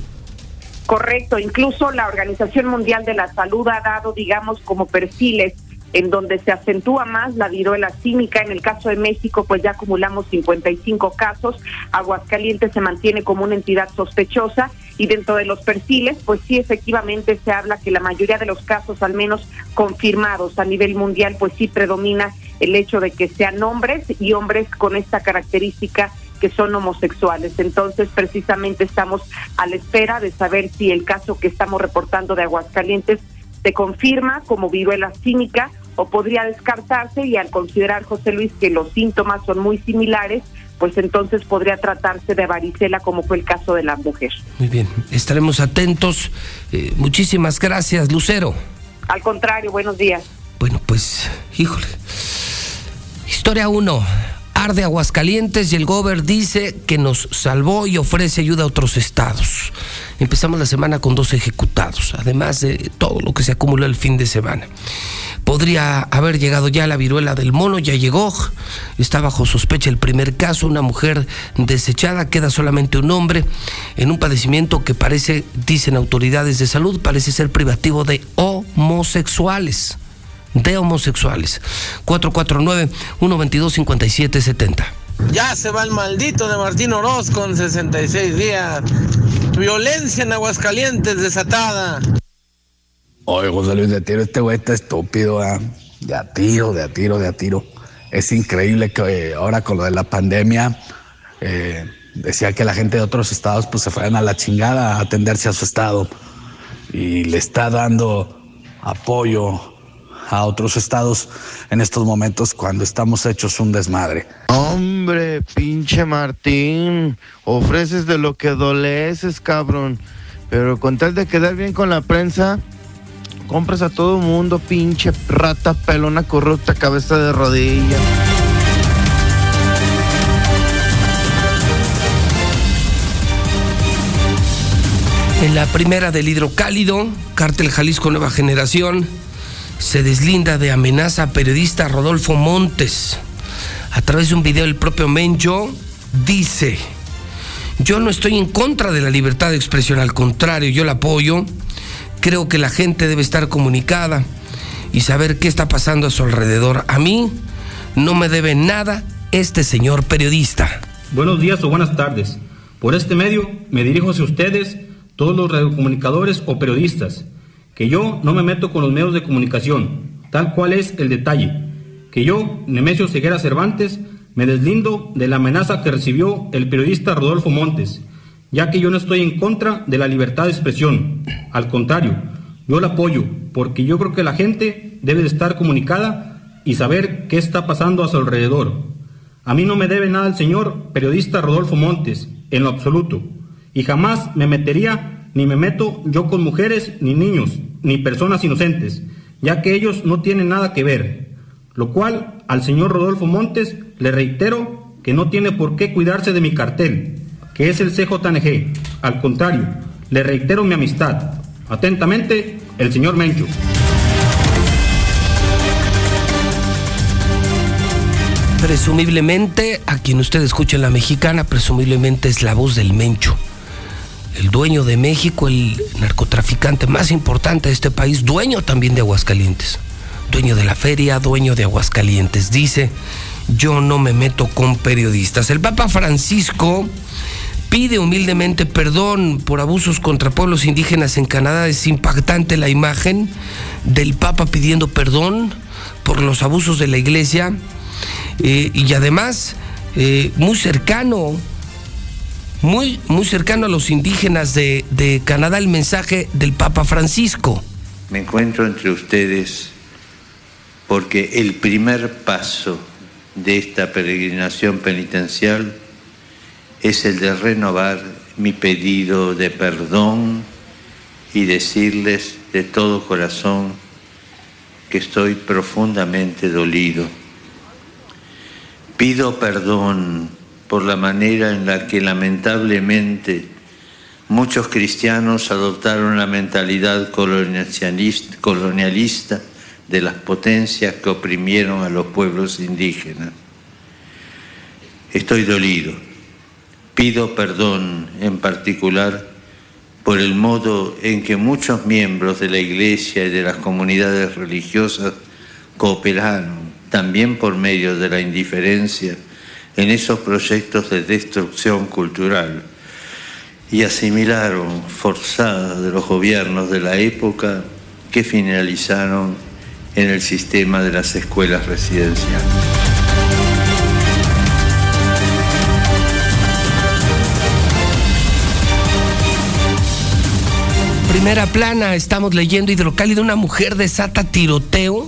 Correcto, incluso la Organización Mundial de la Salud ha dado, digamos, como perfiles en donde se acentúa más la viruela cínica. En el caso de México, pues ya acumulamos 55 casos. Aguascalientes se mantiene como una entidad sospechosa y dentro de los perfiles, pues sí, efectivamente se habla que la mayoría de los casos, al menos confirmados a nivel mundial, pues sí predomina el hecho de que sean hombres y hombres con esta característica que son homosexuales. Entonces, precisamente estamos a la espera de saber si el caso que estamos reportando de Aguascalientes se confirma como viruela cínica o podría descartarse y al considerar José Luis que los síntomas son muy similares, pues entonces podría tratarse de varicela como fue el caso de la mujer. Muy bien, estaremos atentos. Eh, muchísimas gracias, Lucero. Al contrario, buenos días. Bueno, pues, híjole. Historia 1. Arde Aguascalientes y el Gober dice que nos salvó y ofrece ayuda a otros estados. Empezamos la semana con dos ejecutados, además de todo lo que se acumuló el fin de semana. Podría haber llegado ya la viruela del mono, ya llegó. Está bajo sospecha el primer caso, una mujer desechada, queda solamente un hombre en un padecimiento que parece, dicen autoridades de salud, parece ser privativo de homosexuales de homosexuales. 449-122-5770. Ya se va el maldito de Martín Oroz con 66 días. Violencia en Aguascalientes desatada. Oye, José Luis de Tiro, este güey está estúpido, de a tiro, de a tiro, de a tiro. Es increíble que eh, ahora con lo de la pandemia eh, decía que la gente de otros estados pues se fueran a la chingada a atenderse a su estado y le está dando apoyo a otros estados en estos momentos cuando estamos hechos un desmadre. Hombre, pinche Martín, ofreces de lo que doleces, cabrón. Pero con tal de quedar bien con la prensa, compras a todo mundo, pinche rata pelona corrupta, cabeza de rodilla. En la primera del hidrocálido, Cártel Jalisco Nueva Generación se deslinda de amenaza a periodista Rodolfo Montes. A través de un video el propio Mencho dice, yo no estoy en contra de la libertad de expresión, al contrario, yo la apoyo. Creo que la gente debe estar comunicada y saber qué está pasando a su alrededor. A mí no me debe nada este señor periodista. Buenos días o buenas tardes. Por este medio me dirijo hacia ustedes, todos los radiocomunicadores o periodistas, que yo no me meto con los medios de comunicación, tal cual es el detalle, que yo, Nemesio Ceguera Cervantes, me deslindo de la amenaza que recibió el periodista Rodolfo Montes, ya que yo no estoy en contra de la libertad de expresión. Al contrario, yo la apoyo, porque yo creo que la gente debe de estar comunicada y saber qué está pasando a su alrededor. A mí no me debe nada el señor periodista Rodolfo Montes, en lo absoluto, y jamás me metería ni me meto yo con mujeres, ni niños, ni personas inocentes, ya que ellos no tienen nada que ver. Lo cual al señor Rodolfo Montes le reitero que no tiene por qué cuidarse de mi cartel, que es el CJNG. Al contrario, le reitero mi amistad. Atentamente, el señor Mencho. Presumiblemente, a quien usted escucha en la mexicana, presumiblemente es la voz del Mencho. El dueño de México, el narcotraficante más importante de este país, dueño también de Aguascalientes. Dueño de la feria, dueño de Aguascalientes. Dice, yo no me meto con periodistas. El Papa Francisco pide humildemente perdón por abusos contra pueblos indígenas en Canadá. Es impactante la imagen del Papa pidiendo perdón por los abusos de la iglesia eh, y además eh, muy cercano, muy, muy cercano a los indígenas de, de Canadá el mensaje del Papa Francisco. Me encuentro entre ustedes porque el primer paso de esta peregrinación penitencial es el de renovar mi pedido de perdón y decirles de todo corazón que estoy profundamente dolido. Pido perdón por la manera en la que lamentablemente muchos cristianos adoptaron la mentalidad colonialista, de las potencias que oprimieron a los pueblos indígenas. Estoy dolido. Pido perdón en particular por el modo en que muchos miembros de la Iglesia y de las comunidades religiosas cooperaron, también por medio de la indiferencia, en esos proyectos de destrucción cultural y asimilaron forzadas de los gobiernos de la época que finalizaron en el sistema de las escuelas residenciales. Primera plana, estamos leyendo Hidrocálido, una mujer desata tiroteo.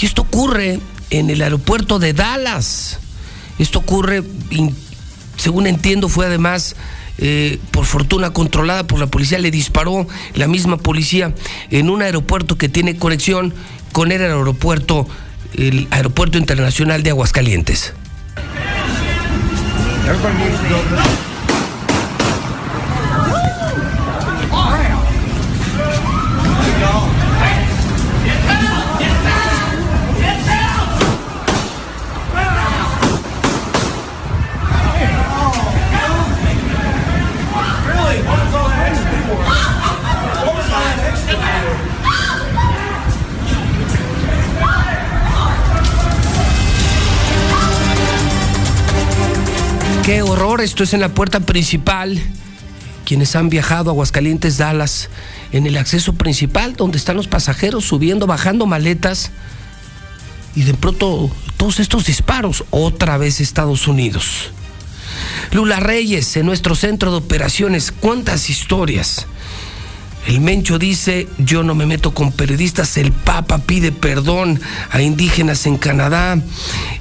Y esto ocurre en el aeropuerto de Dallas. Esto ocurre, según entiendo, fue además eh, por fortuna controlada por la policía, le disparó la misma policía en un aeropuerto que tiene conexión con el aeropuerto, el aeropuerto internacional de Aguascalientes. Qué horror, esto es en la puerta principal. Quienes han viajado a Aguascalientes, Dallas, en el acceso principal, donde están los pasajeros subiendo, bajando maletas. Y de pronto, todos estos disparos, otra vez Estados Unidos. Lula Reyes, en nuestro centro de operaciones, cuántas historias. El Mencho dice, yo no me meto con periodistas, el Papa pide perdón a indígenas en Canadá,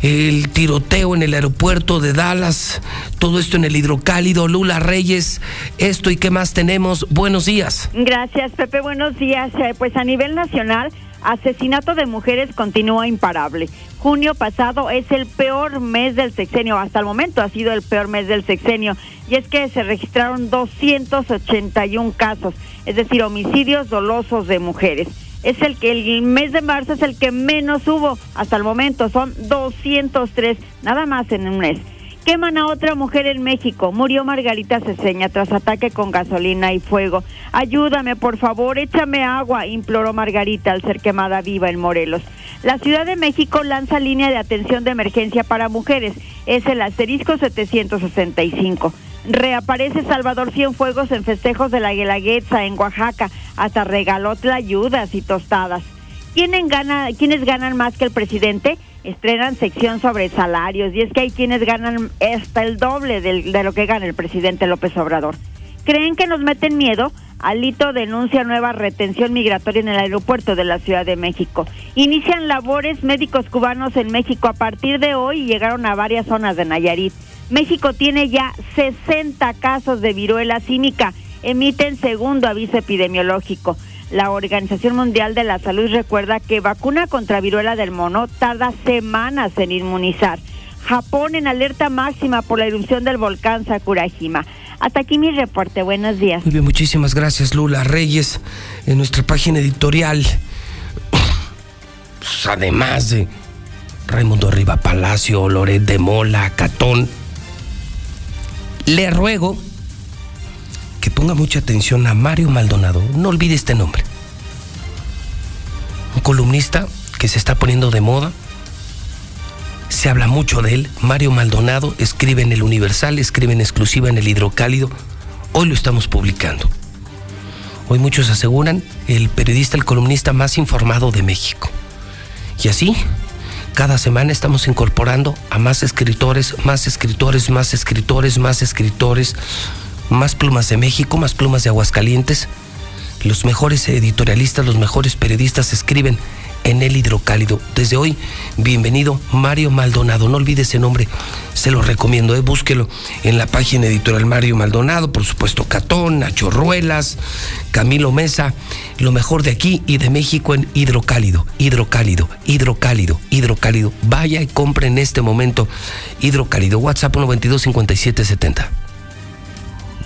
el tiroteo en el aeropuerto de Dallas, todo esto en el hidrocálido, Lula Reyes, esto y qué más tenemos. Buenos días. Gracias, Pepe, buenos días. Eh, Pues a nivel nacional, asesinato de mujeres continúa imparable. Junio pasado es el peor mes del sexenio, hasta el momento ha sido el peor mes del sexenio, y es que se registraron 281 casos, es decir, homicidios dolosos de mujeres. Es el que el mes de marzo es el que menos hubo hasta el momento, son 203, nada más en un mes. Queman a otra mujer en México. Murió Margarita Ceseña tras ataque con gasolina y fuego. Ayúdame, por favor, échame agua, imploró Margarita al ser quemada viva en Morelos. La Ciudad de México lanza línea de atención de emergencia para mujeres. Es el asterisco 765. Reaparece Salvador Cienfuegos en festejos de la Guelaguetza en Oaxaca. Hasta regaló tlayudas y tostadas. ¿Quiénes, gana, ¿Quiénes ganan más que el presidente? Estrenan sección sobre salarios y es que hay quienes ganan hasta el doble de lo que gana el presidente López Obrador. ¿Creen que nos meten miedo? Alito denuncia nueva retención migratoria en el aeropuerto de la Ciudad de México. Inician labores médicos cubanos en México a partir de hoy y llegaron a varias zonas de Nayarit. México tiene ya 60 casos de viruela símica. Emiten segundo aviso epidemiológico. La Organización Mundial de la Salud recuerda que vacuna contra viruela del mono tarda semanas en inmunizar. Japón en alerta máxima por la erupción del volcán Sakurajima. Hasta aquí mi reporte. Buenos días. Muy bien, muchísimas gracias Lula Reyes. En nuestra página editorial, pues, además de Raimundo Riva Palacio, Loret de Mola, Catón, le ruego que ponga mucha atención a Mario Maldonado. No olvide este nombre. Un columnista que se está poniendo de moda. Se habla mucho de él. Mario Maldonado escribe en el Universal, escribe en exclusiva en el Hidrocálido. Hoy lo estamos publicando. Hoy muchos aseguran el periodista, el columnista más informado de México. Y así, cada semana estamos incorporando a más escritores, más escritores, más escritores, más escritores, más plumas de México, más plumas de Aguascalientes. Los mejores editorialistas, los mejores periodistas escriben en el hidrocálido. Desde hoy, bienvenido Mario Maldonado. No olvide ese nombre, se lo recomiendo, eh, búsquelo en la página editorial Mario Maldonado, por supuesto Catón, Nacho Ruelas, Camilo Mesa, lo mejor de aquí y de México en hidrocálido, hidrocálido, hidrocálido, hidrocálido. Vaya y compre en este momento hidrocálido. WhatsApp 122 5770.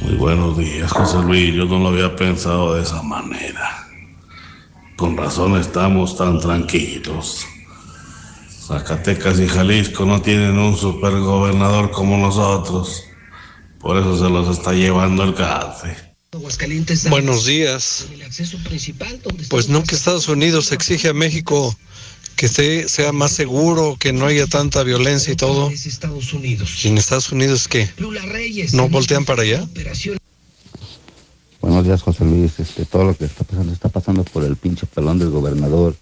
Muy buenos días, José Luis. Yo no lo había pensado de esa manera. Con razón estamos tan tranquilos. Zacatecas y Jalisco no tienen un supergobernador como nosotros. Por eso se los está llevando el café. Buenos días. Pues no que Estados Unidos exige a México que esté- sea más seguro, que no haya tanta violencia y todo. ¿Y en Estados Unidos qué? ¿No voltean para allá? Buenos días, José Luis. Este, todo lo que está pasando está pasando por el pinche pelón del gobernador.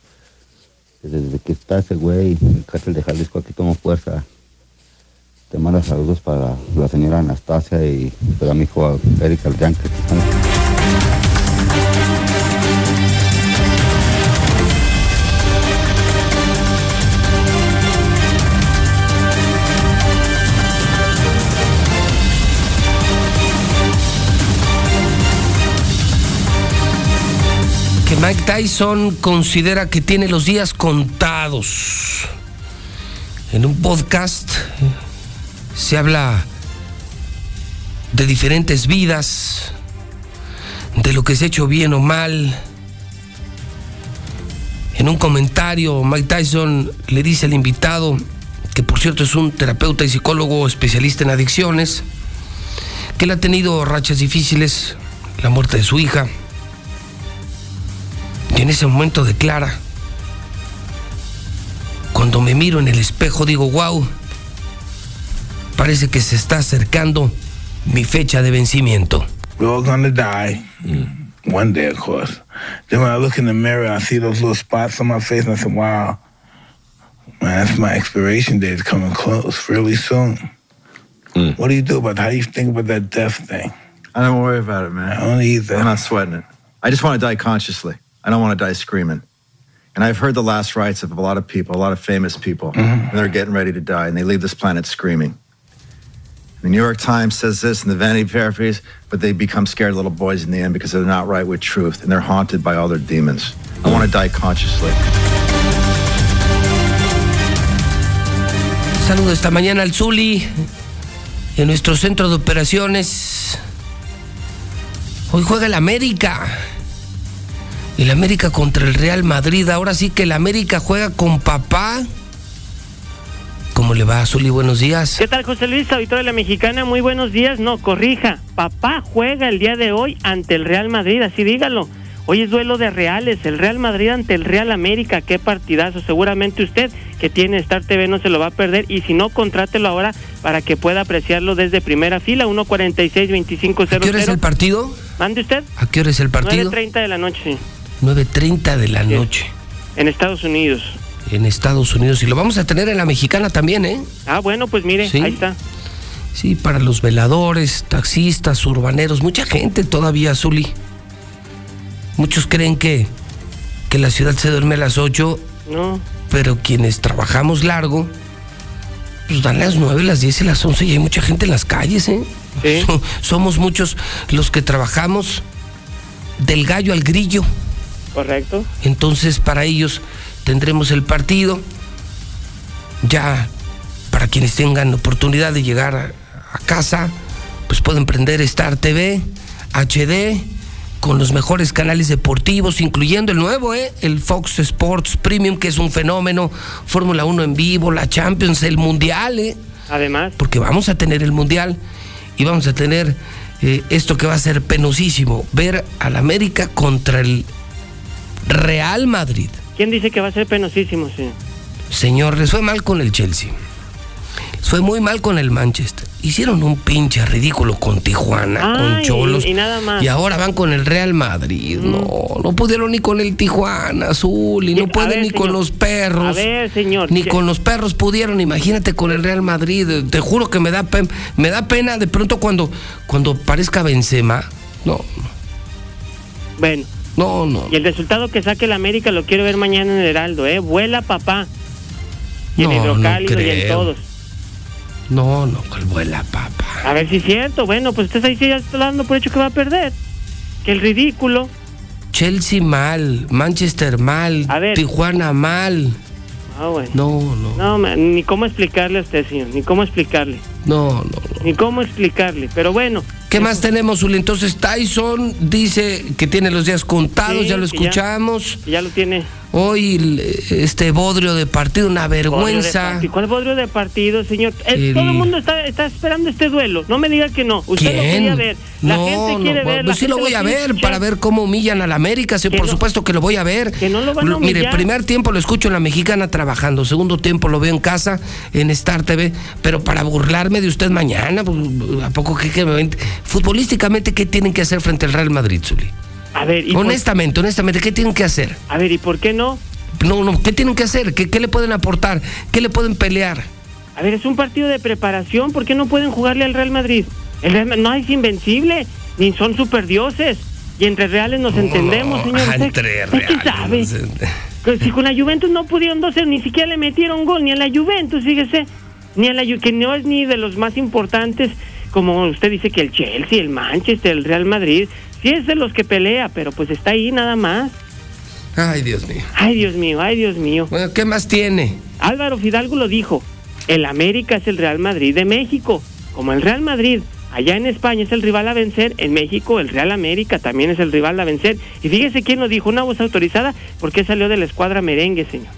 Desde que está ese güey, el cártel de Jalisco aquí tomó fuerza. Te mando saludos para la señora Anastasia y para mi hijo Eric Aljanque. Que Mike Tyson considera que tiene los días contados. En un podcast eh, se habla de diferentes vidas, de lo que se ha hecho bien o mal. En un comentario, Mike Tyson le dice al invitado, que por cierto es un terapeuta y psicólogo especialista en adicciones, que él ha tenido rachas difíciles, la muerte de su hija, y en ese momento declara, cuando me miro en el espejo digo, wow, parece que se está acercando mi fecha de vencimiento. We're all gonna die. One day, of course. Then when I look in the mirror, I see those little spots on my face, and I say, wow, man, that's my expiration date is coming close really soon. What do you do about How do you think about that death thing? I don't worry about it, man. I don't either. I'm not sweating it. I just want to die consciously. I don't want to die screaming. And I've heard the last rites of a lot of people, a lot of famous people, mm-hmm. and they're getting ready to die, and they leave this planet screaming. The New York Times says this, and the Vanity paraphrase, but they become scared little boys in the end because they're not right with truth, and they're haunted by all their demons. I want to die consciously. Saludo esta mañana al Zuli en nuestro centro de operaciones. Hoy juega el América. El América contra el Real Madrid. Ahora sí que el América juega con papá. ¿Cómo le va, Zuli? Buenos días. ¿Qué tal, José Luis, auditorio de la Mexicana? Muy buenos días. No, corrija. Papá juega el día de hoy ante el Real Madrid, así dígalo. Hoy es duelo de reales, el Real Madrid ante el Real América, qué partidazo. Seguramente usted que tiene Star TV no se lo va a perder y si no, contrátelo ahora para que pueda apreciarlo desde primera fila, 146-2500. ¿A qué hora es el partido? ¿Mande usted? ¿A qué hora es el partido? 9.30 de la noche, sí. 9.30 de la noche. En Estados Unidos. En Estados Unidos. Y lo vamos a tener en la mexicana también, ¿eh? Ah, bueno, pues mire, Sí. ahí está. Sí, para los veladores, taxistas, urbaneros, mucha gente todavía, Zuli. Muchos creen que, que la ciudad se duerme a las 8, No, pero quienes trabajamos largo, pues dan las 9, las 10 y las 11 y hay mucha gente en las calles, ¿eh? So- somos muchos los que trabajamos del gallo al grillo. Correcto. Entonces, para ellos tendremos el partido. Ya, para quienes tengan oportunidad de llegar a, a casa, pues pueden prender Star TV, HD, con los mejores canales deportivos, incluyendo el nuevo, ¿eh? el Fox Sports Premium, que es un fenómeno, Fórmula 1 en vivo, la Champions, el Mundial, ¿eh? Además, porque vamos a tener el Mundial y vamos a tener eh, esto que va a ser penosísimo, ver al América contra el Real Madrid. ¿quién dice que va a ser penosísimo, sí? Señor, les fue mal con el Chelsea. Les fue muy mal con el Manchester. Hicieron un pinche ridículo con Tijuana, con Cholos. y- nada más. Mm. Y ahora van con el Real Madrid. No, no pudieron ni con el Tijuana, Azul, y no pueden ver, ni con los perros. A ver, señor. Ni con los perros pudieron, imagínate con el Real Madrid. Te juro que me da pena, me da pena de pronto cuando, cuando parezca Benzema. No, Bueno. No, no. Y el resultado que saque el América lo quiero ver mañana en el Heraldo, ¿eh? Vuela papá. Y en No, no hidrocálido y en todos. No, no, que vuela papa. A ver si es cierto. Bueno, pues usted ahí sí ya está dando por hecho que va a perder. Que el ridículo. Chelsea mal, Manchester mal, A ver. Tijuana mal. Ah, bueno. No, no, No, ni cómo explicarle a usted, señor. Ni cómo explicarle. no, no. Ni cómo explicarle. Pero bueno. ¿Qué más tenemos, Uli? Entonces Tyson dice que tiene los días contados, Sí, ya lo ya- escuchamos. Ya lo tiene. Hoy este bodrio de partido, una Bodrio vergüenza. partido. ¿Cuál bodrio de partido, señor? Eh, El- Todo el mundo está, está esperando este duelo. No me diga que no. Usted lo ¿Quién? quería ver. La no, gente no, quiere pues, ver. la sí lo voy a ver escuchar. para ver cómo humillan al América, sí, Que por no- supuesto que lo voy a ver. Que no lo van a Lo- Mire, primer tiempo lo escucho en la mexicana trabajando, segundo tiempo lo veo en casa, en Star TV, pero para burlarme de usted mañana, pues, ¿a poco qué, qué me ven? Futbolísticamente, ¿qué tienen que hacer frente al Real Madrid, Zuli? A ver, ¿y por- Honestamente, honestamente, ¿qué tienen que hacer? a ver, ¿y por qué no? No, no, ¿qué tienen que hacer? ¿Qué, qué le pueden aportar? ¿Qué le pueden pelear? A ver, es un partido de preparación. ¿Por qué no pueden jugarle al Real Madrid? El Real Ma- no es invencible, ni son superdioses. Y entre reales nos entendemos, señor. ¿Usted- Entre usted qué sabe? Si con la Juventus no pudieron 12, ni siquiera le metieron gol, ni a la Juventus, fíjese. Ni a la que no es ni de los más importantes, como usted dice que el Chelsea, el Manchester, el Real Madrid. Sí es de los que pelea, pero pues está ahí nada más. Ay, Dios mío. Ay, Dios mío, ay, Dios mío. Bueno, ¿qué más tiene? Álvaro Fidalgo lo dijo, el América es el Real Madrid de México. Como el Real Madrid allá en España es el rival a vencer, en México el Real América también es el rival a vencer. Y fíjese quién lo dijo, una voz autorizada, porque salió de la escuadra merengue, señor.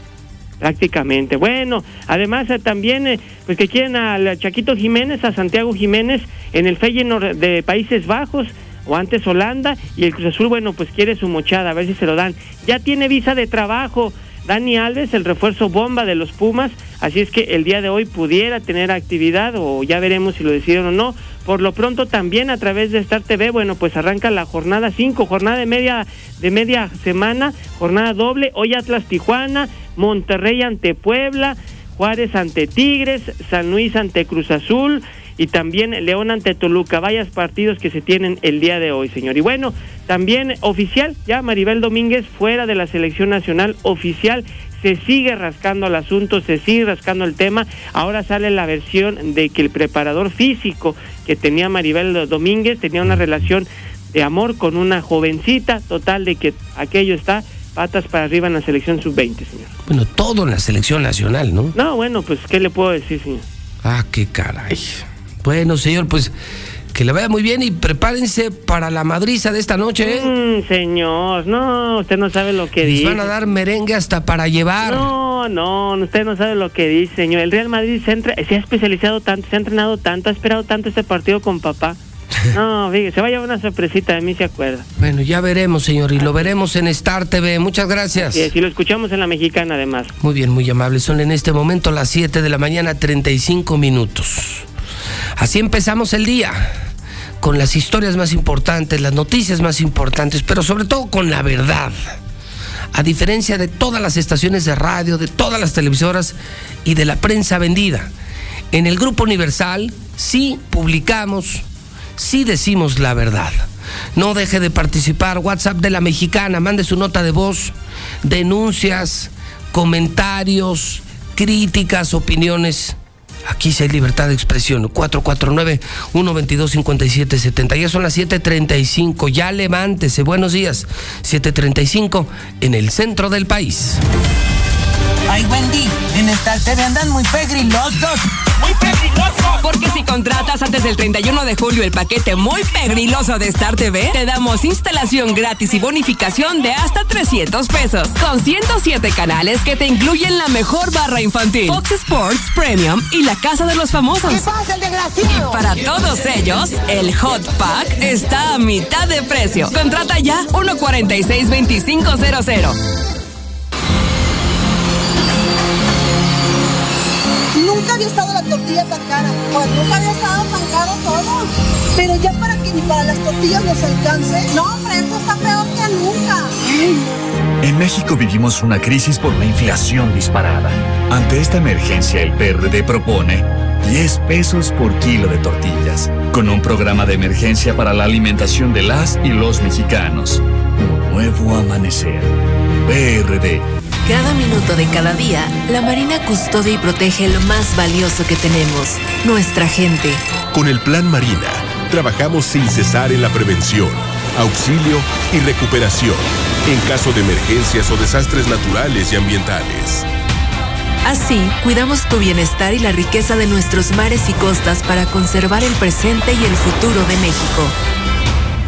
Prácticamente. Bueno, además eh, también, eh, pues que quieren al Chaquito Jiménez, a Santiago Jiménez en el Feyenoord de Países Bajos o antes Holanda y el Cruz Azul, bueno, pues quiere su mochada, a ver si se lo dan. Ya tiene visa de trabajo. Dani Alves, el refuerzo bomba de los Pumas, así es que el día de hoy pudiera tener actividad o ya veremos si lo deciden o no. Por lo pronto también a través de Star TV, bueno, pues arranca la jornada 5, jornada de media de media semana, jornada doble, hoy Atlas Tijuana, Monterrey ante Puebla, Juárez ante Tigres, San Luis ante Cruz Azul, y también León ante Toluca. Varios partidos que se tienen el día de hoy, señor. Y bueno, también oficial, ya Maribel Domínguez fuera de la selección nacional oficial se sigue rascando el asunto, se sigue rascando el tema. Ahora sale la versión de que el preparador físico que tenía Maribel Domínguez tenía una relación de amor con una jovencita, total de que aquello está patas para arriba en la selección sub-20, señor. Bueno, todo en la selección nacional, ¿no? No, bueno, pues, ¿qué le puedo decir, señor? Ah, qué caray. Bueno, señor, pues que le vaya muy bien y prepárense para la madriza de esta noche, ¿eh? Mm, señor, no, usted no sabe lo que Les dice. van a dar merengue hasta para llevar. No, no, usted no sabe lo que dice, señor. El Real Madrid se, entra- se ha especializado tanto, se ha entrenado tanto, ha esperado tanto este partido con papá. No, fíjese, se va a llevar una sorpresita, de mí se acuerda. Bueno, ya veremos, señor, y lo veremos en Star TV. Muchas gracias. Y si lo escuchamos en la mexicana, además. Muy bien, muy amable. Son en este momento las 7 de la mañana, 35 minutos. Así empezamos el día, con las historias más importantes, las noticias más importantes, pero sobre todo con la verdad. A diferencia de todas las estaciones de radio, de todas las televisoras y de la prensa vendida. En el Grupo Universal sí publicamos, sí decimos la verdad. No deje de participar. WhatsApp de la mexicana, mande su nota de voz, denuncias, comentarios, críticas, opiniones. Aquí sí hay libertad de expresión. 449-122-5770. Ya son las 7:35. Ya levántese. Buenos días. 7:35 en el centro del país. Ay, Wendy, en Star TV andan muy pegrilosos. ¡Muy pegrilosos! Porque si contratas antes del 31 de julio el paquete muy pegriloso de Star TV, te damos instalación gratis y bonificación de hasta 300 pesos. Con 107 canales que te incluyen la mejor barra infantil, Fox Sports Premium y la Casa de los Famosos. ¿Qué pasa, el desgraciado? Y para todos ellos, el Hot Pack está a mitad de precio. Contrata ya 146-2500. Nunca había estado la tortilla tan cara. Pues nunca había estado tan caro todo. Pero ya para que ni para las tortillas nos alcance. No, hombre, esto está peor que nunca. En México vivimos una crisis por la inflación disparada. Ante esta emergencia, el PRD propone 10 pesos por kilo de tortillas, con un programa de emergencia para la alimentación de las y los mexicanos. Un nuevo amanecer. PRD. Cada minuto de cada día, la Marina custodia y protege lo más valioso que tenemos, nuestra gente. Con el Plan Marina, trabajamos sin cesar en la prevención, auxilio y recuperación en caso de emergencias o desastres naturales y ambientales. Así, cuidamos tu bienestar y la riqueza de nuestros mares y costas para conservar el presente y el futuro de México.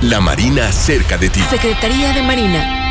La Marina cerca de ti. Secretaría de Marina,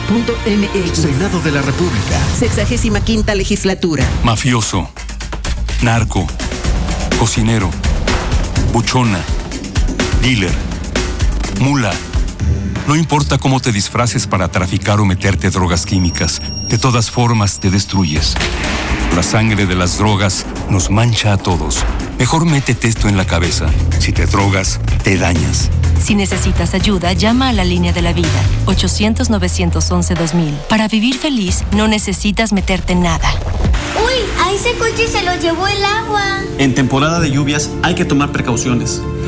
Senado de la República. Sexagésima quinta legislatura. Mafioso, narco, cocinero, buchona, dealer, mula. No importa cómo te disfraces para traficar o meterte drogas químicas, de todas formas te destruyes. La sangre de las drogas nos mancha a todos. Mejor métete esto en la cabeza. Si te drogas, te dañas. Si necesitas ayuda, llama a la línea de la vida, 800-911-2000. Para vivir feliz, no necesitas meterte en nada. ¡Uy! A ese coche se lo llevó el agua. En temporada de lluvias hay que tomar precauciones.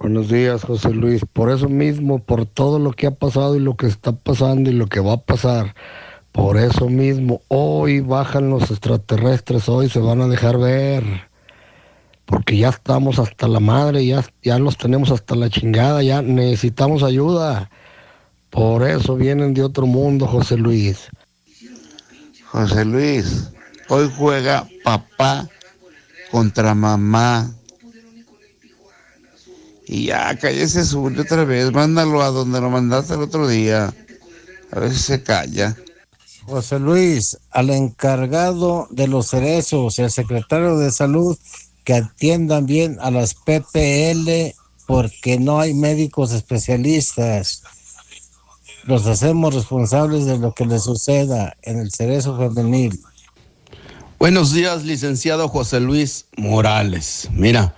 Buenos días, José Luis. Por eso mismo, por todo lo que ha pasado y lo que está pasando y lo que va a pasar, por eso mismo, hoy bajan los extraterrestres, hoy se van a dejar ver. Porque ya estamos hasta la madre, ya, ya los tenemos hasta la chingada, ya necesitamos ayuda. Por eso vienen de otro mundo, José Luis. José Luis, hoy juega papá contra mamá. Y ya, cállese su otra vez, mándalo a donde lo mandaste el otro día. A ver si se calla. José Luis, al encargado de los cerezos y al secretario de salud que atiendan bien a las PPL porque no hay médicos especialistas. Los hacemos responsables de lo que les suceda en el cerezo femenil. Buenos días, licenciado José Luis Morales. Mira,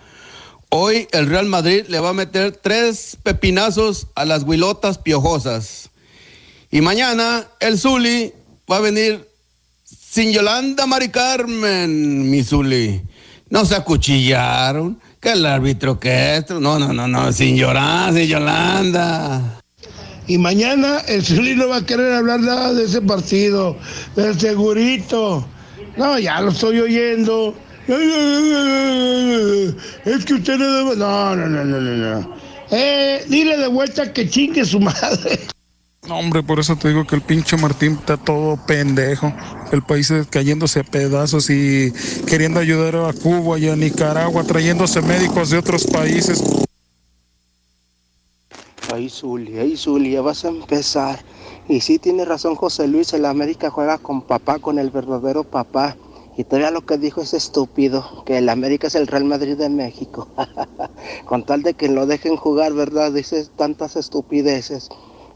hoy el Real Madrid le va a meter tres pepinazos a las huilotas piojosas. Y mañana el Zuli va a venir sin Yolanda Mari Carmen, mi Zuli. No se acuchillaron. Que el árbitro que esto. No, no, no, no. Sin llorar, sin Yolanda. Y mañana el Zuli no va a querer hablar nada de ese partido, del segurito. No, ya lo estoy oyendo. Es que usted no debe... No, no, no, no, no. no. Eh, dile de vuelta que chingue su madre. No, hombre, por eso te digo que el pinche Martín está todo pendejo. El país es cayéndose a pedazos y queriendo ayudar a Cuba y a Nicaragua, trayéndose médicos de otros países. Ay, Zuli, ay, Zuli, ya vas a empezar. Y sí tiene razón José Luis, el América juega con papá, con el verdadero papá. Y todavía lo que dijo es estúpido, que el América es el Real Madrid de México. con tal de que lo dejen jugar, ¿verdad? Dices tantas estupideces.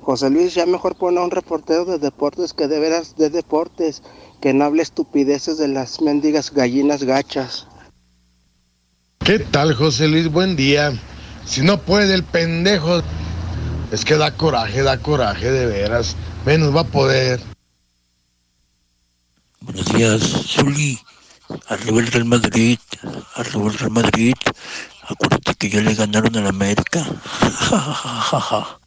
José Luis, ya mejor pone a un reportero de deportes que de veras de deportes, que no hable estupideces de las mendigas gallinas gachas. ¿Qué tal, José Luis? Buen día. Si no puede el pendejo, es que da coraje, da coraje, de veras. Menos va a poder. Buenos días, Zuli. Arriba el Real Madrid, arriba el Real Madrid. Acuérdate que ya le ganaron al América.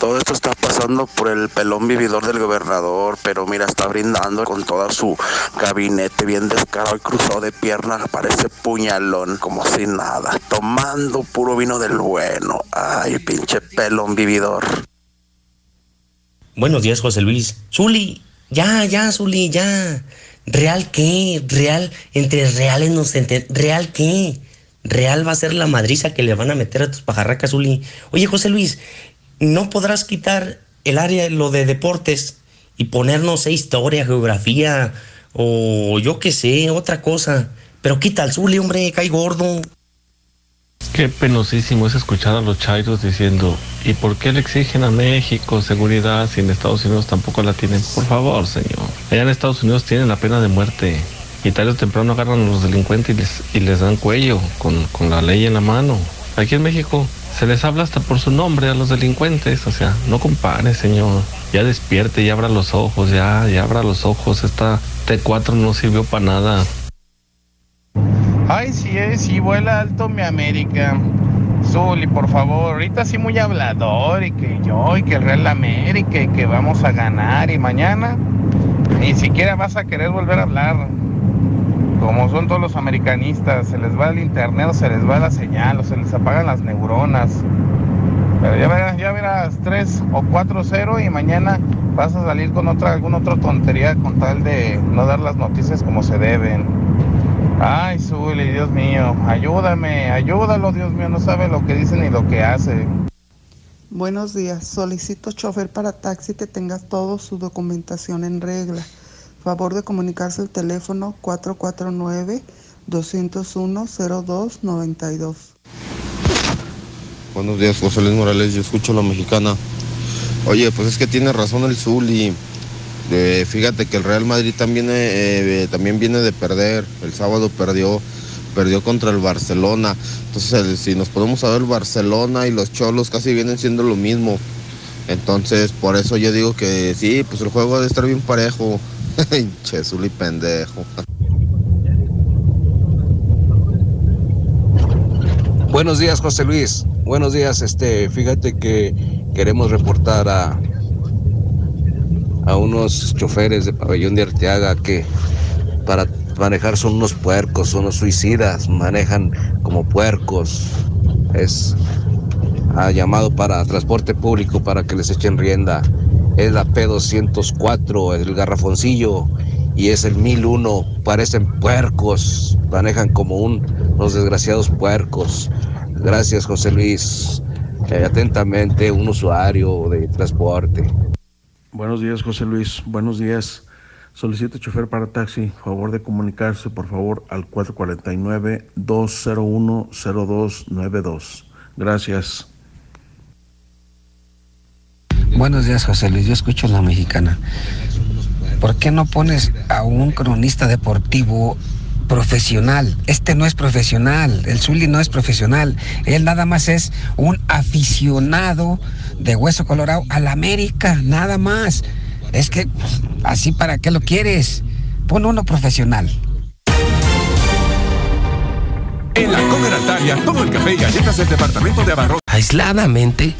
Todo esto está pasando por el pelón vividor del gobernador, pero mira, está brindando con todo su gabinete bien descarado y cruzado de piernas, parece puñalón, como si nada, tomando puro vino del bueno. Ay, pinche pelón vividor. Buenos días, José Luis. Zuli, ya, ya, Zuli, ya. ¿Real qué? ¿Real? Entre reales nos enten... ¿Real qué? Real va a ser la madriza que le van a meter a tus pajarracas, Zuli. Oye, José Luis, no podrás quitar el área lo de deportes y ponernos historia, geografía o yo qué sé, otra cosa. Pero quita el Zuli, hombre, cae gordo. Qué penosísimo es escuchar a los chairos diciendo, ¿y por qué le exigen a México seguridad si en Estados Unidos tampoco la tienen? Por favor, señor. Allá en Estados Unidos tienen la pena de muerte. Y tarde o temprano agarran a los delincuentes y les, y les dan cuello con, la ley en la mano. Aquí en México se les habla hasta por su nombre a los delincuentes. O sea, no compare, señor. Ya despierte, ya abra los ojos, ya, ya abra los ojos. Esta T4 no sirvió para nada. Ay, sí, eh, sí, vuela alto mi América. Zuli, por favor, ahorita sí muy hablador y que yo y que el Real América y que vamos a ganar y mañana ni siquiera vas a querer volver a hablar. Como son todos los americanistas, se les va el internet o se les va la señal o se les apagan las neuronas. Pero ya verás, ya verás 3 o 4-0 y mañana vas a salir con otra, alguna otra tontería con tal de no dar las noticias como se deben. Ay, Zuli, Dios mío, ayúdame, ayúdalo, Dios mío, no sabe lo que dice ni lo que hace. Buenos días. Solicito chofer para taxi que tenga toda su documentación en regla. Favor de comunicarse al teléfono 449-201-0292. Buenos días, José Luis Morales. Yo escucho la mexicana. Oye, pues es que tiene razón el Zuli. Eh, fíjate que el Real Madrid también, eh, eh, también viene de perder. El sábado perdió, perdió contra el Barcelona. Entonces, si nos ver el Barcelona y los Cholos casi vienen siendo lo mismo. Entonces, por eso yo digo que sí, pues el juego debe estar bien parejo. che, Zuli pendejo. Buenos días, José Luis. Buenos días. Este, fíjate que queremos reportar a a unos choferes de pabellón de Arteaga que para manejar son unos puercos, son unos suicidas, manejan como puercos. Es ha llamado para transporte público para que les echen rienda. Es la P204, el garrafoncillo y es el 1001. Parecen puercos, manejan como un, los desgraciados puercos. Gracias, José Luis. Eh, atentamente, un usuario de transporte. Buenos días, José Luis. Buenos días. Solicito chofer para taxi. Favor de comunicarse, por favor, al 449-201-0292. Gracias. Buenos días, José Luis. Yo escucho la mexicana. ¿Por qué no pones a un cronista deportivo profesional? Este no es profesional. El Zuli no es profesional. Él nada más es un aficionado de hueso colorado a la América, nada más. Es que, pues, así para qué lo quieres. Pon uno profesional. En la Comer Altaria, todo el café y galletas del departamento de abarrotes. aisladamente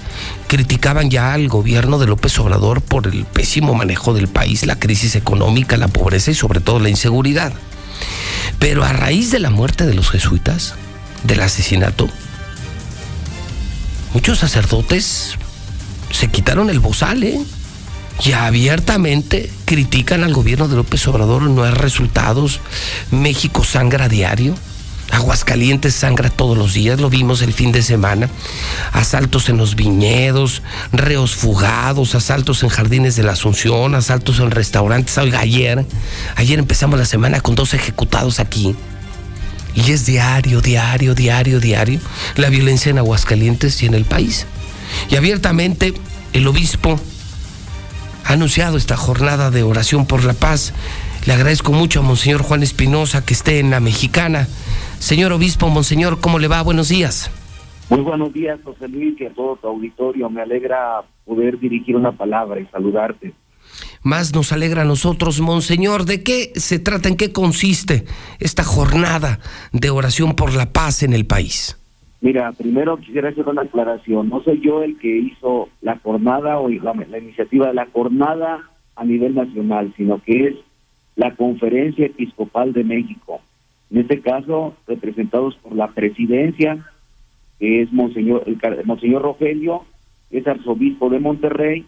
criticaban ya al gobierno de López Obrador por el pésimo manejo del país, la crisis económica, la pobreza y sobre todo la inseguridad. Pero a raíz de la muerte de los jesuitas, del asesinato, muchos sacerdotes se quitaron el bozal, ¿eh? Y abiertamente critican al gobierno de López Obrador, no hay resultados, México sangra diario. Aguascalientes sangra todos los días, lo vimos el fin de semana. Asaltos en los viñedos, reos fugados, asaltos en jardines de la Asunción, asaltos en restaurantes. Oiga, ayer, ayer empezamos la semana con dos ejecutados aquí. Y es diario, diario, diario, diario la violencia en Aguascalientes y en el país. Y abiertamente el obispo ha anunciado esta jornada de oración por la paz. Le agradezco mucho a Monseñor Juan Espinosa que esté en la mexicana. Señor obispo, Monseñor, ¿cómo le va? Buenos días. Muy buenos días, José Luis, y a todo tu auditorio. Me alegra poder dirigir una palabra y saludarte. Más nos alegra a nosotros, Monseñor. ¿De qué se trata, en qué consiste esta jornada de oración por la paz en el país? Mira, primero quisiera hacer una aclaración. No soy yo el que hizo la jornada o la, iniciativa de la jornada a nivel nacional, sino que es la Conferencia Episcopal de México. En este caso, representados por la presidencia, que es Monseñor, el, Monseñor Rogelio, que es arzobispo de Monterrey,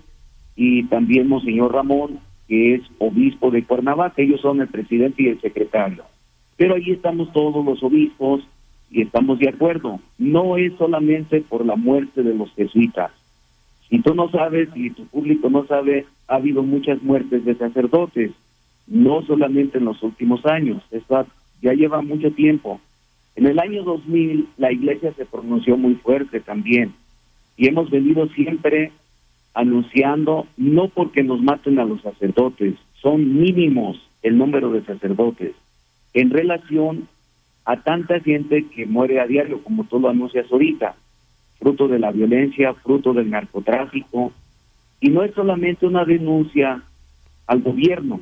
y también Monseñor Ramón, que es obispo de Cuernavaca. Ellos son el presidente y el secretario. Pero ahí estamos todos los obispos y estamos de acuerdo. No es solamente por la muerte de los jesuitas. Si tú no sabes, y tu público no sabe, ha habido muchas muertes de sacerdotes, no solamente en los últimos años, esto ya lleva mucho tiempo. En el año 2000 la iglesia se pronunció muy fuerte también y hemos venido siempre anunciando, no porque nos maten a los sacerdotes, son mínimos el número de sacerdotes en relación a tanta gente que muere a diario, como tú lo anuncias ahorita, fruto de la violencia, fruto del narcotráfico, y no es solamente una denuncia al gobierno,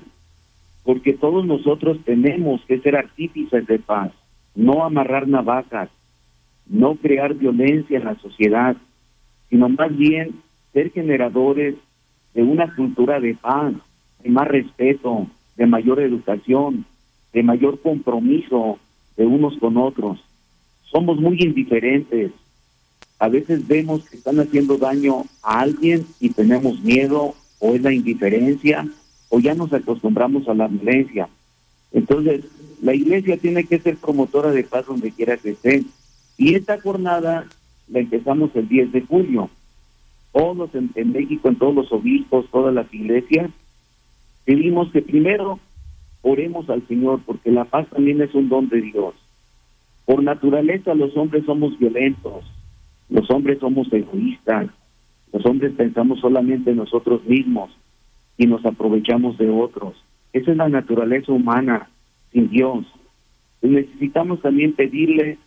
porque todos nosotros tenemos que ser artífices de paz, no amarrar navajas, no crear violencia en la sociedad, sino más bien ser generadores de una cultura de paz, de más respeto, de mayor educación, de mayor compromiso de unos con otros. Somos muy indiferentes. A veces vemos que están haciendo daño a alguien y tenemos miedo o es la indiferencia o ya nos acostumbramos a la violencia. Entonces, la iglesia tiene que ser promotora de paz donde quiera que esté. Y esta jornada la empezamos el 10 de julio. todos en, en México, en todos los obispos, todas las iglesias, pedimos que primero oremos al Señor, porque la paz también es un don de Dios. Por naturaleza los hombres somos violentos, los hombres somos egoístas, los hombres pensamos solamente en nosotros mismos y nos aprovechamos de otros. Esa es la naturaleza humana sin Dios. Necesitamos también pedirle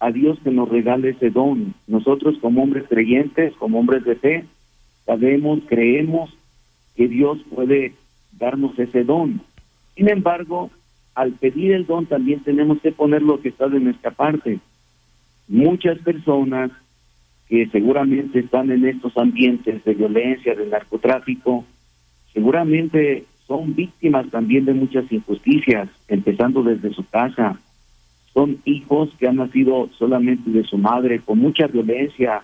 a Dios que nos regale ese don. Nosotros como hombres creyentes, como hombres de fe, sabemos, creemos que Dios puede darnos ese don. Sin embargo, al pedir el don también tenemos que poner lo que está de nuestra parte. Muchas personas que seguramente están en estos ambientes de violencia, de narcotráfico, seguramente son víctimas también de muchas injusticias, empezando desde su casa. Son hijos que han nacido solamente de su madre, con mucha violencia,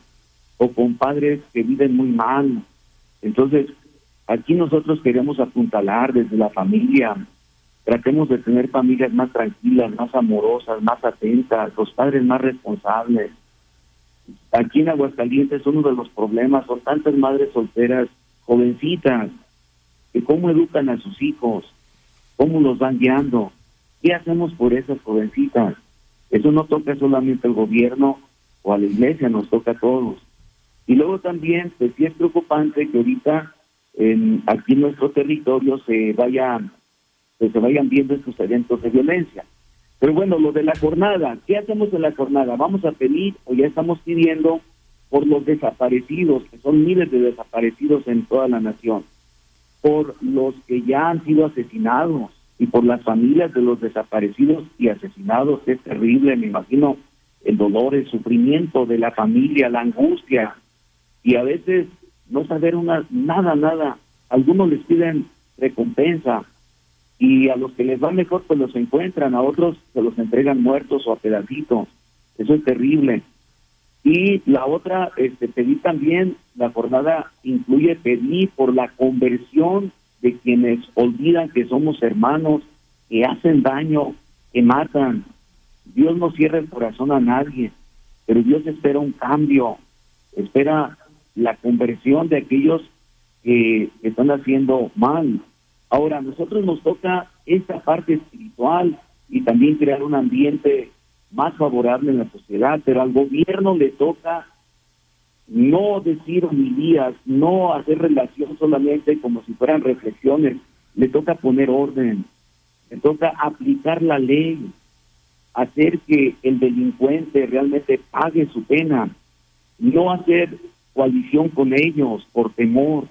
o con padres que viven muy mal. Entonces, aquí nosotros queremos apuntalar desde la familia. Tratemos de tener familias más tranquilas, más amorosas, más atentas, los padres más responsables. Aquí en Aguascalientes uno de los problemas son tantas madres solteras, jovencitas, que cómo educan a sus hijos, cómo los van guiando, qué hacemos por esas jovencitas. Eso no toca solamente al gobierno o a la iglesia, nos toca a todos. Y luego también, pues sí es preocupante que ahorita en, aquí en nuestro territorio se vayan, pues, se vayan viendo estos eventos de violencia. Pero bueno, lo de la jornada, ¿qué hacemos en la jornada? Vamos a pedir o ya estamos pidiendo por los desaparecidos, que son miles de desaparecidos en toda la nación por los que ya han sido asesinados y por las familias de los desaparecidos y asesinados. Es terrible, me imagino el dolor, el sufrimiento de la familia, la angustia y a veces no saber una, nada, nada. Algunos les piden recompensa y a los que les va mejor pues los encuentran, a otros se los entregan muertos o a pedacitos. Eso es terrible. Y la otra, este, pedir también, la jornada incluye pedir por la conversión de quienes olvidan que somos hermanos, que hacen daño, que matan. Dios no cierra el corazón a nadie, pero Dios espera un cambio, espera la conversión de aquellos que, que están haciendo mal. Ahora, a nosotros nos toca esta parte espiritual y también crear un ambiente más favorable en la sociedad, pero al gobierno le toca no decir homilías, no hacer relación solamente como si fueran reflexiones, le toca poner orden, le toca aplicar la ley, hacer que el delincuente realmente pague su pena, no hacer coalición con ellos por temor.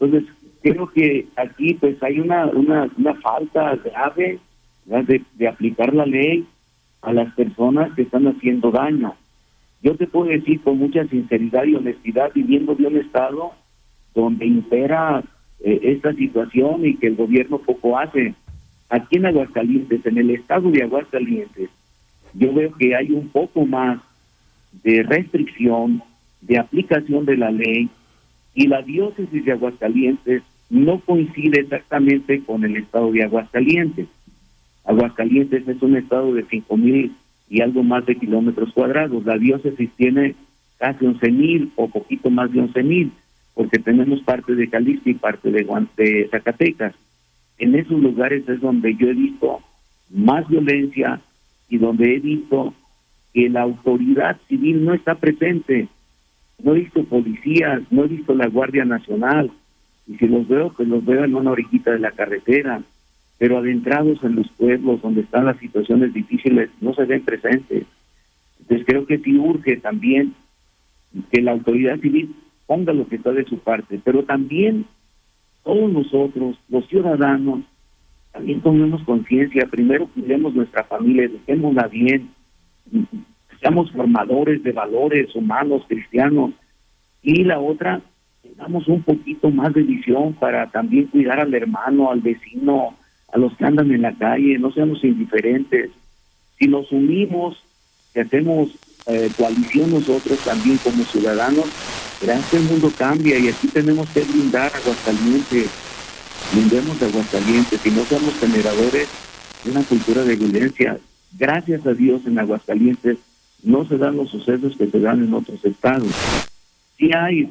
Entonces, creo que aquí pues hay una, una, una falta grave de, de aplicar la ley a las personas que están haciendo daño. Yo te puedo decir con mucha sinceridad y honestidad, viviendo de un estado donde impera eh, esta situación y que el gobierno poco hace. Aquí en Aguascalientes, en el estado de Aguascalientes, yo veo que hay un poco más de restricción, de aplicación de la ley, y la diócesis de Aguascalientes no coincide exactamente con el estado de Aguascalientes. Aguascalientes es un estado de cinco mil y algo más de kilómetros cuadrados. La diócesis tiene casi once mil o poquito más de once mil, porque tenemos parte de Jalisco y parte de, de Zacatecas. En esos lugares es donde yo he visto más violencia y donde he visto que la autoridad civil no está presente. No he visto policías, no he visto la Guardia Nacional. Y si los veo, pues los veo en una orillita de la carretera pero adentrados en los pueblos donde están las situaciones difíciles no se ven presentes. Entonces creo que sí urge también que la autoridad civil ponga lo que está de su parte, pero también todos nosotros, los ciudadanos, también tomemos conciencia, primero cuidemos nuestra familia, dejémosla bien, seamos formadores de valores humanos, cristianos, y la otra, tengamos un poquito más de visión para también cuidar al hermano, al vecino, a los que andan en la calle, no seamos indiferentes. Si nos unimos, si hacemos eh, coalición nosotros también como ciudadanos, que el mundo cambia y aquí tenemos que brindar Aguascalientes, brindemos de Aguascalientes y no seamos generadores de una cultura de violencia. Gracias a Dios en Aguascalientes no se dan los sucesos que se dan en otros estados. Sí hay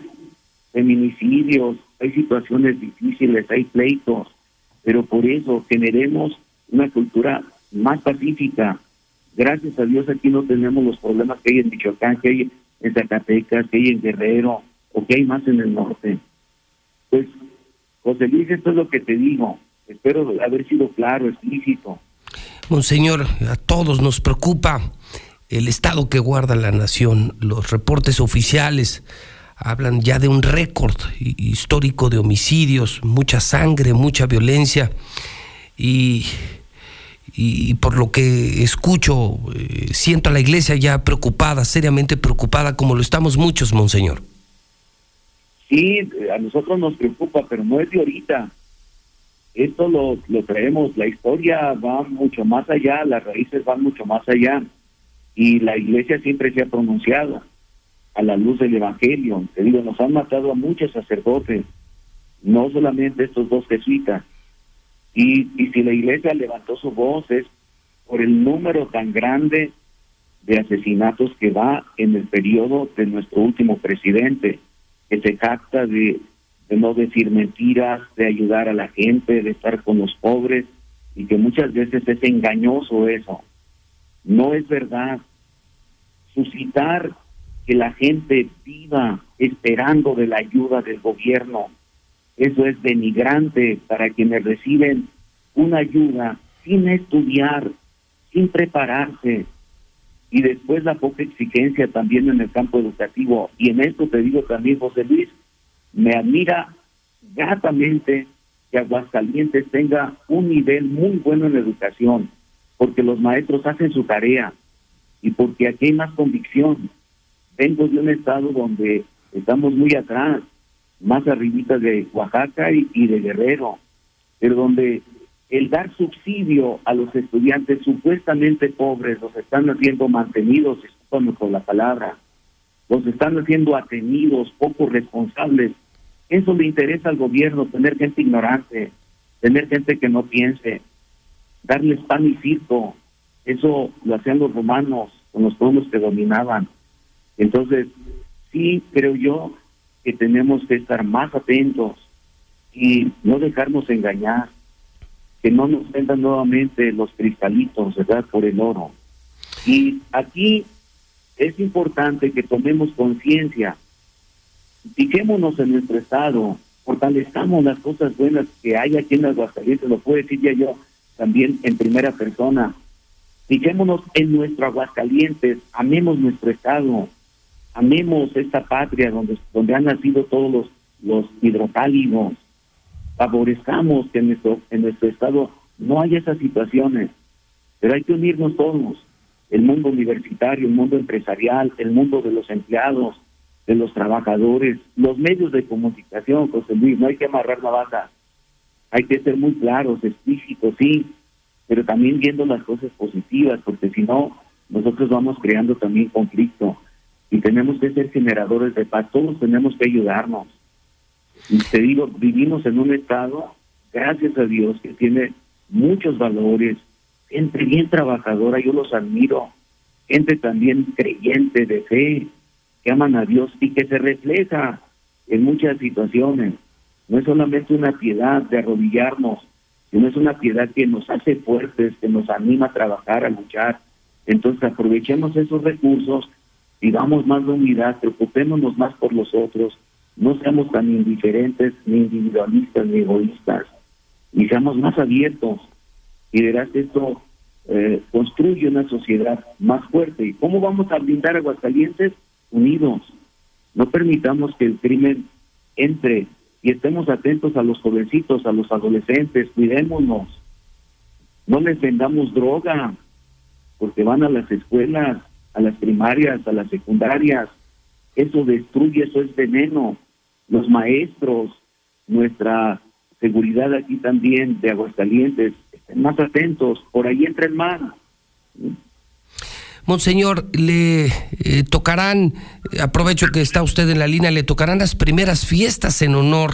feminicidios, hay situaciones difíciles, hay pleitos, pero por eso generemos una cultura más pacífica. Gracias a Dios aquí no tenemos los problemas que hay en Michoacán, que hay en Zacatecas, que hay en Guerrero, o que hay más en el norte. Pues, José Luis, esto es lo que te digo. Espero haber sido claro, explícito. Monseñor, a todos nos preocupa el estado que guarda la nación. Los reportes oficiales hablan ya de un récord histórico de homicidios, mucha sangre, mucha violencia y, y por lo que escucho, eh, siento a la iglesia ya preocupada, seriamente preocupada, como lo estamos muchos, Monseñor. Sí, a nosotros nos preocupa, pero no es de ahorita. Esto lo, lo la historia va mucho más allá, las raíces van mucho más allá. Y la iglesia siempre se ha pronunciado a la luz del Evangelio. Te digo, nos han matado a muchos sacerdotes, no solamente estos dos jesuitas. Y, y si la iglesia levantó su voz es por el número tan grande de asesinatos que va en el periodo de nuestro último presidente que se jacta de, no decir mentiras, de ayudar a la gente, de estar con los pobres, y que muchas veces es engañoso eso. No es verdad. Suscitar que la gente viva esperando de la ayuda del gobierno, eso es denigrante para quienes reciben una ayuda sin estudiar, sin prepararse, y después la poca exigencia también en el campo educativo. Y en esto te digo también, José Luis, me admira gratamente que Aguascalientes tenga un nivel muy bueno en educación, porque los maestros hacen su tarea y porque aquí hay más convicción. Vengo de un estado donde estamos muy atrás, más arribita de Oaxaca y, de Guerrero, pero donde el dar subsidio a los estudiantes supuestamente pobres, los están haciendo mantenidos, discúlpame por la palabra, los están haciendo atenidos, poco responsables. Eso le interesa al gobierno, tener gente ignorante, tener gente que no piense, darles pan y circo. Eso lo hacían los romanos con los pueblos que dominaban. Entonces, sí creo yo que tenemos que estar más atentos y no dejarnos engañar que no nos vendan nuevamente los cristalitos, ¿verdad?, por el oro. Y aquí es importante que tomemos conciencia, fijémonos en nuestro estado, fortalezcamos las cosas buenas que hay aquí en Aguascalientes, lo puedo decir ya yo también en primera persona. Fijémonos en nuestro Aguascalientes, amemos nuestro estado, amemos esta patria donde, donde han nacido todos los, los hidrocálidos, favorezcamos que en nuestro, en nuestro estado no haya esas situaciones, pero hay que unirnos todos, el mundo universitario, el mundo empresarial, el mundo de los empleados, de los trabajadores, los medios de comunicación, José Luis, no hay que amarrar la banda, hay que ser muy claros, explícitos, sí, pero también viendo las cosas positivas, porque si no, nosotros vamos creando también conflicto y tenemos que ser generadores de paz, todos tenemos que ayudarnos. Y te digo, vivimos en un estado, gracias a Dios, que tiene muchos valores, gente bien trabajadora, yo los admiro, gente también creyente de fe, que aman a Dios y que se refleja en muchas situaciones. No es solamente una piedad de arrodillarnos, sino es una piedad que nos hace fuertes, que nos anima a trabajar, a luchar. Entonces aprovechemos esos recursos, digamos más de unidad, preocupémonos más por los otros, no seamos tan indiferentes, ni individualistas, ni egoístas, y seamos más abiertos. Y verás, esto eh, construye una sociedad más fuerte. ¿Y cómo vamos a blindar a Aguascalientes? Unidos. No permitamos que el crimen entre y estemos atentos a los jovencitos, a los adolescentes, cuidémonos. No les vendamos droga, porque van a las escuelas, a las primarias, a las secundarias. Eso destruye, eso es veneno los maestros, nuestra seguridad aquí también de Aguascalientes, estén más atentos, por ahí entra el mar. Monseñor, le eh, tocarán, aprovecho que está usted en la línea, le tocarán las primeras fiestas en honor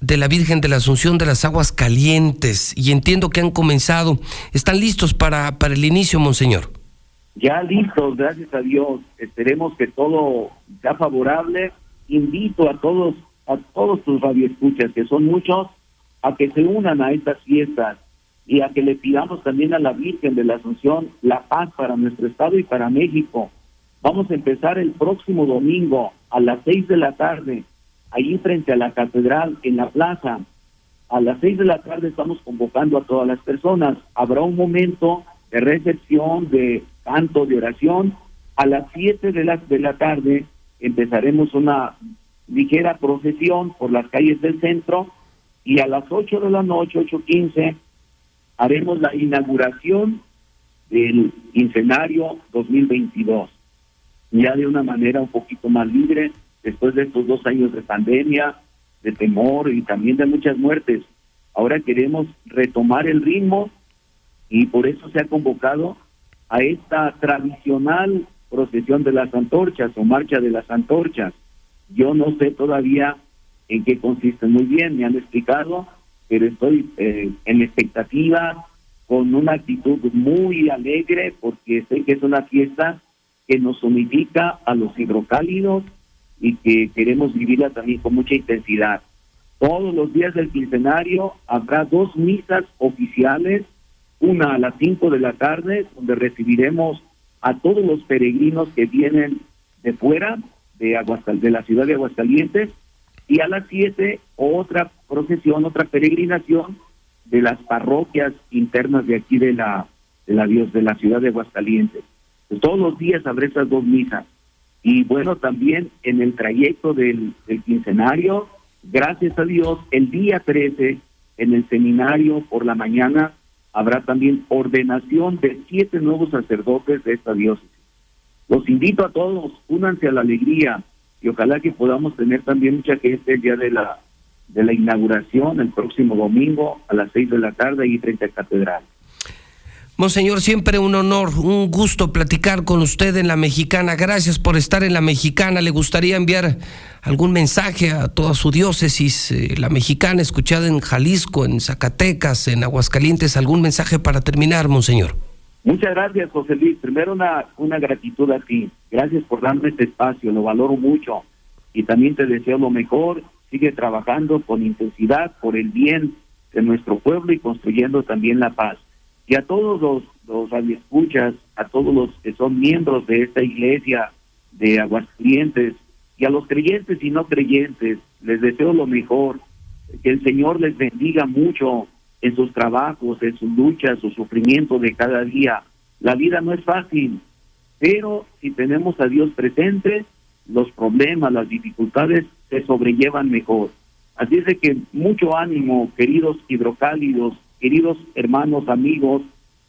de la Virgen de la Asunción de las Aguas Calientes y entiendo que han comenzado. ¿Están listos para, para el inicio, Monseñor? Ya listos, gracias a Dios. Esperemos que todo sea favorable invito a todos a todos tus radioescuchas, que son muchos, a que se unan a estas fiestas y a que le pidamos también a la Virgen de la Asunción la paz para nuestro Estado y para México. Vamos a empezar el próximo domingo a las seis de la tarde, ahí frente a la catedral, en la plaza. A las seis de la tarde estamos convocando a todas las personas. Habrá un momento de recepción, de canto, de oración. A las siete de la, de la tarde empezaremos una ligera procesión por las calles del centro y a las 8 de la noche, 8.15, haremos la inauguración del quincenario 2022, ya de una manera un poquito más libre, después de estos dos años de pandemia, de temor y también de muchas muertes. Ahora queremos retomar el ritmo y por eso se ha convocado a esta tradicional procesión de las antorchas o marcha de las antorchas. Yo no sé todavía en qué consiste muy bien, me han explicado, pero estoy eh, en expectativa, con una actitud muy alegre, porque sé que es una fiesta que nos unifica a los hidrocálidos y que queremos vivirla también con mucha intensidad. Todos los días del quincenario habrá dos misas oficiales, una a las 5 de la tarde, donde recibiremos a todos los peregrinos que vienen de fuera de, Aguascal de la ciudad de Aguascalientes y a las 7 otra procesión, otra peregrinación de las parroquias internas de aquí de la de la de la ciudad de Aguascalientes. Pues todos los días habrá esas dos misas. Y bueno, también en el trayecto del, del quincenario, gracias a Dios, el día 13, en el seminario por la mañana, habrá también ordenación de siete nuevos sacerdotes de esta diócesis. Los invito a todos, únanse a la alegría y ojalá que podamos tener también mucha gente el día de la, de la inauguración, el próximo domingo a las seis de la tarde y frente a Catedral. Monseñor, siempre un honor, un gusto platicar con usted en la mexicana. Gracias por estar en la mexicana. ¿Le gustaría enviar algún mensaje a toda su diócesis, eh, la mexicana, escuchada en Jalisco, en Zacatecas, en Aguascalientes? ¿Algún mensaje para terminar, Monseñor? Muchas gracias, José Luis. Primero una, gratitud a ti. Gracias por darme este espacio, lo valoro mucho. Y también te deseo lo mejor. Sigue trabajando con intensidad por el bien de nuestro pueblo y construyendo también la paz y a todos los, los radioescuchas, a todos los que son miembros de esta iglesia de Aguascalientes y a los creyentes y no creyentes, les deseo lo mejor, que el Señor les bendiga mucho en sus trabajos, en sus luchas, su sufrimiento de cada día. La vida no es fácil, pero si tenemos a Dios presente, los problemas, las dificultades se sobrellevan mejor. Así es que mucho ánimo, queridos hidrocálidos, queridos hermanos, amigos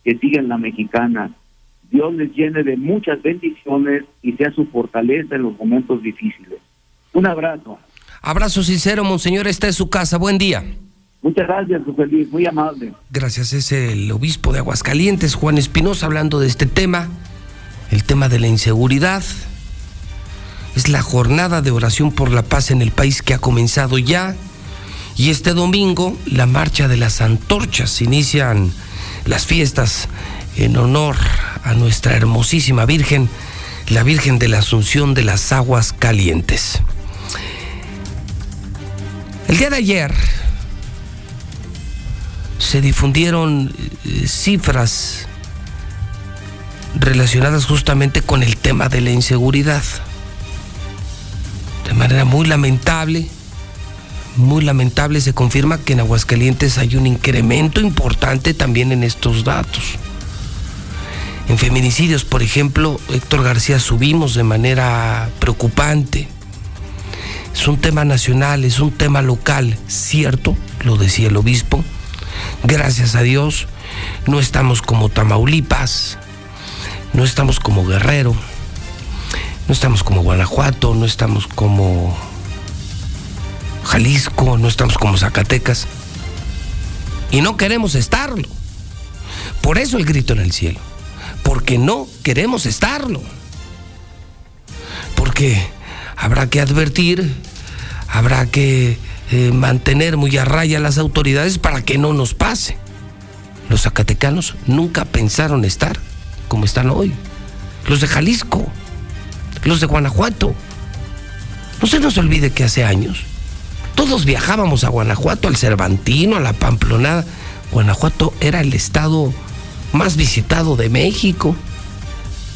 que siguen la mexicana. Dios les llene de muchas bendiciones y sea su fortaleza en los momentos difíciles. Un abrazo. Abrazo sincero, Monseñor, está en su casa. Buen día. Muchas gracias, Luis, muy amable. Gracias, es el obispo de Aguascalientes, Juan Espinosa, hablando de este tema, el tema de la inseguridad. Es la jornada de oración por la paz en el país que ha comenzado ya. Y este domingo, la marcha de las antorchas. Inician las fiestas en honor a nuestra hermosísima Virgen, la Virgen de la Asunción de las Aguas Calientes. El día de ayer se difundieron eh, cifras relacionadas justamente con el tema de la inseguridad. De manera muy lamentable, muy lamentable, se confirma que en Aguascalientes hay un incremento importante también en estos datos. En feminicidios, por ejemplo, Héctor García subimos de manera preocupante. Es un tema nacional, es un tema local, cierto, lo decía el obispo. Gracias a Dios, no estamos como Tamaulipas, no estamos como Guerrero, no estamos como Guanajuato, no estamos como Jalisco, no estamos como Zacatecas. Y no queremos estarlo. Por eso el grito en el cielo. Porque no queremos estarlo. Porque habrá que advertir, habrá que eh, mantener muy a raya las autoridades para que no nos pase. Los zacatecanos nunca pensaron estar como están hoy. Los de Jalisco, los de Guanajuato. No se nos olvide que hace años Todos viajábamos a Guanajuato, al Cervantino, a la Pamplonada. Guanajuato era el estado más visitado de México.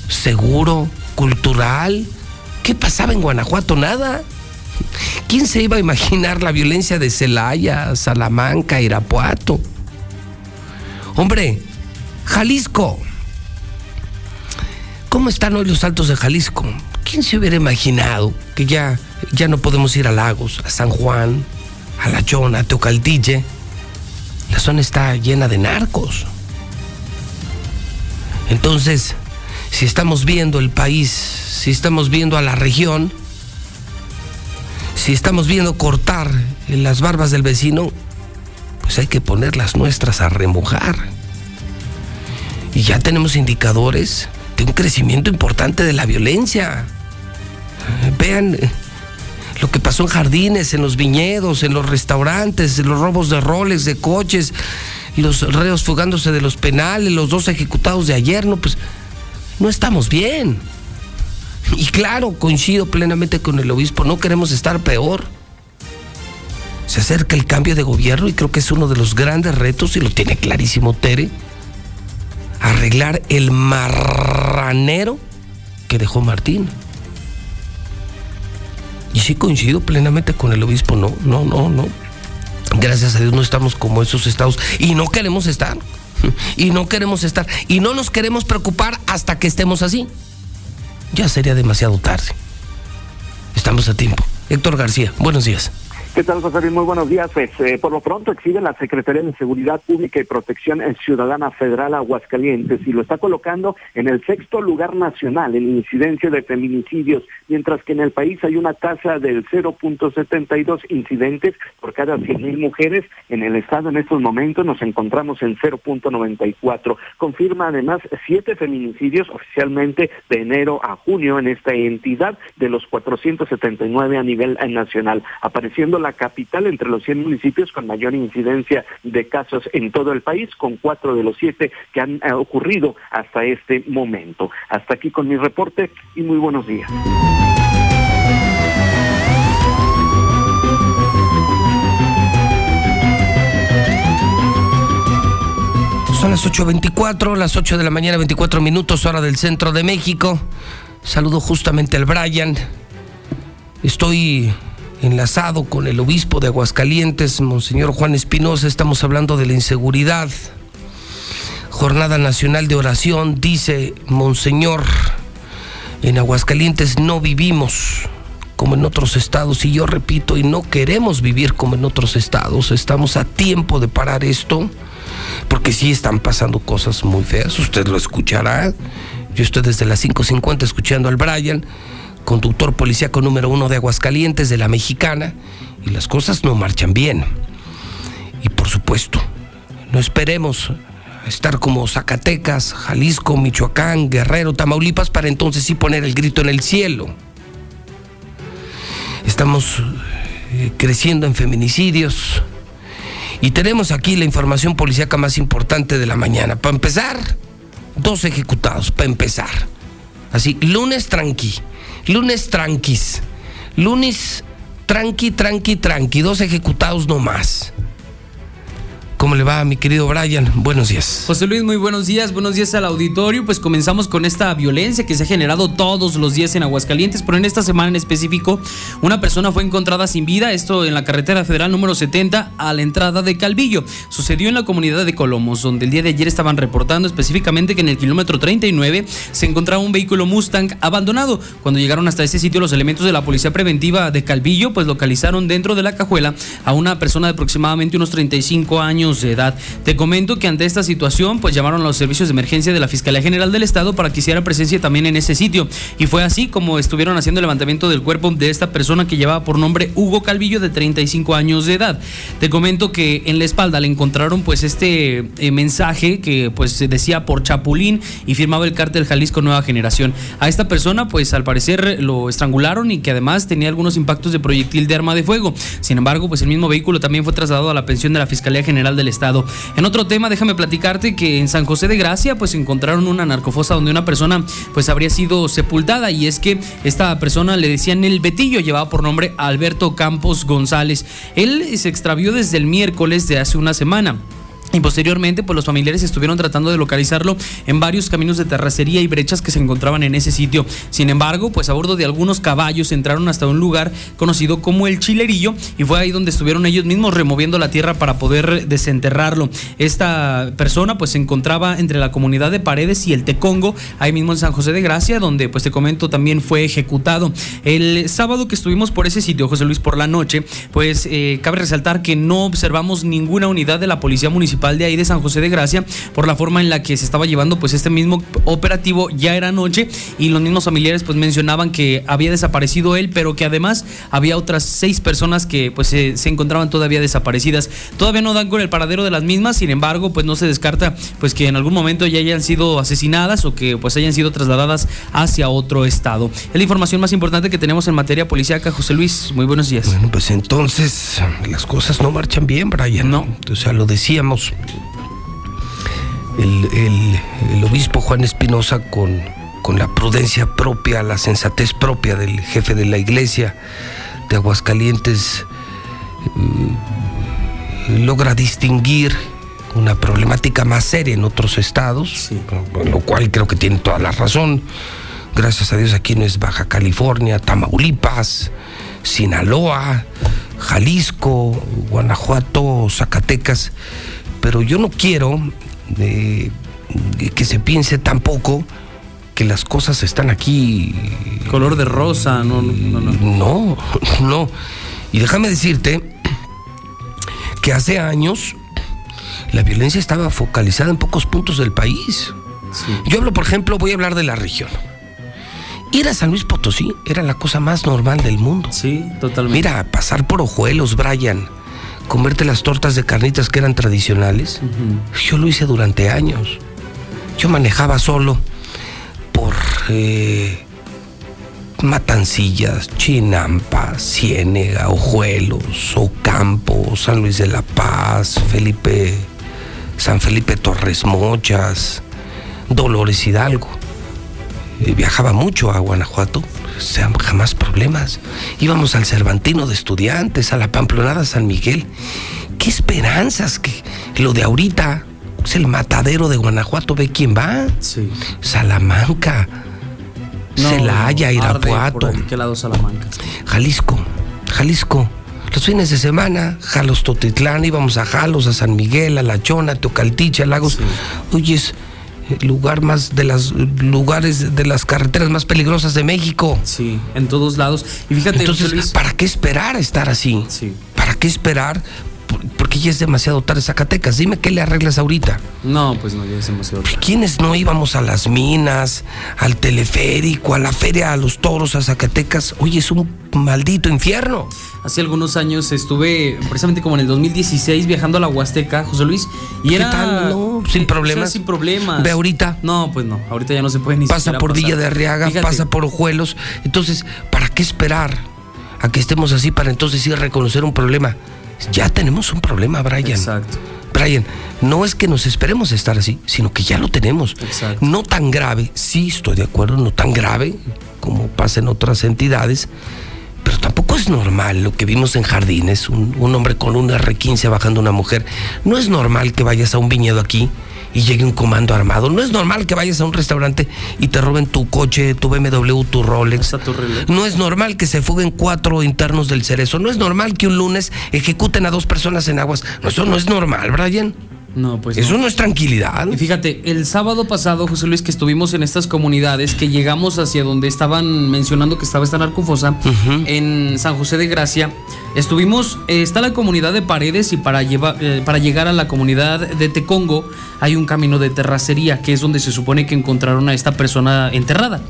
Seguro, cultural. ¿Qué pasaba en Guanajuato? Nada. ¿Quién se iba a imaginar la violencia de Celaya, Salamanca, Irapuato? Hombre, Jalisco. ¿Cómo están hoy los altos de Jalisco? ¿Quién se hubiera imaginado que ya, ya no podemos ir a Lagos, a San Juan, a La Chona, a Teocaltille? La zona está llena de narcos. Entonces, si estamos viendo el país, si estamos viendo a la región, si estamos viendo cortar las barbas del vecino, pues hay que poner las nuestras a remojar. Y ya tenemos indicadores de un crecimiento importante de la violencia. Vean eh, lo que pasó en jardines, en los viñedos, en los restaurantes, en los robos de roles, de coches, los reos fugándose de los penales, los dos ejecutados de ayer, no, pues no estamos bien. Y claro, coincido plenamente con el obispo, no queremos estar peor. Se acerca el cambio de gobierno y creo que es uno de los grandes retos, y lo tiene clarísimo Tere, arreglar el marranero que dejó Martín. Y sí coincido plenamente con el obispo, no, no, no, no. Gracias a Dios no estamos como esos estados y no queremos estar. Y no queremos estar. Y no nos queremos preocupar hasta que estemos así. Ya sería demasiado tarde. Estamos a tiempo. Héctor García, buenos días. ¿Qué tal, José Luis? Muy buenos días. Pues, eh, por lo pronto exhibe la Secretaría de Seguridad Pública y Protección Ciudadana Federal Aguascalientes y lo está colocando en el sexto lugar nacional en incidencia de feminicidios, mientras que en el país hay una tasa del 0.72 incidentes por cada 100.000 mujeres. En el estado en estos momentos nos encontramos en 0.94. Confirma además siete feminicidios oficialmente de enero a junio en esta entidad de los 479 a nivel nacional, apareciendo la capital entre los 100 municipios con mayor incidencia de casos en todo el país, con cuatro de los siete que han eh, ocurrido hasta este momento. Hasta aquí con mi reporte y muy buenos días. Son las 8.24, las 8 de la mañana, 24 minutos, hora del centro de México. Saludo justamente al Brian. Estoy enlazado con el obispo de Aguascalientes, Monseñor Juan Espinosa, estamos hablando de la inseguridad. Jornada Nacional de Oración, dice Monseñor, en Aguascalientes no vivimos como en otros estados y yo repito, y no queremos vivir como en otros estados, estamos a tiempo de parar esto, porque sí están pasando cosas muy feas, usted lo escuchará, yo estoy desde las 5.50 escuchando al Brian, conductor policíaco número uno de Aguascalientes, de la Mexicana, y las cosas no marchan bien. Y por supuesto, no esperemos estar como Zacatecas, Jalisco, Michoacán, Guerrero, Tamaulipas, para entonces sí poner el grito en el cielo. Estamos eh, creciendo en feminicidios y tenemos aquí la información policíaca más importante de la mañana. Para empezar, dos ejecutados, para empezar. Así, lunes tranqui Lunes tranquis. Lunes tranqui, tranqui, tranqui. Dos ejecutados no más. ¿Cómo le va, mi querido Brian? Buenos días. José Luis, muy buenos días. Buenos días al auditorio. Pues comenzamos con esta violencia que se ha generado todos los días en Aguascalientes, pero en esta semana en específico, una persona fue encontrada sin vida. Esto en la carretera federal número 70 a la entrada de Calvillo. Sucedió en la comunidad de Colomos, donde el día de ayer estaban reportando específicamente que en el kilómetro 39 se encontraba un vehículo Mustang abandonado. Cuando llegaron hasta ese sitio, los elementos de la policía preventiva de Calvillo, pues localizaron dentro de la cajuela a una persona de aproximadamente unos 35 años de edad. Te comento que ante esta situación, pues llamaron a los servicios de emergencia de la Fiscalía General del Estado para que hiciera presencia también en ese sitio. Y fue así como estuvieron haciendo el levantamiento del cuerpo de esta persona que llevaba por nombre Hugo Calvillo, de 35 años de edad. Te comento que en la espalda le encontraron pues este eh, mensaje que pues decía por Chapulín y firmaba el cártel Jalisco Nueva Generación. A esta persona pues al parecer lo estrangularon y que además tenía algunos impactos de proyectil de arma de fuego. Sin embargo, pues el mismo vehículo también fue trasladado a la pensión de la Fiscalía General del estado. En otro tema, déjame platicarte que en San José de Gracia pues encontraron una narcofosa donde una persona pues habría sido sepultada y es que esta persona le decían el Betillo, llevaba por nombre Alberto Campos González. Él se extravió desde el miércoles de hace una semana. Y posteriormente, pues los familiares estuvieron tratando de localizarlo en varios caminos de terracería y brechas que se encontraban en ese sitio. Sin embargo, pues a bordo de algunos caballos entraron hasta un lugar conocido como el Chilerillo y fue ahí donde estuvieron ellos mismos removiendo la tierra para poder desenterrarlo. Esta persona pues se encontraba entre la comunidad de Paredes y el Tecongo, ahí mismo en San José de Gracia, donde pues te comento también fue ejecutado. El sábado que estuvimos por ese sitio, José Luis, por la noche, pues eh, cabe resaltar que no observamos ninguna unidad de la Policía Municipal de ahí de San José de Gracia por la forma en la que se estaba llevando pues este mismo operativo ya era noche y los mismos familiares pues mencionaban que había desaparecido él pero que además había otras seis personas que pues se, se encontraban todavía desaparecidas todavía no dan con el paradero de las mismas sin embargo pues no se descarta pues que en algún momento ya hayan sido asesinadas o que pues hayan sido trasladadas hacia otro estado es la información más importante que tenemos en materia policíaca José Luis muy buenos días Bueno, pues entonces las cosas no marchan bien, Brian. No. O sea, lo decíamos. El, el- el obispo Juan Espinosa, con, con la prudencia propia, la sensatez propia del jefe de la iglesia de Aguascalientes, eh, logra distinguir una problemática más seria en otros estados, lo cual creo que tiene toda la razón. Gracias a Dios aquí no es Baja California, Tamaulipas, Sinaloa, Jalisco, Guanajuato, Zacatecas, pero yo no quiero eh, que se piense tampoco que las cosas están aquí. Color de rosa, no, no, no. No, no. Y déjame decirte que hace años la violencia estaba focalizada en pocos puntos del país. Yo hablo, por ejemplo, voy a hablar de la región. Ir a San Luis Potosí era la cosa más normal del mundo. Sí, totalmente. Mira, pasar por Ojuelos, Brian, comerte las tortas de carnitas que eran tradicionales. Yo lo hice durante años. Yo manejaba solo por eh, Matancillas, Chinampa, Ciénega, Ojuelos, Ocampo, San Luis de la Paz, Felipe, San Felipe Torres Mochas, Dolores Hidalgo. Eh, Viajaba mucho a Guanajuato, jamás problemas. Íbamos al Cervantino de Estudiantes, a la Pamplonada San Miguel. ¡Qué esperanzas! Que lo de ahorita es el matadero de Guanajuato, ve quién va. Sí. Salamanca, Celaya, arde Irapuato. por aquel lado Salamanca. Jalisco, Jalisco. Los fines de semana, Jalos Totitlán, íbamos a Jalos, a San Miguel, a La Chona, a Teocaltiche, a Lagos. El lugar más de las lugares de las carreteras más peligrosas de México. Sí, en todos lados. Y fíjate, Entonces, Luis- ¿para qué esperar a estar así? Sí. ¿Para qué esperar? Por- Porque ya es demasiado tarde Zacatecas. Dime qué le arreglas ahorita. No, pues no, ya es demasiado. tarde. ¿Quiénes no íbamos a las minas, al teleférico, a la feria, a los toros, a Zacatecas? Oye, es un maldito infierno. Hace algunos años estuve, precisamente como en el 2016, viajando a la Huasteca, José Luis. Y ¿Qué era. tal? No, sin eh, problemas. o sea, sin problemas. Ve ahorita. No, pues no. Ahorita ya no se puede ni Pasa por pasar. Villa de Arriaga, Fíjate, pasa por Ojuelos. Entonces, ¿para qué esperar a que estemos así para entonces sí reconocer un problema? Ya tenemos un problema, Brian. Exacto. Brian, no es que nos esperemos estar así, sino que ya lo tenemos. Exacto. No tan grave, sí estoy de acuerdo, no tan grave como pasa en otras entidades, pero tampoco es normal lo que vimos en jardines, un, un hombre con un R15 bajando a una mujer. No es normal que vayas a un viñedo aquí y llegue un comando armado. No es normal que vayas a un restaurante y te roben tu coche, tu BMW, tu Rolex. No es normal que se fuguen cuatro internos del cerezo. No es normal que un lunes ejecuten a dos personas en aguas. No, eso no es normal, Brian. No, pues Eso no. no es tranquilidad. Y fíjate, el sábado pasado, José Luis, que estuvimos en estas comunidades, que llegamos hacia donde estaban mencionando que estaba esta narcofosa, en San José de Gracia, estuvimos, eh, está la comunidad de Paredes y para, llevar, eh, para llegar a la comunidad de Tecongo hay un camino de terracería, que es donde se supone que encontraron a esta persona enterrada.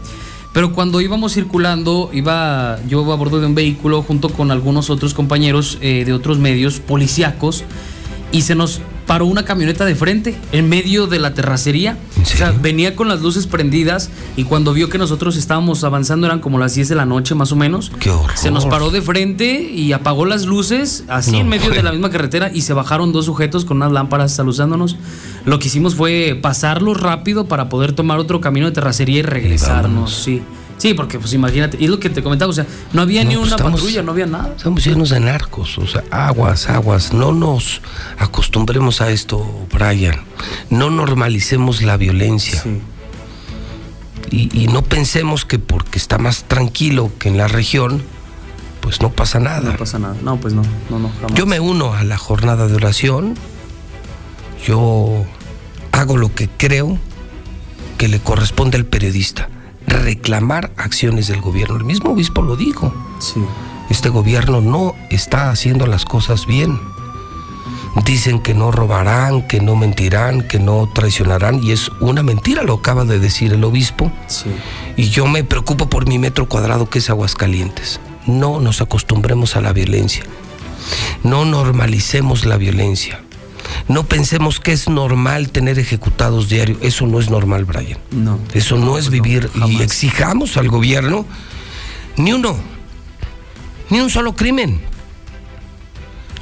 Pero cuando íbamos circulando, iba yo a bordo de un vehículo junto con algunos otros compañeros eh, de otros medios policíacos y se nos paró una camioneta de frente en medio de la terracería. O sea, venía con las luces prendidas y cuando vio que nosotros estábamos avanzando eran como las 10 de la noche más o menos. Qué horror. Se nos paró de frente y apagó las luces así No, en medio de la misma carretera y se bajaron dos sujetos con unas lámparas saludándonos. Lo que hicimos fue pasarlos rápido para poder tomar otro camino de terracería y regresarnos. Sí. Sí, porque pues imagínate, y lo que te comentaba, o sea, no había No, ni pues, una estamos- patrulla, no había nada. Estamos llenos de narcos, o sea, aguas, aguas. No nos acostumbremos a esto, Brian. No normalicemos la violencia. Y, y no pensemos que porque está más tranquilo que en la región, pues no pasa nada. No pasa nada. No, pues no, no, no. jamás. Yo me uno a la jornada de oración. Yo hago lo que creo que le corresponde al periodista. Reclamar acciones del gobierno. El mismo obispo lo dijo. Este gobierno no está haciendo las cosas bien. Dicen que no robarán, que no mentirán, que no traicionarán y es una mentira, lo acaba de decir el obispo. Y yo me preocupo por mi metro cuadrado que es Aguascalientes. No nos acostumbremos a la violencia. No normalicemos la violencia. No pensemos que es normal tener ejecutados diarios. Eso no es normal, Brian. No. Eso no es vivir. y exijamos al gobierno ni uno, ni un solo crimen.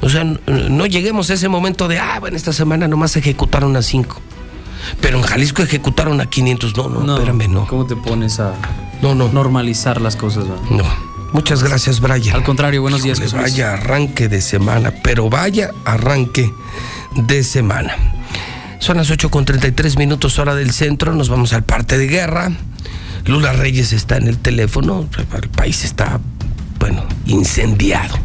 O sea, no lleguemos a ese momento de, ah, bueno, esta semana nomás ejecutaron a cinco. Pero en Jalisco ejecutaron a 500. No, no, espérame, no. ¿Cómo te pones a no, no. normalizar las cosas? No. Muchas gracias, Brian. Al contrario, buenos días, Luis. Vaya arranque de semana, pero vaya arranque de semana. Son las 8 con 33 minutos hora del centro, nos vamos al parte de guerra. Lula Reyes está en el teléfono, el país está, bueno, incendiado.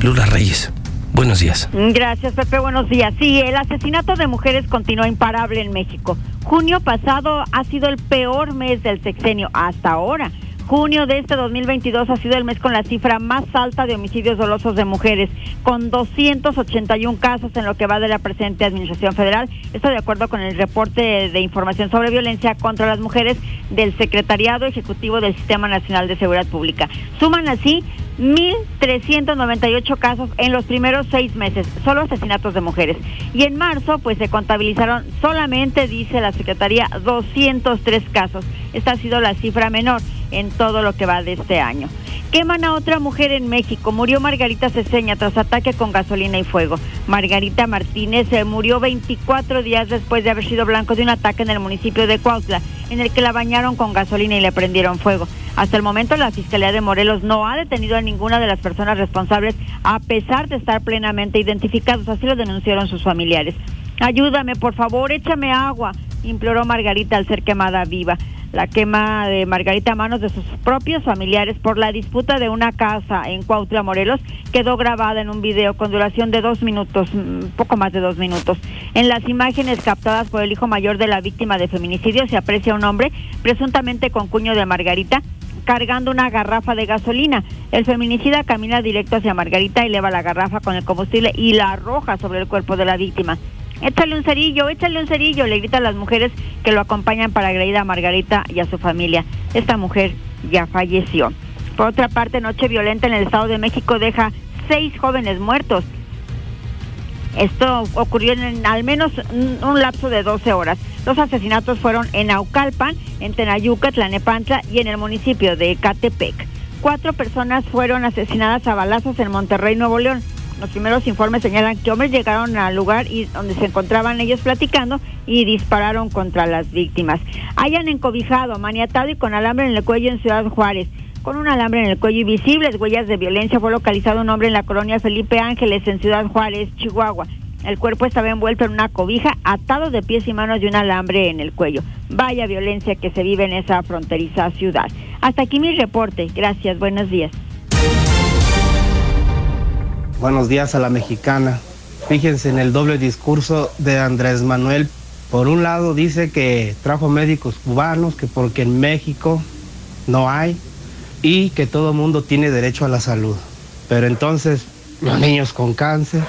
Lula Reyes, buenos días. Gracias, Pepe. Buenos días. Sí, el asesinato de mujeres continúa imparable en México. Junio pasado ha sido el peor mes del sexenio hasta ahora. Junio de este 2022 ha sido el mes con la cifra más alta de homicidios dolosos de mujeres, con 281 casos en lo que va de la presente Administración Federal. Esto de acuerdo con el reporte de información sobre violencia contra las mujeres del Secretariado Ejecutivo del Sistema Nacional de Seguridad Pública. Suman así 1.398 casos en los primeros seis meses, solo asesinatos de mujeres. Y en marzo, pues se contabilizaron solamente, dice la Secretaría, 203 casos. Esta ha sido la cifra menor en todo lo que va de este año. Queman a otra mujer en México. Murió Margarita Ceseña tras ataque con gasolina y fuego. Margarita Martínez se murió 24 días después de haber sido blanco de un ataque en el municipio de Cuautla, en el que la bañaron con gasolina y le prendieron fuego. Hasta el momento la Fiscalía de Morelos no ha detenido a ninguna de las personas responsables a pesar de estar plenamente identificados, así lo denunciaron sus familiares. Ayúdame, por favor, échame agua, imploró Margarita al ser quemada viva. La quema de Margarita a manos de sus propios familiares por la disputa de una casa en Cuautla, Morelos, quedó grabada en un video con duración de dos minutos, mm, poco más de dos minutos. En las imágenes captadas por el hijo mayor de la víctima de feminicidio se aprecia un hombre presuntamente con cuño de Margarita cargando una garrafa de gasolina. El feminicida camina directo hacia Margarita, eleva la garrafa con el combustible y la arroja sobre el cuerpo de la víctima. Échale un cerillo, échale un cerillo, le gritan las mujeres que lo acompañan para agredir a Margarita y a su familia. Esta mujer ya falleció. Por otra parte, noche violenta en el Estado de México deja seis jóvenes muertos. Esto ocurrió en al menos un lapso de 12 horas. Los asesinatos fueron en Naucalpan, en Tenayuca, Tlanepantla y en el municipio de Ecatepec. Cuatro personas fueron asesinadas a balazos en Monterrey, Nuevo León. Los primeros informes señalan que hombres llegaron al lugar y donde se encontraban ellos platicando y dispararon contra las víctimas. Hayan encobijado, maniatado y con alambre en el cuello en Ciudad Juárez. Con un alambre en el cuello y visibles huellas de violencia fue localizado un hombre en la colonia Felipe Ángeles en Ciudad Juárez, Chihuahua. El cuerpo estaba envuelto en una cobija, atado de pies y manos y un alambre en el cuello. Vaya violencia que se vive en esa fronteriza ciudad. Hasta aquí mi reporte. Gracias, buenos días. Buenos días a la mexicana. Fíjense en el doble discurso de Andrés Manuel. Por un lado dice que trajo médicos cubanos, que porque en México no hay y que todo mundo tiene derecho a la salud. Pero entonces los niños con cáncer,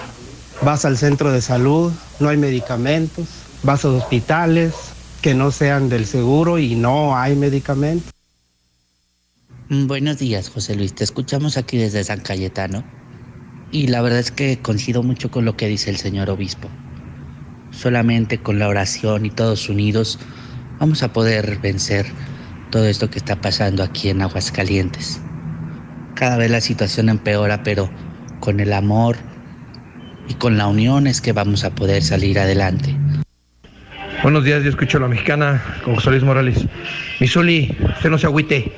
vas al centro de salud, no hay medicamentos, vas a hospitales que no sean del seguro y no hay medicamentos. Buenos días, José Luis. Te escuchamos aquí desde San Cayetano. Y la verdad es que coincido mucho con lo que dice el señor obispo. Solamente con la oración y todos unidos vamos a poder vencer todo esto que está pasando aquí en Aguascalientes. Cada vez la situación empeora, pero con el amor y con la unión es que vamos a poder salir adelante. Buenos días, yo escucho a la mexicana con José Luis Morales. Misuli, usted no se agüite.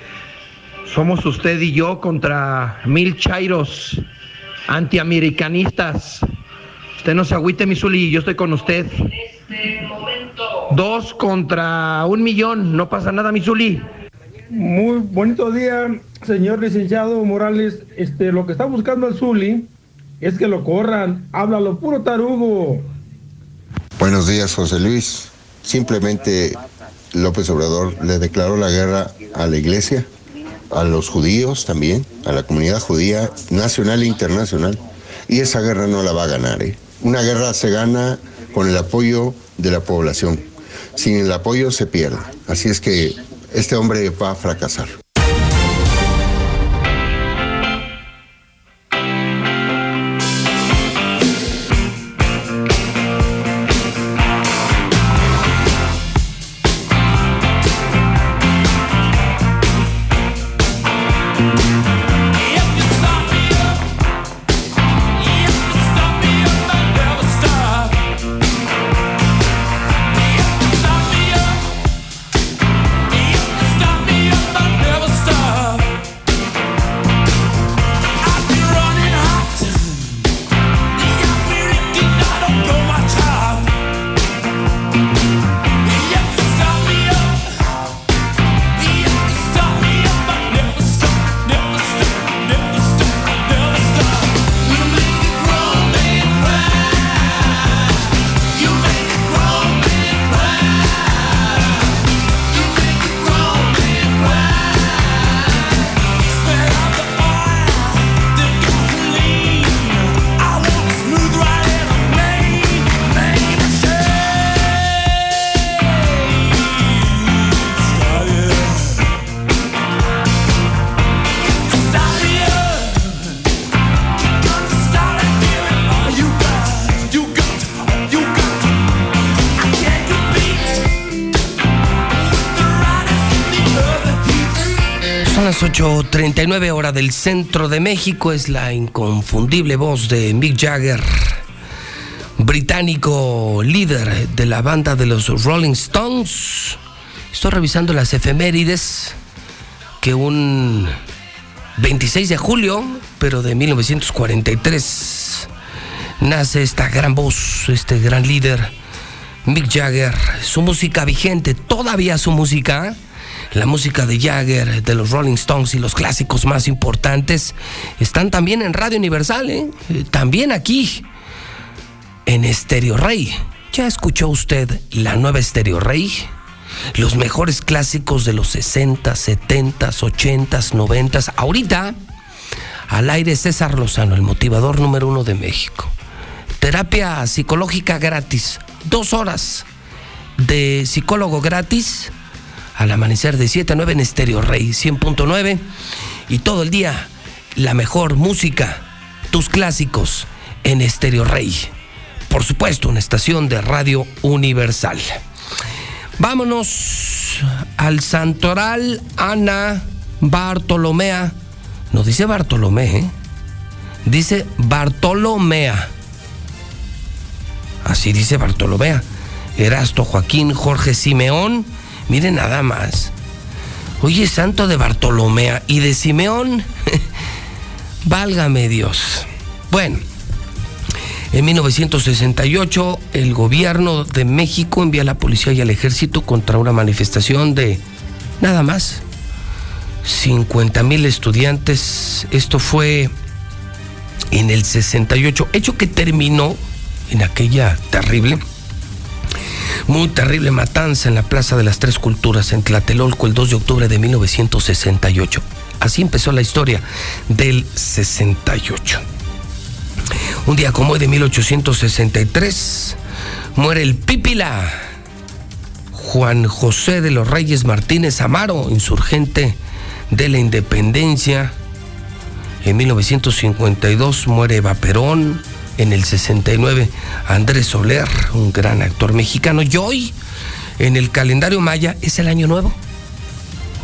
Somos usted y yo contra mil chairos antiamericanistas. Usted no se agüite, Misuli, yo estoy con usted. Dos contra un millón, no pasa nada, Misuli. Muy bonito día, señor licenciado Morales. Este, lo que está buscando el Zuli es que lo corran. Háblalo puro tarugo. Buenos días, José Luis. Simplemente López Obrador le declaró la guerra a la iglesia, a los judíos también, a la comunidad judía nacional e internacional. Y esa guerra no la va a ganar. ¿eh? Una guerra se gana con el apoyo de la población. Sin el apoyo se pierde. Así es que este hombre va a fracasar. 8.39 hora del centro de México. Es la inconfundible voz de Mick Jagger, británico líder de la banda de los Rolling Stones. Estoy revisando las efemérides que un 26 de julio, pero de 1943, nace esta gran voz, este gran líder, Mick Jagger. Su música vigente, todavía su música la música de Jagger, de los Rolling Stones y los clásicos más importantes están también en Radio Universal, ¿eh? también aquí, en Estéreo Rey. ¿Ya escuchó usted la nueva Estéreo Rey? Los mejores clásicos de los 60, 70, 80, 90. Ahorita, al aire César Lozano, el motivador número uno de México. Terapia psicológica gratis. Dos horas de psicólogo gratis al amanecer de 7 a 9 en Estéreo Rey 100.9 y todo el día la mejor música, tus clásicos en Estéreo Rey. Por supuesto, una estación de radio universal. Vámonos al Santoral Ana Bartolomea. No dice Bartolomé, ¿eh? dice Bartolomea. Así dice Bartolomea. Erasto Joaquín Jorge Simeón Miren nada más. Oye, santo de Bartolomea y de Simeón. Válgame Dios. Bueno, en 1968 el gobierno de México envía a la policía y al ejército contra una manifestación de nada más 50 mil estudiantes. Esto fue en el 68, hecho que terminó en aquella terrible muy terrible matanza en la Plaza de las Tres Culturas en Tlatelolco el 2 de octubre de 1968. Así empezó la historia del 68. Un día como hoy de 1863 muere el Pípila Juan José de los Reyes Martínez Amaro, insurgente de la independencia En 1952 muere Eva Perón. En el 69 Andrés Soler, un gran actor mexicano. Y hoy, en el calendario maya, es el año nuevo.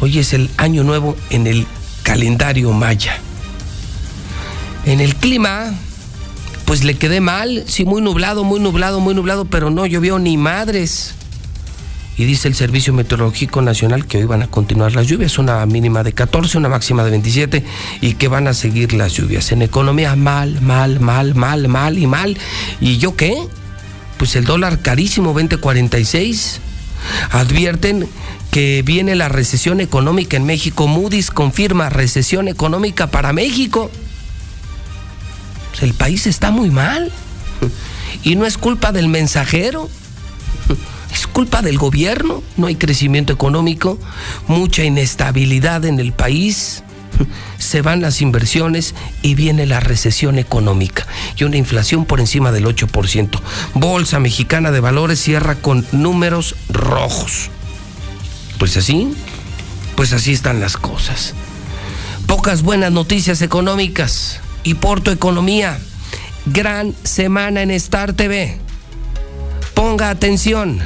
Hoy es el año nuevo en el calendario maya. En el clima, pues le quedé mal. Sí, muy nublado, muy nublado, muy nublado, pero no llovió ni madres. Y dice el Servicio Meteorológico Nacional que hoy van a continuar las lluvias, una mínima de 14, una máxima de 27 y que van a seguir las lluvias. En economía mal, mal, mal, mal, mal y mal. ¿Y yo qué? Pues el dólar carísimo, 20.46. Advierten que viene la recesión económica en México. Moody's confirma recesión económica para México. El país está muy mal. Y no es culpa del mensajero. Es culpa del gobierno, no hay crecimiento económico, mucha inestabilidad en el país, se van las inversiones y viene la recesión económica y una inflación por encima del 8%. Bolsa Mexicana de Valores cierra con números rojos. Pues así, pues así están las cosas. Pocas buenas noticias económicas y Porto Economía. Gran semana en Star TV. Ponga atención.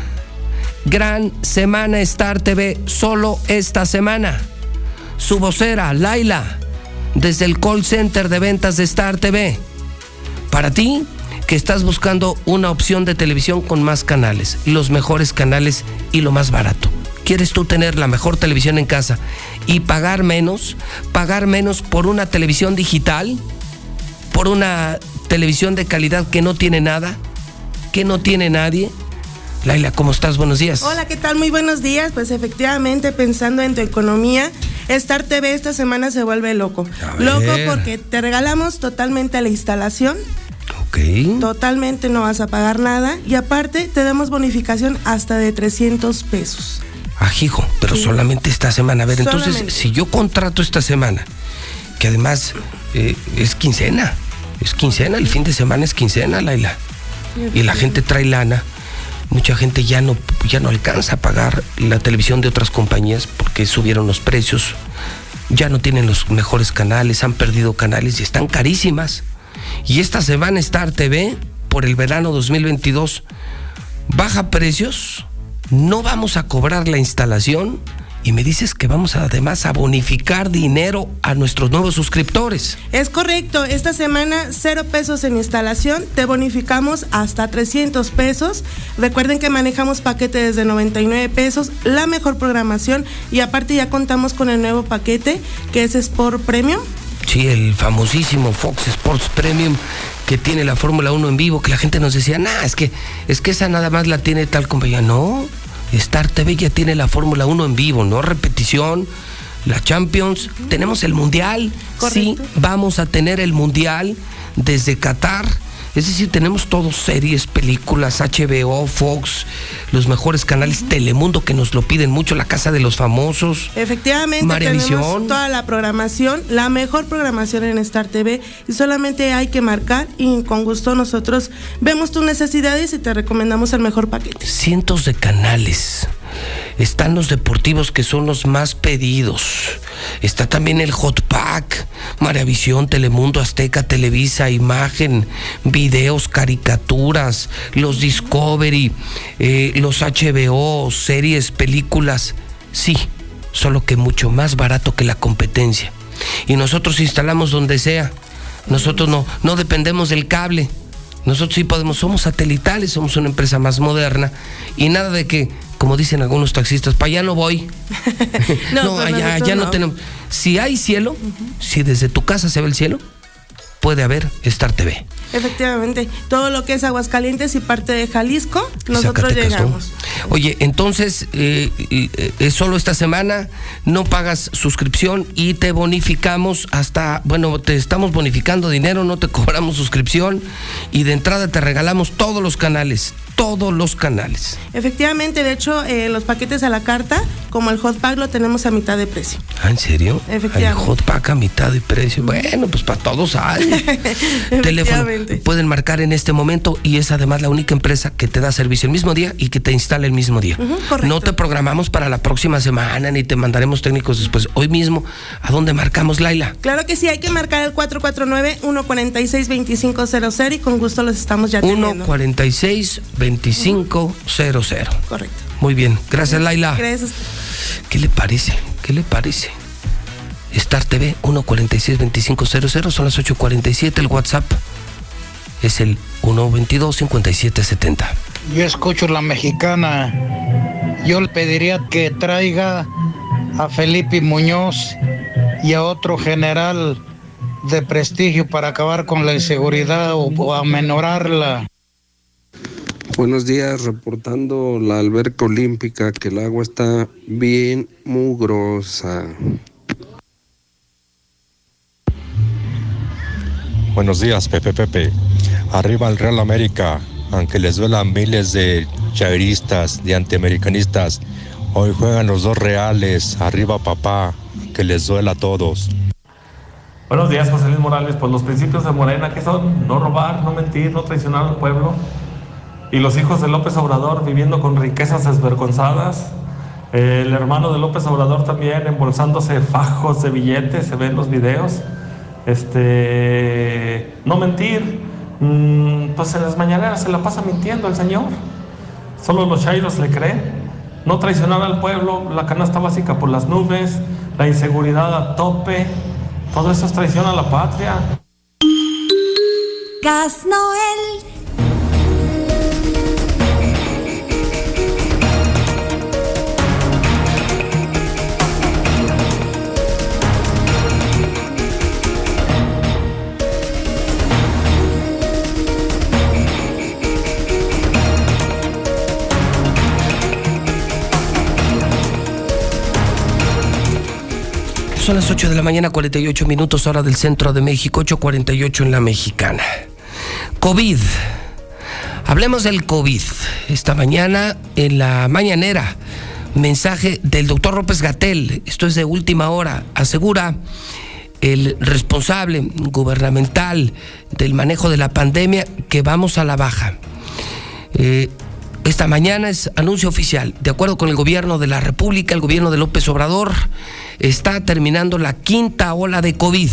Gran semana Star TV solo esta semana. Su vocera, Laila, desde el call center de ventas de Star TV. Para ti, que estás buscando una opción de televisión con más canales, los mejores canales y lo más barato. ¿Quieres tú tener la mejor televisión en casa y pagar menos? ¿Pagar menos por una televisión digital? ¿Por una televisión de calidad que no tiene nada? ¿Que no tiene nadie? Laila, ¿cómo estás? Buenos días. Hola, ¿qué tal? Muy buenos días. Pues efectivamente, pensando en tu economía, Star TV esta semana se vuelve loco. Loco porque te regalamos totalmente la instalación. Ok. Totalmente no vas a pagar nada. Y aparte, te damos bonificación hasta de 300 pesos. Ajijo, pero Sí. solamente esta semana. A ver, entonces, si yo contrato esta semana, que además eh, es quincena, es quincena, el fin de semana es quincena, Laila. Y la gente trae lana. Mucha gente ya no, ya no alcanza a pagar la televisión de otras compañías porque subieron los precios. Ya no tienen los mejores canales, han perdido canales y están carísimas. Y esta semana Star TV, por el verano 2022, baja precios, no vamos a cobrar la instalación y me dices que vamos además a bonificar dinero a nuestros nuevos suscriptores. Es correcto, esta semana cero pesos en instalación, te bonificamos hasta 300 pesos. Recuerden que manejamos paquete desde 99 pesos, la mejor programación y aparte ya contamos con el nuevo paquete que es Sport Premium. Sí, el famosísimo Fox Sports Premium que tiene la Fórmula 1 en vivo, que la gente nos decía, nah, es que, es que esa nada más la tiene tal compañía. No, Star TV ya tiene la Fórmula 1 en vivo, no repetición. La Champions, tenemos el Mundial. Sí, vamos a tener el Mundial desde Qatar. Es decir, tenemos todos series, películas, HBO, Fox, los mejores canales, Telemundo que nos lo piden mucho, La Casa de los Famosos. Efectivamente, Maravisión. tenemos toda la programación, la mejor programación en Star TV y solamente hay que marcar y con gusto nosotros vemos tus necesidades y te recomendamos el mejor paquete. cientos de canales. Están los deportivos que son los más pedidos. Está también el Hot Pack, Maravisión, Telemundo, Azteca, Televisa, Imagen, videos, caricaturas, los Discovery, eh, los HBO, series, películas. Sí, solo que mucho más barato que la competencia. Y nosotros instalamos donde sea. Nosotros no, no dependemos del cable. Nosotros sí podemos, somos satelitales, somos una empresa más moderna y nada de que, como dicen algunos taxistas, para allá no voy. No, no, pues allá, allá no. no. tenemos. Si hay cielo, si desde tu casa se ve el cielo, puede haber Star TV. Efectivamente, todo lo que es Aguascalientes y parte de Jalisco, nosotros Zacatecas, ¿no? llegamos. Oye, entonces, eh, eh, solo esta semana, no pagas suscripción y te bonificamos hasta, bueno, te estamos bonificando dinero, no te cobramos suscripción y de entrada te regalamos todos los canales, todos los canales. Efectivamente, de hecho, eh, los paquetes a la carta, como el hot pack, lo tenemos a mitad de precio. ¿Ah, en serio? Efectivamente. El hot pack a mitad de precio. Bueno, pues para todos hay. Teléfono pueden marcar en este momento y es además la única empresa que te da servicio el mismo día y que te instala el mismo día. no te programamos para la próxima semana ni te mandaremos técnicos después. Hoy mismo, ¿a dónde marcamos, Laila? Claro que sí, hay que marcar el 449-146-2500 y con gusto los estamos ya teniendo. 146-2500. Correcto. Muy bien, gracias Laila. Gracias. ¿Qué le parece? ¿Qué le parece? Star TV 146-2500, son las 8.47, el WhatsApp es el 122-5770. Yo escucho la mexicana, yo le pediría que traiga a Felipe Muñoz y a otro general de prestigio para acabar con la inseguridad o, o amenorarla. Buenos días, reportando la alberca olímpica que el agua está bien mugrosa. Buenos días, Pepe Pepe. Arriba el Real América, aunque les duelan miles de chairistas, de antiamericanistas. Hoy juegan los dos reales. Arriba, papá, que les duela a todos. Buenos días, José Luis Morales. Pues los principios de Morena, que son? No robar, no mentir, no traicionar al pueblo. Y los hijos de López Obrador viviendo con riquezas desvergonzadas. El hermano de López Obrador también embolsándose fajos de billetes, se ven los videos este, no mentir, mm, pues en las mañaneras se la pasa mintiendo el Señor. Solo los chairos le creen. No traicionar al pueblo, la canasta básica por las nubes, la inseguridad a tope, todo eso es traición a la patria. Gas Noel. Son las 8 de la mañana, 48 minutos hora del centro de México, 8.48 en la mexicana. COVID. Hablemos del COVID. Esta mañana en la mañanera, mensaje del doctor López Gatel, esto es de última hora, asegura el responsable gubernamental del manejo de la pandemia que vamos a la baja. Eh, esta mañana es anuncio oficial. De acuerdo con el gobierno de la República, el gobierno de López Obrador está terminando la quinta ola de COVID.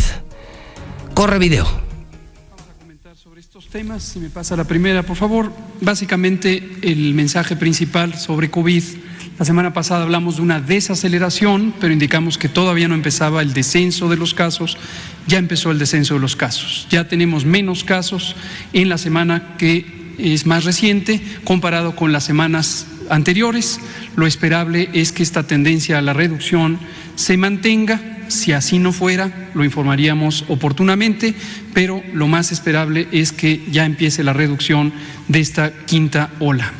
Corre video. Vamos a comentar sobre estos temas. Si me pasa la primera, por favor. Básicamente el mensaje principal sobre COVID. La semana pasada hablamos de una desaceleración, pero indicamos que todavía no empezaba el descenso de los casos. Ya empezó el descenso de los casos. Ya tenemos menos casos en la semana que es más reciente comparado con las semanas anteriores. Lo esperable es que esta tendencia a la reducción se mantenga. Si así no fuera, lo informaríamos oportunamente, pero lo más esperable es que ya empiece la reducción de esta quinta ola.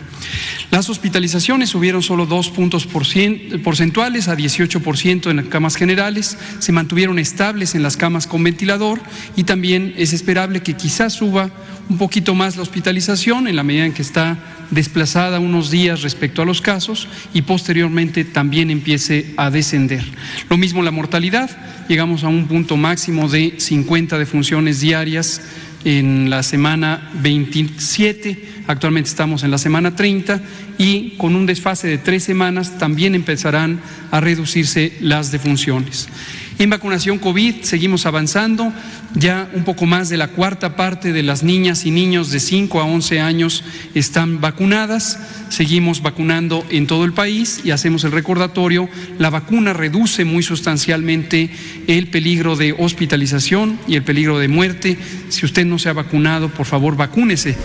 Las hospitalizaciones subieron solo dos puntos porcentuales a 18% en las camas generales, se mantuvieron estables en las camas con ventilador y también es esperable que quizás suba un poquito más la hospitalización en la medida en que está desplazada unos días respecto a los casos y posteriormente también empiece a descender. Lo mismo la mortalidad, llegamos a un punto máximo de 50 defunciones diarias en la semana 27, actualmente estamos en la semana 30 y con un desfase de tres semanas también empezarán a reducirse las defunciones. En vacunación COVID seguimos avanzando, ya un poco más de la cuarta parte de las niñas y niños de 5 a 11 años están vacunadas, seguimos vacunando en todo el país y hacemos el recordatorio, la vacuna reduce muy sustancialmente el peligro de hospitalización y el peligro de muerte. Si usted no se ha vacunado, por favor, vacúnese.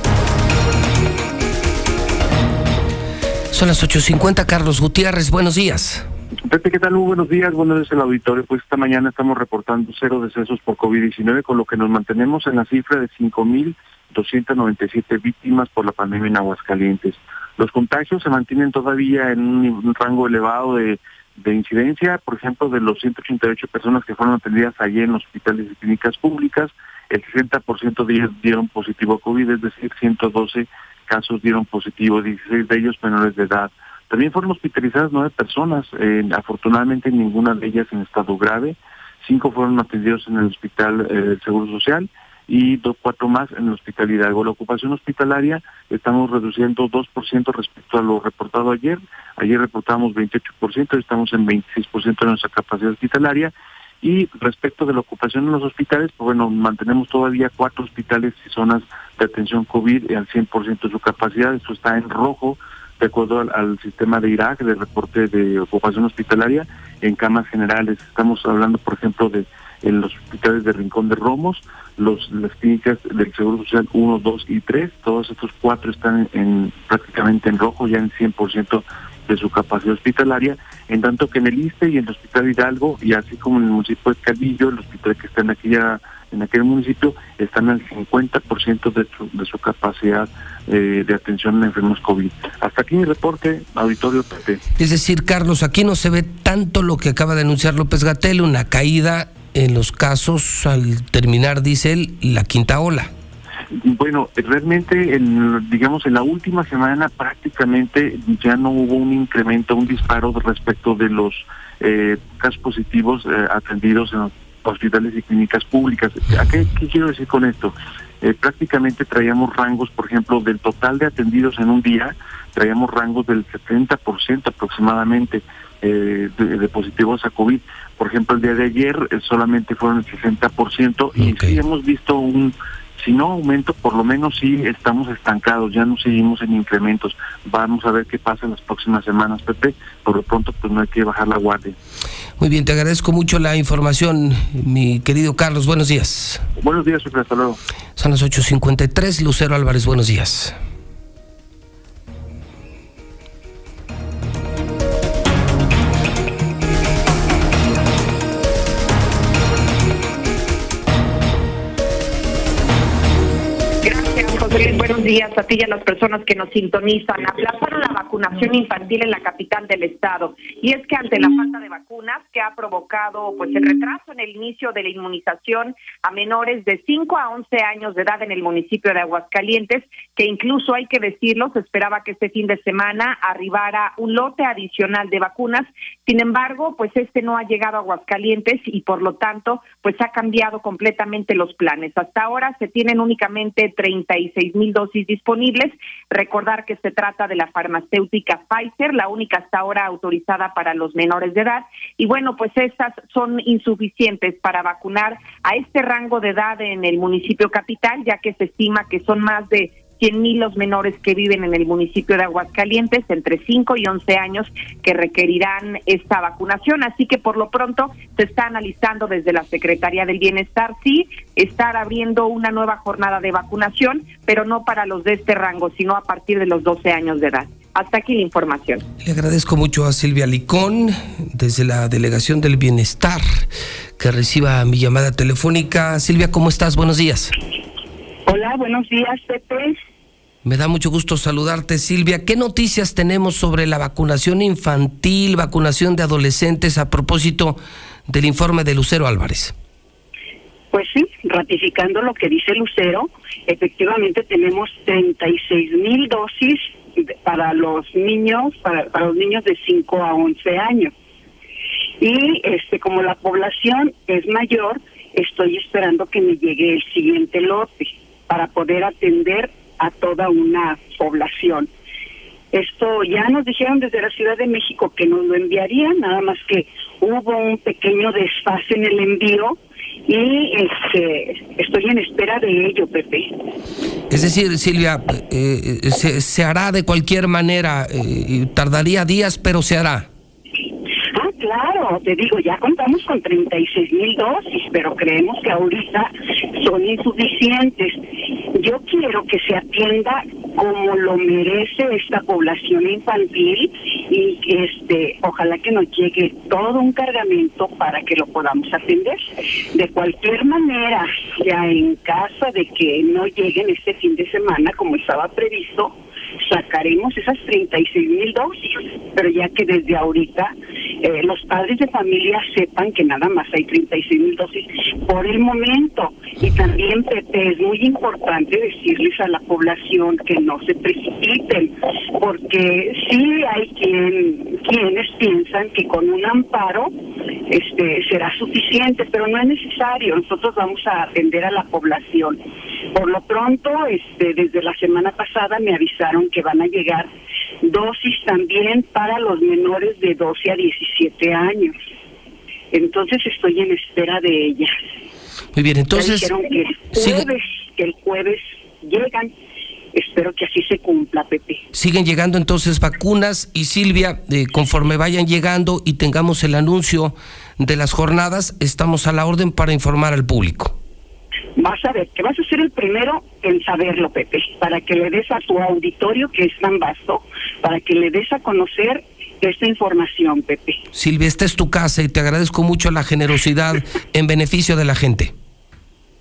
Son las 8.50, Carlos Gutiérrez, buenos días. Pepe, ¿qué tal? Muy buenos días, buenos días al auditorio. Pues esta mañana estamos reportando cero decesos por COVID-19, con lo que nos mantenemos en la cifra de 5.297 víctimas por la pandemia en Aguascalientes. Los contagios se mantienen todavía en un, rango elevado de, incidencia, por ejemplo, de los 188 personas que fueron atendidas allí en hospitales y clínicas públicas, el 60% de ellas dieron positivo a COVID, es decir, 112 casos dieron positivo, 16 de ellos menores de edad. También fueron hospitalizadas nueve personas, eh, afortunadamente ninguna de ellas en estado grave, cinco fueron atendidos en el hospital eh, del Seguro Social y dos, cuatro más en el Hospital Hidalgo. La ocupación hospitalaria estamos reduciendo 2% respecto a lo reportado ayer. Ayer reportamos 28%, estamos en 26% de nuestra capacidad hospitalaria. Y respecto de la ocupación en los hospitales, pues bueno, mantenemos todavía cuatro hospitales y zonas de atención COVID al 100% de su capacidad. Esto está en rojo, de acuerdo al, sistema de Irak, de reporte de ocupación hospitalaria, en camas generales. Estamos hablando, por ejemplo, de en los hospitales de Rincón de Romos, los, las clínicas del Seguro Social 1, 2 y 3, todos estos cuatro están en, prácticamente en rojo, ya en 100% de su capacidad hospitalaria, en tanto que en el ISTE y en el Hospital Hidalgo, y así como en el municipio de Calvillo, el hospital que está en aquella en aquel municipio están al 50% de su, de su capacidad eh, de atención a enfermos COVID. Hasta aquí mi reporte, auditorio PT. Es decir, Carlos, aquí no se ve tanto lo que acaba de anunciar López Gatel, una caída en los casos al terminar, dice él, la quinta ola? Bueno, realmente, en, digamos, en la última semana prácticamente ya no hubo un incremento, un disparo respecto de los eh, casos positivos eh, atendidos en hospitales y clínicas públicas. ¿A qué, quiero decir con esto? Eh, prácticamente traíamos rangos, por ejemplo, del total de atendidos en un día, traíamos rangos del 70% aproximadamente de, de, positivos a COVID. Por ejemplo, el día de ayer eh, solamente fueron el 60% y sí hemos visto un, si no aumento, por lo menos sí estamos estancados, ya no seguimos en incrementos. Vamos a ver qué pasa en las próximas semanas, Pepe. Por lo pronto, pues no hay que bajar la guardia. Muy bien, te agradezco mucho la información, mi querido Carlos. Buenos días. Buenos días, Pepe. Hasta luego. Son las 8.53. Lucero Álvarez, buenos días. Buenos días a ti y a las personas que nos sintonizan. Aplazaron la vacunación infantil en la capital del estado. Y es que ante la falta de vacunas que ha provocado pues el retraso en el inicio de la inmunización a menores de 5 a 11 años de edad en el municipio de Aguascalientes, que incluso hay que decirlo, se esperaba que este fin de semana arribara un lote adicional de vacunas. Sin embargo, pues este no ha llegado a Aguascalientes y por lo tanto, pues ha cambiado completamente los planes. Hasta ahora se tienen únicamente 36 mil dosis disponibles. Recordar que se trata de la farmacéutica Pfizer, la única hasta ahora autorizada para los menores de edad. Y bueno, pues estas son insuficientes para vacunar a este rango de edad en el municipio capital, ya que se estima que son más de 100 mil los menores que viven en el municipio de Aguascalientes, entre 5 y 11 años, que requerirán esta vacunación. Así que por lo pronto se está analizando desde la Secretaría del Bienestar, sí, estar abriendo una nueva jornada de vacunación, pero no para los de este rango, sino a partir de los 12 años de edad. Hasta aquí la información. Le agradezco mucho a Silvia Licón, desde la Delegación del Bienestar, que reciba mi llamada telefónica. Silvia, ¿cómo estás? Buenos días. Hola, buenos días, Pepe. Me da mucho gusto saludarte, Silvia. ¿Qué noticias tenemos sobre la vacunación infantil, vacunación de adolescentes a propósito del informe de Lucero Álvarez? Pues sí, ratificando lo que dice Lucero, efectivamente tenemos 36 mil dosis para los niños, para, los niños de 5 a 11 años. Y este, como la población es mayor, estoy esperando que me llegue el siguiente lote para poder atender a toda una población. Esto ya nos dijeron desde la Ciudad de México que nos lo enviarían, nada más que hubo un pequeño desfase en el envío y este, estoy en espera de ello, Pepe. Es decir, Silvia, eh, eh, se, hará de cualquier manera, eh, tardaría días, pero se hará. Claro, te digo, ya contamos con 36 mil dosis, pero creemos que ahorita son insuficientes yo quiero que se atienda como lo merece esta población infantil y este ojalá que nos llegue todo un cargamento para que lo podamos atender. De cualquier manera, ya en caso de que no lleguen este fin de semana como estaba previsto, sacaremos esas 36 mil dosis, pero ya que desde ahorita eh, los padres de familia sepan que nada más hay 36 mil dosis por el momento Y también, Pepe, es muy importante decirles a la población que no se precipiten, porque sí hay quien, quienes piensan que con un amparo este, será suficiente, pero no es necesario. Nosotros vamos a atender a la población. Por lo pronto, este, desde la semana pasada me avisaron que van a llegar dosis también para los menores de 12 a 17 años. Entonces estoy en espera de ellas. Muy bien, entonces... Ya dijeron que el jueves, que el jueves llegan. Espero que así se cumpla, Pepe. Siguen llegando entonces vacunas y Silvia, eh, conforme vayan llegando y tengamos el anuncio de las jornadas, estamos a la orden para informar al público. Vas a ver, que vas a ser el primero en saberlo, Pepe, para que le des a tu auditorio, que es tan vasto, para que le des a conocer esta información, Pepe. Silvia, esta es tu casa y te agradezco mucho la generosidad en beneficio de la gente.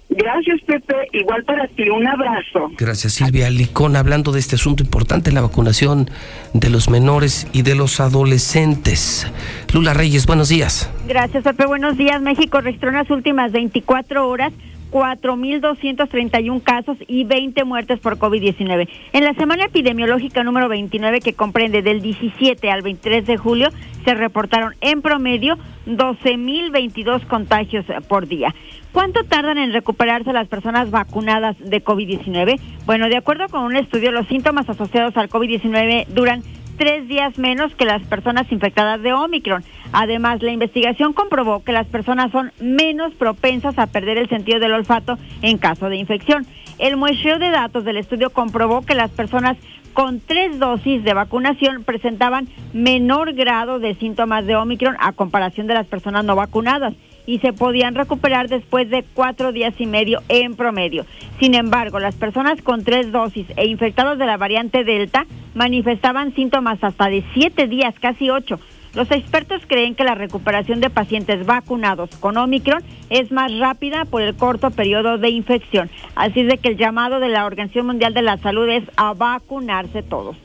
Gracias, Pepe. Igual para ti, un abrazo. Gracias, Silvia Licón, hablando de este asunto importante, la vacunación de los menores y de los adolescentes. Lula Reyes, buenos días. Gracias, Pepe. Buenos días. México registró en las últimas 24 horas 4.231 casos y 20 muertes por COVID-19. En la semana epidemiológica número 29, que comprende del 17 al 23 de julio, se reportaron en promedio 12.022 contagios por día. ¿Cuánto tardan en recuperarse las personas vacunadas de COVID-19? Bueno, de acuerdo con un estudio, los síntomas asociados al COVID-19 duran tres días menos que las personas infectadas de Omicron. Además, la investigación comprobó que las personas son menos propensas a perder el sentido del olfato en caso de infección. El muestreo de datos del estudio comprobó que las personas con tres dosis de vacunación presentaban menor grado de síntomas de Omicron a comparación de las personas no vacunadas y se podían recuperar después de cuatro días y medio en promedio. Sin embargo, las personas con tres dosis e infectados de la variante Delta manifestaban síntomas hasta de siete días, casi ocho. Los expertos creen que la recuperación de pacientes vacunados con Omicron es más rápida por el corto periodo de infección. Así es de que el llamado de la Organización Mundial de la Salud es a vacunarse todos.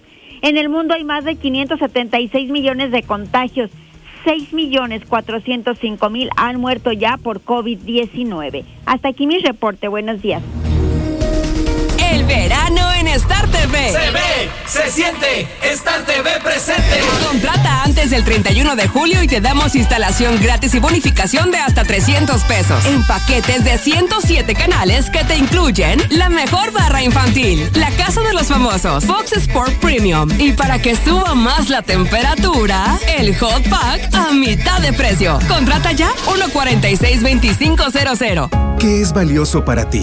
En el mundo hay más de 576 millones de contagios 6 millones 405 mil han muerto ya por COVID-19. Hasta aquí mi reporte. Buenos días. El verano Star TV. Se ve, se siente, Star TV presente. Contrata antes del 31 de julio y te damos instalación gratis y bonificación de hasta 300 pesos. En paquetes de 107 canales que te incluyen la mejor barra infantil, la casa de los famosos, Fox Sport Premium. Y para que suba más la temperatura, el Hot Pack a mitad de precio. Contrata ya 146-2500. ¿Qué es valioso para ti?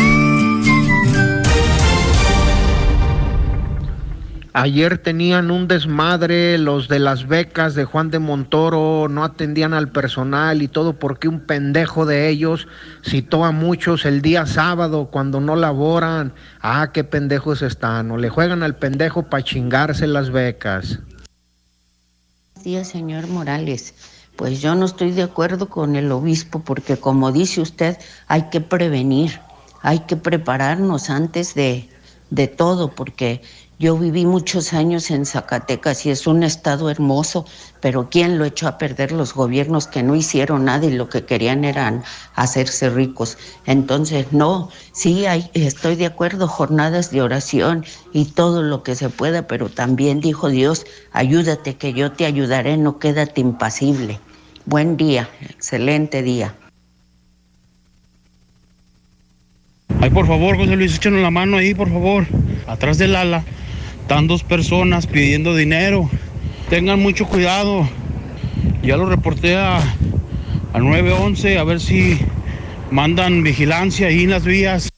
Ayer tenían un desmadre los de las becas de Juan de Montoro, no atendían al personal y todo porque un pendejo de ellos citó a muchos el día sábado cuando no laboran. Ah, qué pendejos están, o le juegan al pendejo para chingarse las becas. Buenos días, señor Morales. Pues yo no estoy de acuerdo con el obispo porque como dice usted, hay que prevenir, hay que prepararnos antes de, de todo porque yo viví muchos años en Zacatecas y es un estado hermoso, pero ¿quién lo echó a perder? Los gobiernos que no hicieron nada y lo que querían eran hacerse ricos. Entonces, no, sí, hay, estoy de acuerdo, jornadas de oración y todo lo que se pueda, pero también dijo Dios, ayúdate que yo te ayudaré, no quédate impasible. Buen día, excelente día. Ay, por favor, José Luis, échanos la mano ahí, por favor, atrás del ala. Están dos personas pidiendo dinero. Tengan mucho cuidado. Ya lo reporté a, a 911 a ver si mandan vigilancia ahí en las vías.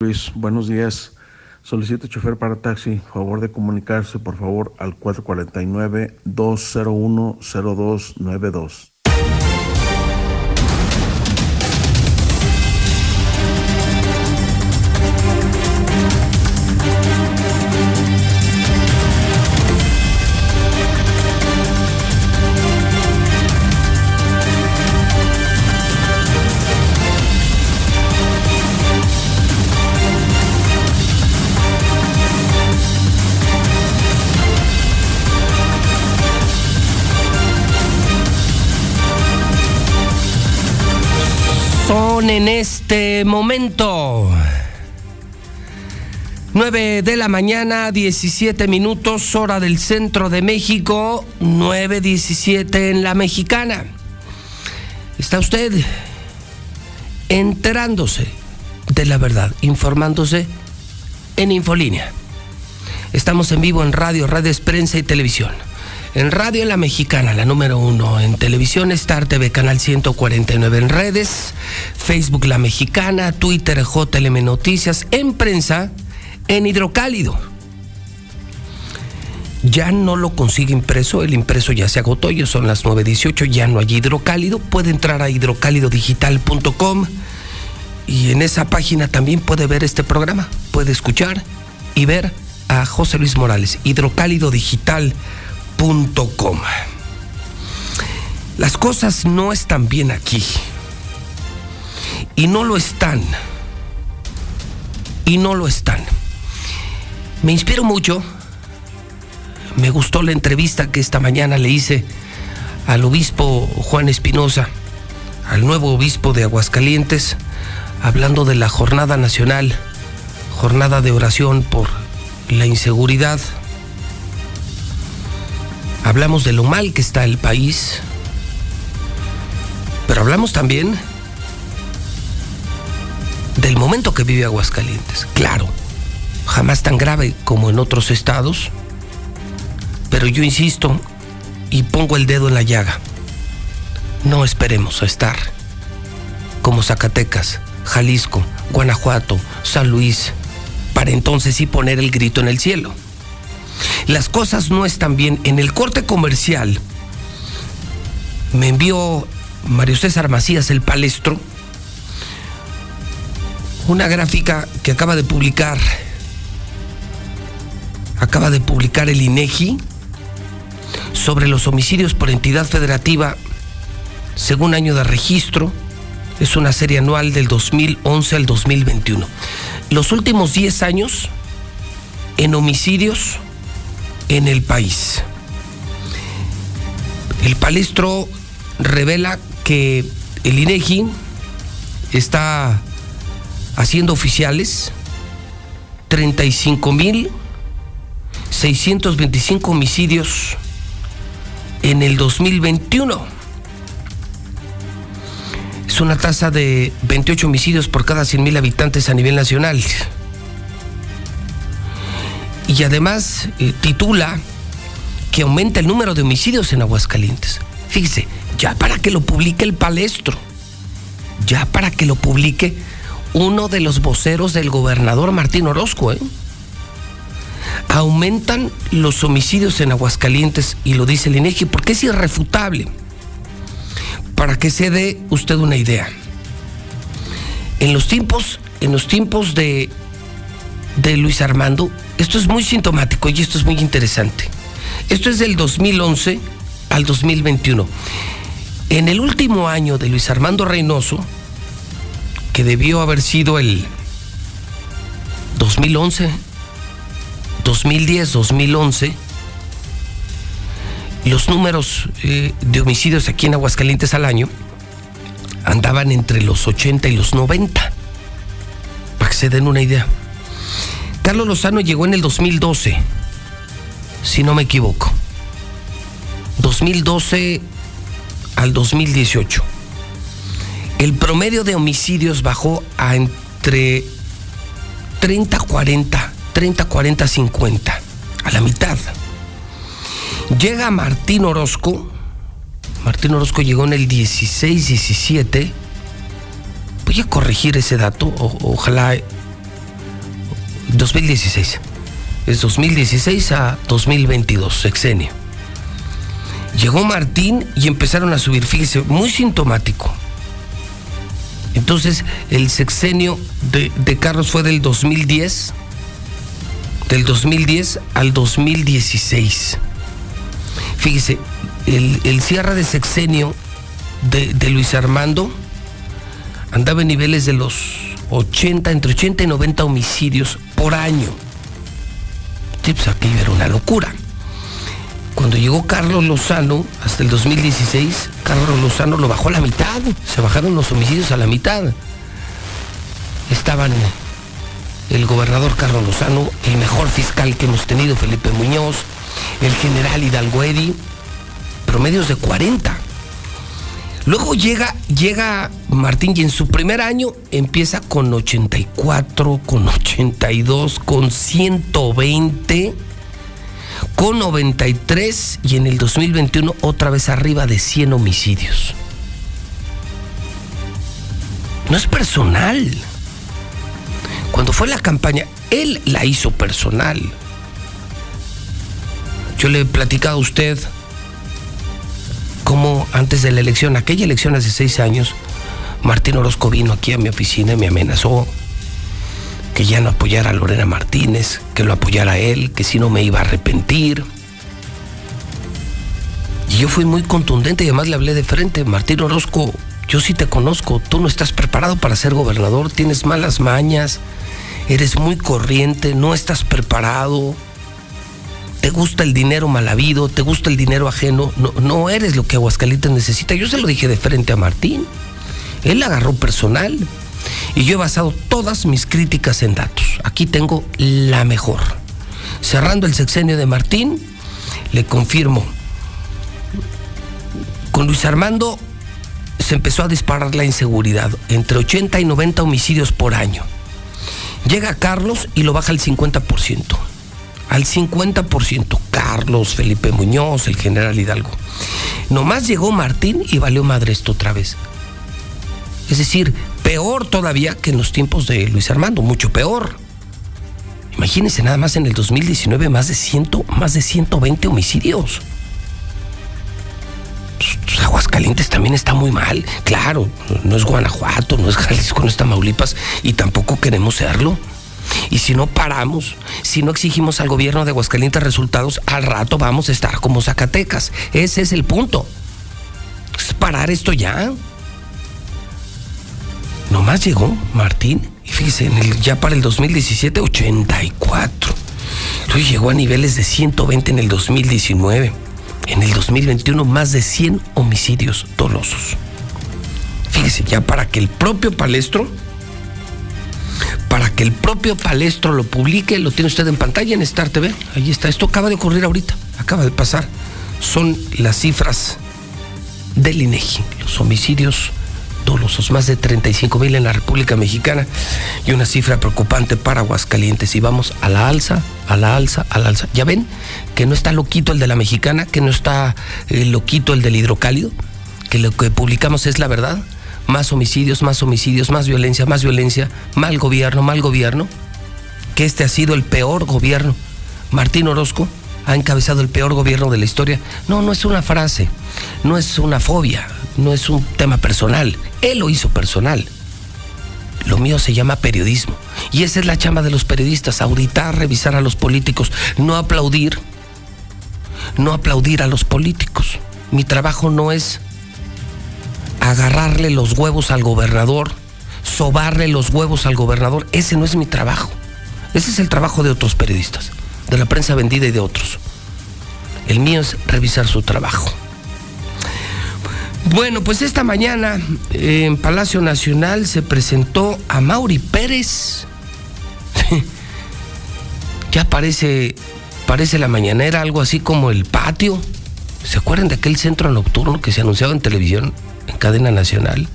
Luis, buenos días. Solicito chofer para taxi. Favor de comunicarse, por favor, al 449-201-0292. En este momento 9 de la mañana, 17 minutos, hora del centro de México, 9.17 en la mexicana. Está usted enterándose de la verdad, informándose en Infolínea. Estamos en vivo en radio, redes, prensa y televisión. En radio La Mexicana, la número uno. En televisión Star TV, canal 149. En redes, Facebook La Mexicana, Twitter JLM Noticias. En prensa, en Hidrocálido. Ya no lo consigue impreso, el impreso ya se agotó, ya son las 9.18, ya no hay hidrocálido. Puede entrar a hidrocálidodigital.com y en esa página también puede ver este programa. Puede escuchar y ver a José Luis Morales, hidrocálidodigital.com Las cosas no están bien aquí. Y no lo están. Y no lo están. Me inspiro mucho. Me gustó la entrevista que esta mañana le hice al obispo Juan Espinosa, al nuevo obispo de Aguascalientes, hablando de la jornada nacional, jornada de oración por la inseguridad, hablamos de lo mal que está el país, pero hablamos también del momento que vive Aguascalientes. Claro, jamás tan grave como en otros estados, pero yo insisto y pongo el dedo en la llaga. No esperemos a estar como Zacatecas, Jalisco, Guanajuato, San Luis, para entonces sí poner el grito en el cielo. Las cosas no están bien. En el corte comercial me envió Mario César Macías, el palestro, una gráfica que acaba de publicar, acaba de publicar el INEGI sobre los homicidios por entidad federativa según año de registro. Es una serie anual del 2011 al 2021. Los últimos 10 años en homicidios en el país. El palestro revela que el INEGI está haciendo oficiales 35.625 homicidios en el 2021. Es una tasa de 28 homicidios por cada 100.000 habitantes a nivel nacional. Y además eh, titula que aumenta el número de homicidios en Aguascalientes. Fíjese, ya para que lo publique el palestro, ya para que lo publique uno de los voceros del gobernador Martín Orozco, ¿eh? aumentan los homicidios en Aguascalientes y lo dice el INEGI porque es irrefutable. Para que se dé usted una idea. En los tiempos, en los tiempos de, de Luis Armando, esto es muy sintomático y esto es muy interesante. Esto es del 2011 al 2021. En el último año de Luis Armando Reynoso, que debió haber sido el 2011, 2010, 2011, los números eh, de homicidios aquí en Aguascalientes al año andaban entre los 80 y los 90, para que se den una idea. Carlos Lozano llegó en el 2012, si no me equivoco. 2012 al 2018. El promedio de homicidios bajó a entre 30, 40, 30, 40, 50, a la mitad. Llega Martín Orozco. Martín Orozco llegó en el 16, 17. Voy a corregir ese dato, ojalá 2016. Es 2016 a 2022, sexenio. Llegó Martín y empezaron a subir, fíjese, muy sintomático. Entonces, el sexenio de, Carlos fue del 2010, del 2010 al 2016. Fíjese, el, el cierre de sexenio de Luis Armando andaba en niveles de los 80, entre 80 y 90 homicidios por año. Pues aquí era una locura. Cuando llegó Carlos Lozano, hasta el 2016, Carlos Lozano lo bajó a la mitad. Se bajaron los homicidios a la mitad. Estaban el gobernador Carlos Lozano, el mejor fiscal que hemos tenido, Felipe Muñoz, el general Hidalgo Eddy, promedios de 40. Luego llega, llega Martín y en su primer año empieza con 84, con 82, con 120, con 93 y en el 2021 otra vez arriba de 100 homicidios. No es personal. Cuando fue la campaña, él la hizo personal. Yo le he platicado a usted cómo antes de la elección, aquella elección hace seis años, Martín Orozco vino aquí a mi oficina y me amenazó que ya no apoyara a Lorena Martínez, que lo apoyara él, que si no me iba a arrepentir. Y yo fui muy contundente y además le hablé de frente, Martín Orozco, yo sí te conozco, tú no estás preparado para ser gobernador, tienes malas mañas, eres muy corriente, no estás preparado te gusta el dinero mal habido, te gusta el dinero ajeno, no, eres lo que Aguascalientes necesita. Yo se lo dije de frente a Martín. Él agarró personal. Y yo he basado todas mis críticas en datos. Aquí tengo la mejor. Cerrando el sexenio de Martín, le confirmo. Con Luis Armando se empezó a disparar la inseguridad, entre 80 y 90 homicidios por año. Llega Carlos y lo baja al 50%. Al 50%. Carlos, Felipe Muñoz, el general Hidalgo. Nomás llegó Martín y valió madre esto otra vez. Es decir, peor todavía que en los tiempos de Luis Armando, mucho peor. Imagínense nada más en el 2019 más de, 100, más de 120 homicidios. Pues, Aguascalientes también está muy mal. Claro, no es Guanajuato, no es Jalisco, no es Tamaulipas y tampoco queremos serlo. Y si no paramos, si no exigimos al gobierno de Aguascalientes resultados, al rato vamos a estar como Zacatecas. Ese es el punto. Es parar esto ya. Nomás llegó Martín y fíjese, en el, ya para el 2017, 84. Luego llegó a niveles de 120 en el 2019. En el 2021, más de 100 homicidios dolosos. Fíjese, ya para que el propio palestro, para que el propio palestro lo publique, lo tiene usted en pantalla en Star TV. Ahí está, esto acaba de ocurrir ahorita, acaba de pasar. Son las cifras del INEGI, los homicidios dolosos, más de 35 mil en la República Mexicana y una cifra preocupante para Aguascalientes. Y vamos a la alza, a la alza, a la alza. ¿Ya ven que no está loquito el de la mexicana, que no está eh, loquito el del hidrocálido? Que lo que publicamos es la verdad. Más homicidios, más homicidios, más violencia, más violencia, mal gobierno, mal gobierno. Que este ha sido el peor gobierno. Martín Orozco ha encabezado el peor gobierno de la historia. No, no es una frase, no es una fobia, no es un tema personal. Él lo hizo personal. Lo mío se llama periodismo. Y esa es la chamba de los periodistas, auditar, revisar a los políticos, no aplaudir, no aplaudir a los políticos. Mi trabajo no es agarrarle los huevos al gobernador, sobarle los huevos al gobernador. Ese no es mi trabajo. Ese es el trabajo de otros periodistas, de la prensa vendida y de otros. El mío es revisar su trabajo. Bueno, pues esta mañana en Palacio Nacional se presentó a Mauri Pérez. ya parece, parece la mañanera, algo así como el patio. ¿Se acuerdan de aquel centro nocturno que se anunciaba en televisión, en cadena nacional?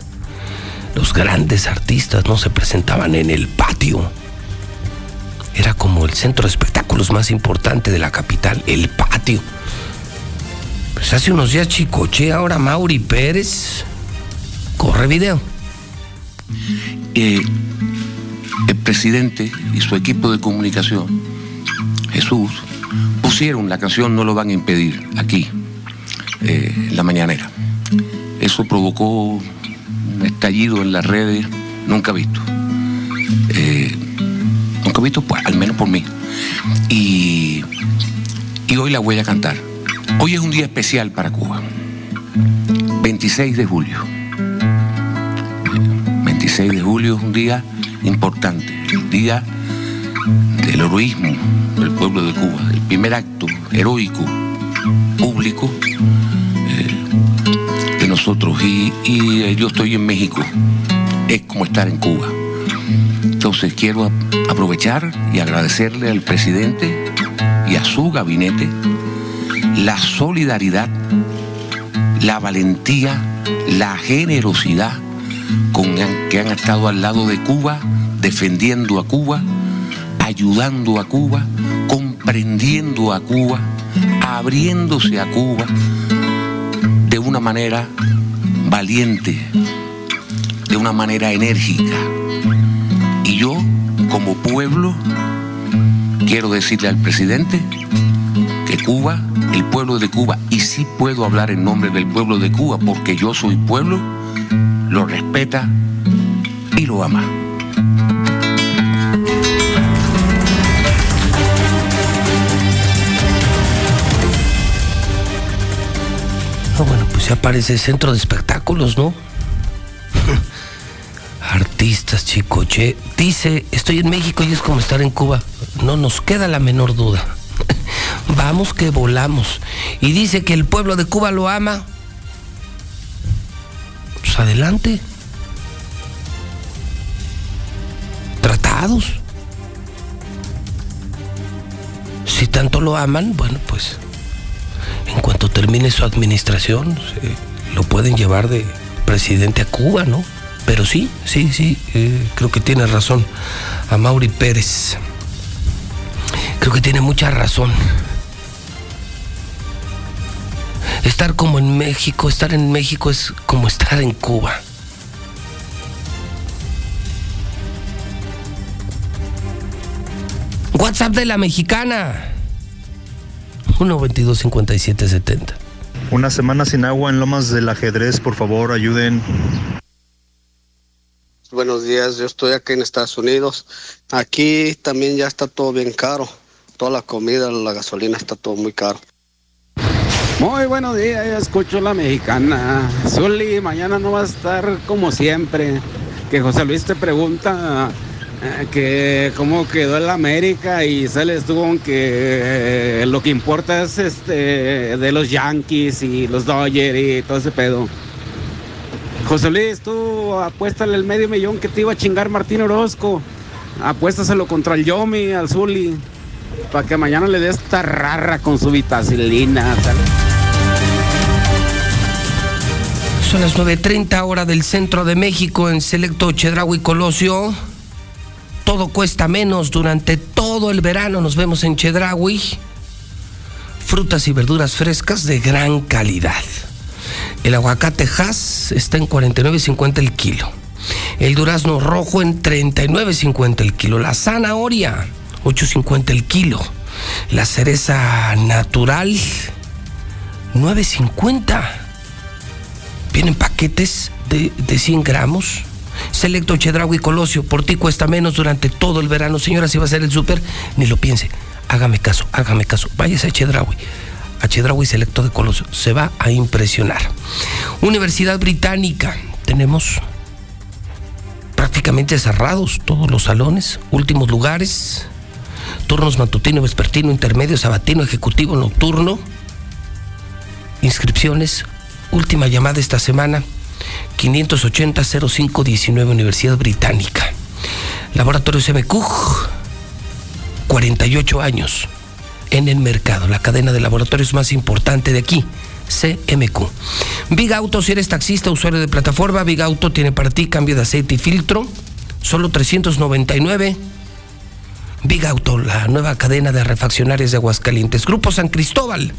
Los grandes artistas no se presentaban en el patio. Era como el centro de espectáculos más importante de la capital, el patio. Pues hace unos días Chicoche, ahora Mauri Pérez. Corre video. Eh, el presidente y su equipo de comunicación, Jesús, pusieron la canción No lo van a impedir aquí, eh, en la mañanera. Eso provocó un estallido en las redes nunca visto. Eh, nunca visto, pues, al menos por mí. Y, y hoy la voy a cantar. Hoy es un día especial para Cuba. 26 de julio. 26 de julio es un día importante, el día del heroísmo del pueblo de Cuba, el primer acto heroico público Y, eh, yo estoy en México, es como estar en Cuba. Entonces quiero aprovechar y agradecerle al presidente y a su gabinete la solidaridad, la valentía, la generosidad con que han estado al lado de Cuba, defendiendo a Cuba, ayudando a Cuba, comprendiendo a Cuba, abriéndose a Cuba de una manera valiente, de una manera enérgica. Y yo, como pueblo, quiero decirle al presidente que Cuba, el pueblo de Cuba, y sí puedo hablar en nombre del pueblo de Cuba porque yo soy pueblo, lo respeta y lo ama. No, bueno, pues ya parece centro de espectáculos, ¿no? Artistas, chicoche. Dice, estoy en México y es como estar en Cuba. No nos queda la menor duda. Vamos que volamos. Y dice que el pueblo de Cuba lo ama. Pues adelante. Tratados. Si tanto lo aman, bueno, pues en cuanto termine su administración, pueden llevar de presidente a Cuba, ¿no? Pero sí, sí, sí, eh, creo que tiene razón a Mauri Pérez. Creo que tiene mucha razón. Estar como en México, estar en México es como estar en Cuba. WhatsApp de la mexicana. 122 5770 Una semana sin agua en Lomas del Ajedrez, por favor, ayuden. Buenos días, yo estoy aquí en Estados Unidos. Aquí también ya está todo bien caro. Toda la comida, la gasolina está todo muy caro. Muy buenos días, ya escucho la mexicana. Zuli, mañana no va a estar como siempre. Que José Luis te pregunta que cómo quedó el América y sales tú con que eh, lo que importa es este de los Yankees y los Dodgers y todo ese pedo. José Luis, tú apuéstale el medio millón que te iba a chingar Martín Orozco. Apuéstaselo contra el Yomi, al Zuli, para que mañana le dé esta rara con su vitacilina. Son las 9.30 hora del centro de México en Selecto Chedraui Colosio. Todo cuesta menos durante todo el verano. Nos vemos en Chedraui. Frutas y verduras frescas de gran calidad. El aguacate Hass está en 49.50 el kilo. El durazno rojo en 39.50 el kilo. La zanahoria, 8.50 el kilo. La cereza natural, 9.50. Vienen paquetes de, de 100 gramos. Selecto Chedraui Colosio, por ti cuesta menos durante todo el verano. Señora, si va a ser el súper, ni lo piense. Hágame caso, hágame caso. Váyase a Chedraui. A Chedraui Selecto de Colosio. Se va a impresionar. Universidad Británica. Tenemos prácticamente cerrados todos los salones, últimos lugares, turnos matutino, vespertino, intermedio, sabatino, ejecutivo, nocturno. Inscripciones, última llamada esta semana, 580-0519 Universidad Británica. Laboratorio CMQ, 48 años en el mercado, la cadena de laboratorios más importante de aquí. CMQ. Big Auto, si eres taxista, usuario de plataforma, Big Auto tiene para ti cambio de aceite y filtro, solo 399. Big Auto, la nueva cadena de refaccionarias de Aguascalientes. Grupo San Cristóbal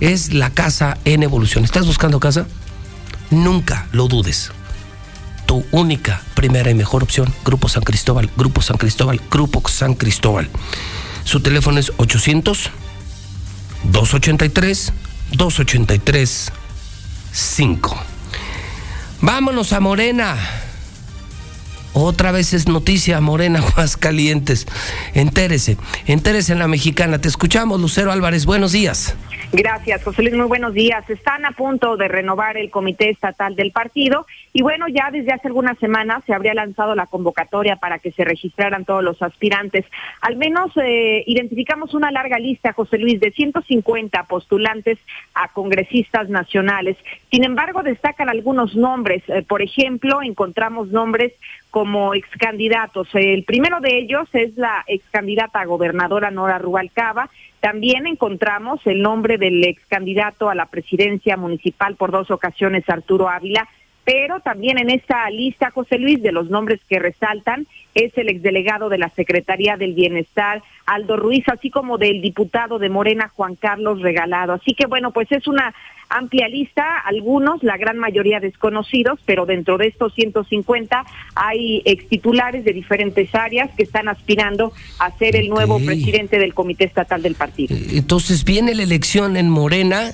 es la casa en evolución. ¿Estás buscando casa? Nunca lo dudes. Tu única, primera y mejor opción, Grupo San Cristóbal, Grupo San Cristóbal, Grupo San Cristóbal. Su teléfono es 800 283 283 5. Vámonos a Morena. Otra vez es noticia Morena Aguascalientes. Entérese, entérese en la mexicana. Te escuchamos, Lucero Álvarez. Buenos días. Gracias, José Luis. Muy buenos días. Están a punto de renovar el comité estatal del partido y bueno, ya desde hace algunas semanas se habría lanzado la convocatoria para que se registraran todos los aspirantes. Al menos eh, identificamos una larga lista, José Luis, de 150 postulantes a congresistas nacionales. Sin embargo, destacan algunos nombres. Eh, por ejemplo, encontramos nombres como excandidatos. El primero de ellos es la excandidata a gobernadora Nora Rubalcaba. También encontramos el nombre del ex candidato a la presidencia municipal por dos ocasiones, Arturo Ávila, pero también en esta lista, José Luis, de los nombres que resaltan, es el exdelegado de la Secretaría del Bienestar, Aldo Ruiz, así como del diputado de Morena, Juan Carlos Regalado. Así que bueno, pues es una amplia lista, algunos, la gran mayoría desconocidos, pero dentro de estos 150 hay extitulares de diferentes áreas que están aspirando a ser el nuevo presidente del Comité Estatal del Partido. Entonces viene la elección en Morena,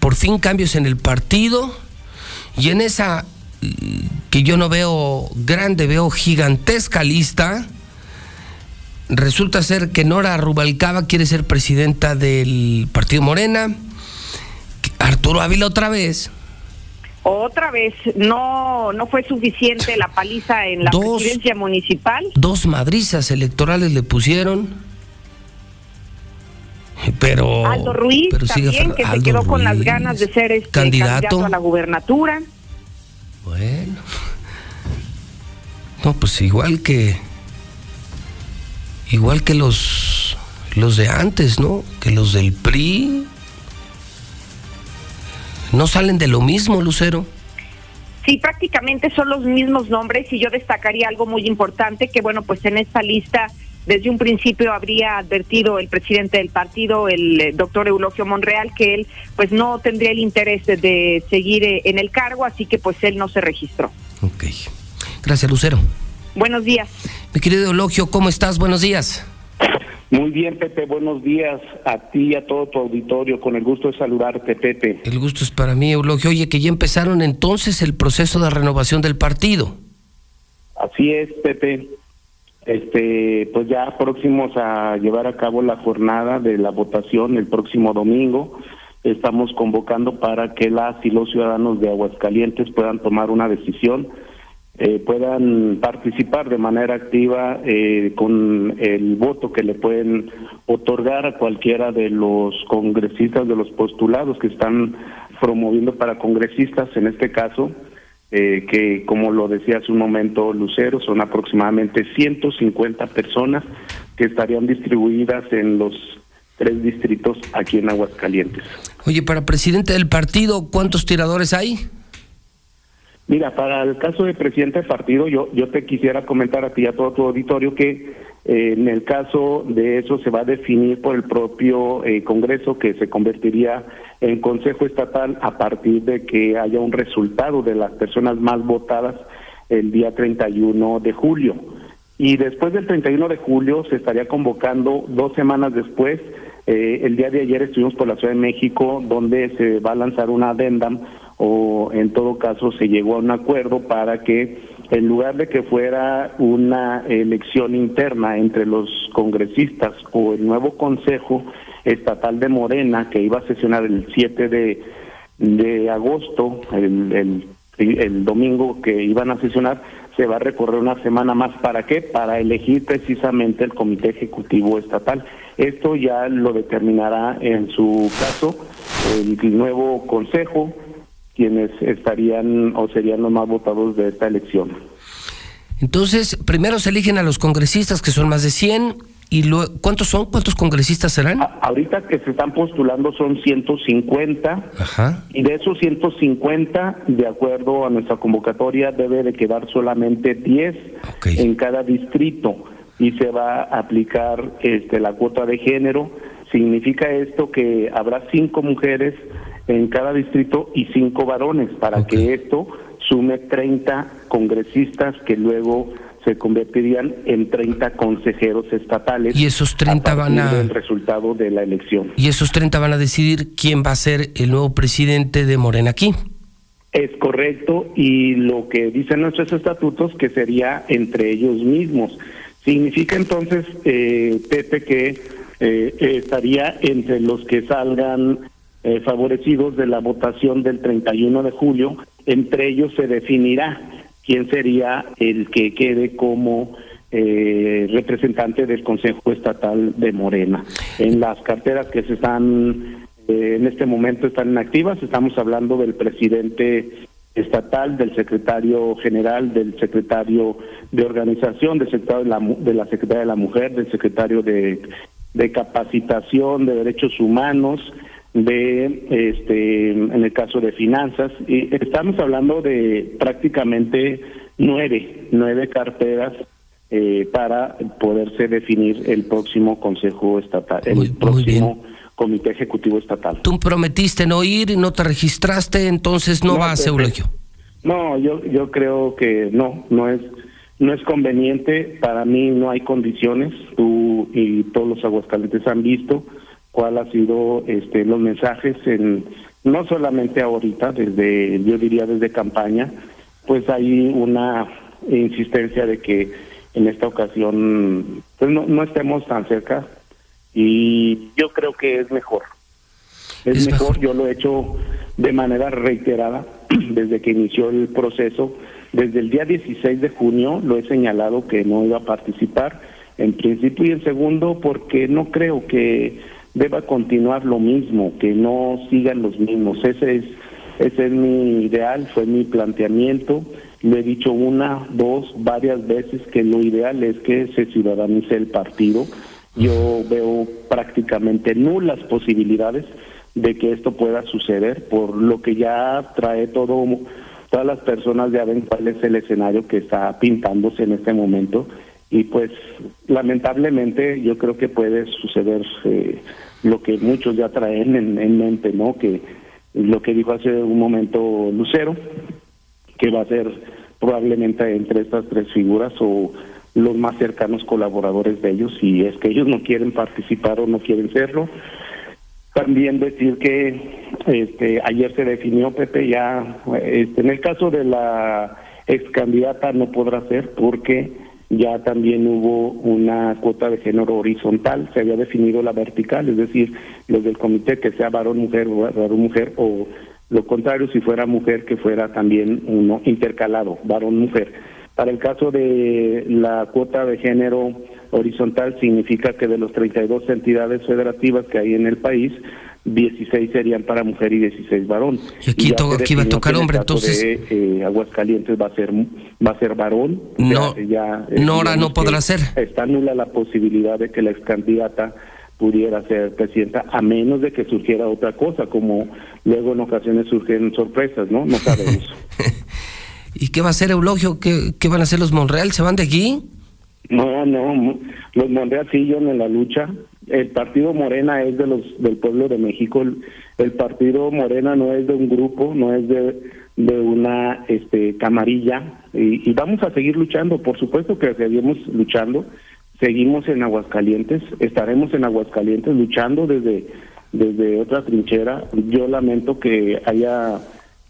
por fin cambios en el partido, y en esa que yo no veo grande, veo gigantesca lista, resulta ser que Nora Rubalcaba quiere ser presidenta del Partido Morena, Arturo Ávila otra vez. Otra vez, no, no fue suficiente la paliza en la presidencia municipal. Dos madrizas electorales le pusieron. Pero. Aldo Ruiz pero también, que se quedó con las ganas de ser este candidato. candidato a la gubernatura. Bueno. No, pues igual que. Igual que los. Los de antes, ¿no? Que los del PRI. No salen de lo mismo, Lucero. Sí, prácticamente son los mismos nombres y yo destacaría algo muy importante que bueno, pues en esta lista desde un principio habría advertido el presidente del partido, el eh, doctor Eulogio Monreal, que él pues no tendría el interés de seguir eh, en el cargo, así que pues él no se registró. Ok. Gracias, Lucero. Buenos días. Mi querido Eulogio, ¿cómo estás? Buenos días. Muy bien, Pepe, buenos días a ti y a todo tu auditorio. Con el gusto de saludarte, Pepe. El gusto es para mí, Eulogio. Oye, que ya empezaron entonces el proceso de renovación del partido. Así es, Pepe. Este, pues ya próximos a llevar a cabo la jornada de la votación el próximo domingo. Estamos convocando para que las y los ciudadanos de Aguascalientes puedan tomar una decisión eh, puedan participar de manera activa eh, con el voto que le pueden otorgar a cualquiera de los congresistas, de los postulados que están promoviendo para congresistas, en este caso, eh, que como lo decía hace un momento Lucero, son aproximadamente 150 personas que estarían distribuidas en los tres distritos aquí en Aguascalientes. Oye, para presidente del partido, ¿cuántos tiradores hay? Mira, para el caso de presidente del partido, yo, yo te quisiera comentar a ti y a todo tu auditorio que eh, en el caso de eso se va a definir por el propio eh, Congreso que se convertiría en Consejo Estatal a partir de que haya un resultado de las personas más votadas el día 31 de julio. Y después del 31 de julio se estaría convocando dos semanas después. Eh, el día de ayer estuvimos por la Ciudad de México donde se va a lanzar una adendam o en todo caso se llegó a un acuerdo para que en lugar de que fuera una elección interna entre los congresistas o el nuevo Consejo Estatal de Morena, que iba a sesionar el 7 de, de agosto, el, el, el domingo que iban a sesionar, se va a recorrer una semana más. ¿Para qué? Para elegir precisamente el Comité Ejecutivo Estatal. Esto ya lo determinará en su caso el nuevo Consejo quienes estarían o serían los más votados de esta elección. Entonces, primero se eligen a los congresistas, que son más de 100, y luego, ¿cuántos son? ¿Cuántos congresistas serán? ahorita que se están postulando son 150, Ajá. y de esos 150, de acuerdo a nuestra convocatoria, debe de quedar solamente 10 en cada distrito, y se va a aplicar este, la cuota de género. Significa esto que habrá cinco mujeres en cada distrito y cinco varones para que esto sume 30 congresistas que luego se convertirían en 30 consejeros estatales. Y esos 30 van a... El resultado de la elección. Y esos 30 van a decidir quién va a ser el nuevo presidente de Morena aquí. Es correcto, y lo que dicen nuestros estatutos que sería entre ellos mismos. Significa entonces, eh, Pepe, que eh, estaría entre los que salgan eh, favorecidos de la votación del 31 de julio. Entre ellos se definirá quién sería el que quede como eh, representante del Consejo Estatal de Morena. En las carteras que se están eh, en este momento están inactivas, estamos hablando del presidente estatal, del secretario general, del secretario de organización, del secretario de la, de la de la mujer, del secretario de capacitación, de derechos humanos, de este en el caso de finanzas y estamos hablando de prácticamente nueve nueve carteras eh, para poderse definir el próximo consejo estatal el próximo comité ejecutivo estatal. Tú prometiste no ir y no te registraste entonces no, vas Eulogio no yo yo creo que no no es no es conveniente para mí no hay condiciones tú y todos los aguascalientes han visto cuál ha sido este los mensajes en no solamente ahorita desde yo diría desde campaña pues hay una insistencia de que en esta ocasión pues no, no estemos tan cerca y yo creo que es mejor es, mejor. yo lo he hecho de manera reiterada desde que inició el proceso desde el día 16 de junio lo he señalado que no iba a participar en principio y en segundo porque no creo que deba continuar lo mismo, que no sigan los mismos. Ese es, ese es mi ideal, fue mi planteamiento. Lo he dicho una, dos, varias veces que lo ideal es que se ciudadanice el partido. Yo veo prácticamente nulas posibilidades de que esto pueda suceder por lo que ya trae todo todas las personas ya ven cuál es el escenario que está pintándose en este momento y pues lamentablemente yo creo que puede suceder eh, lo que muchos ya traen en, en mente, ¿no? Que lo que dijo hace un momento Lucero, que va a ser probablemente entre estas tres figuras o los más cercanos colaboradores de ellos, y es que ellos no quieren participar o no quieren serlo. También decir que este, ayer se definió, Pepe, ya este, en el caso de la ex candidata no podrá ser porque ya también hubo una cuota de género horizontal, se había definido la vertical, es decir, los del comité que sea varón, mujer, varón, mujer, o lo contrario, si fuera mujer, que fuera también uno intercalado, varón, mujer. Para el caso de la cuota de género horizontal, significa que de los 32 entidades federativas que hay en el país, 16 serían para mujer y 16 varón. Y aquí, aquí va a tocar hombre, entonces. De, eh, Aguascalientes va a ser va a ser varón. No, ya, eh, Nora no podrá ser. Está nula la posibilidad de que la ex candidata pudiera ser presidenta, a menos de que surgiera otra cosa, como luego en ocasiones surgen sorpresas, ¿no? No sabemos. ¿Y qué va a hacer Eulogio? ¿Qué, ¿Qué van a hacer los Monreal? ¿Se van de aquí? No, no, los Monreal siguen en la lucha. El partido Morena es de los del pueblo de México. El, el partido Morena no es de un grupo, no es de, de una este camarilla. Y, y, vamos a seguir luchando, por supuesto que seguimos luchando. Seguimos en Aguascalientes, estaremos en Aguascalientes luchando desde desde otra trinchera. Yo lamento que haya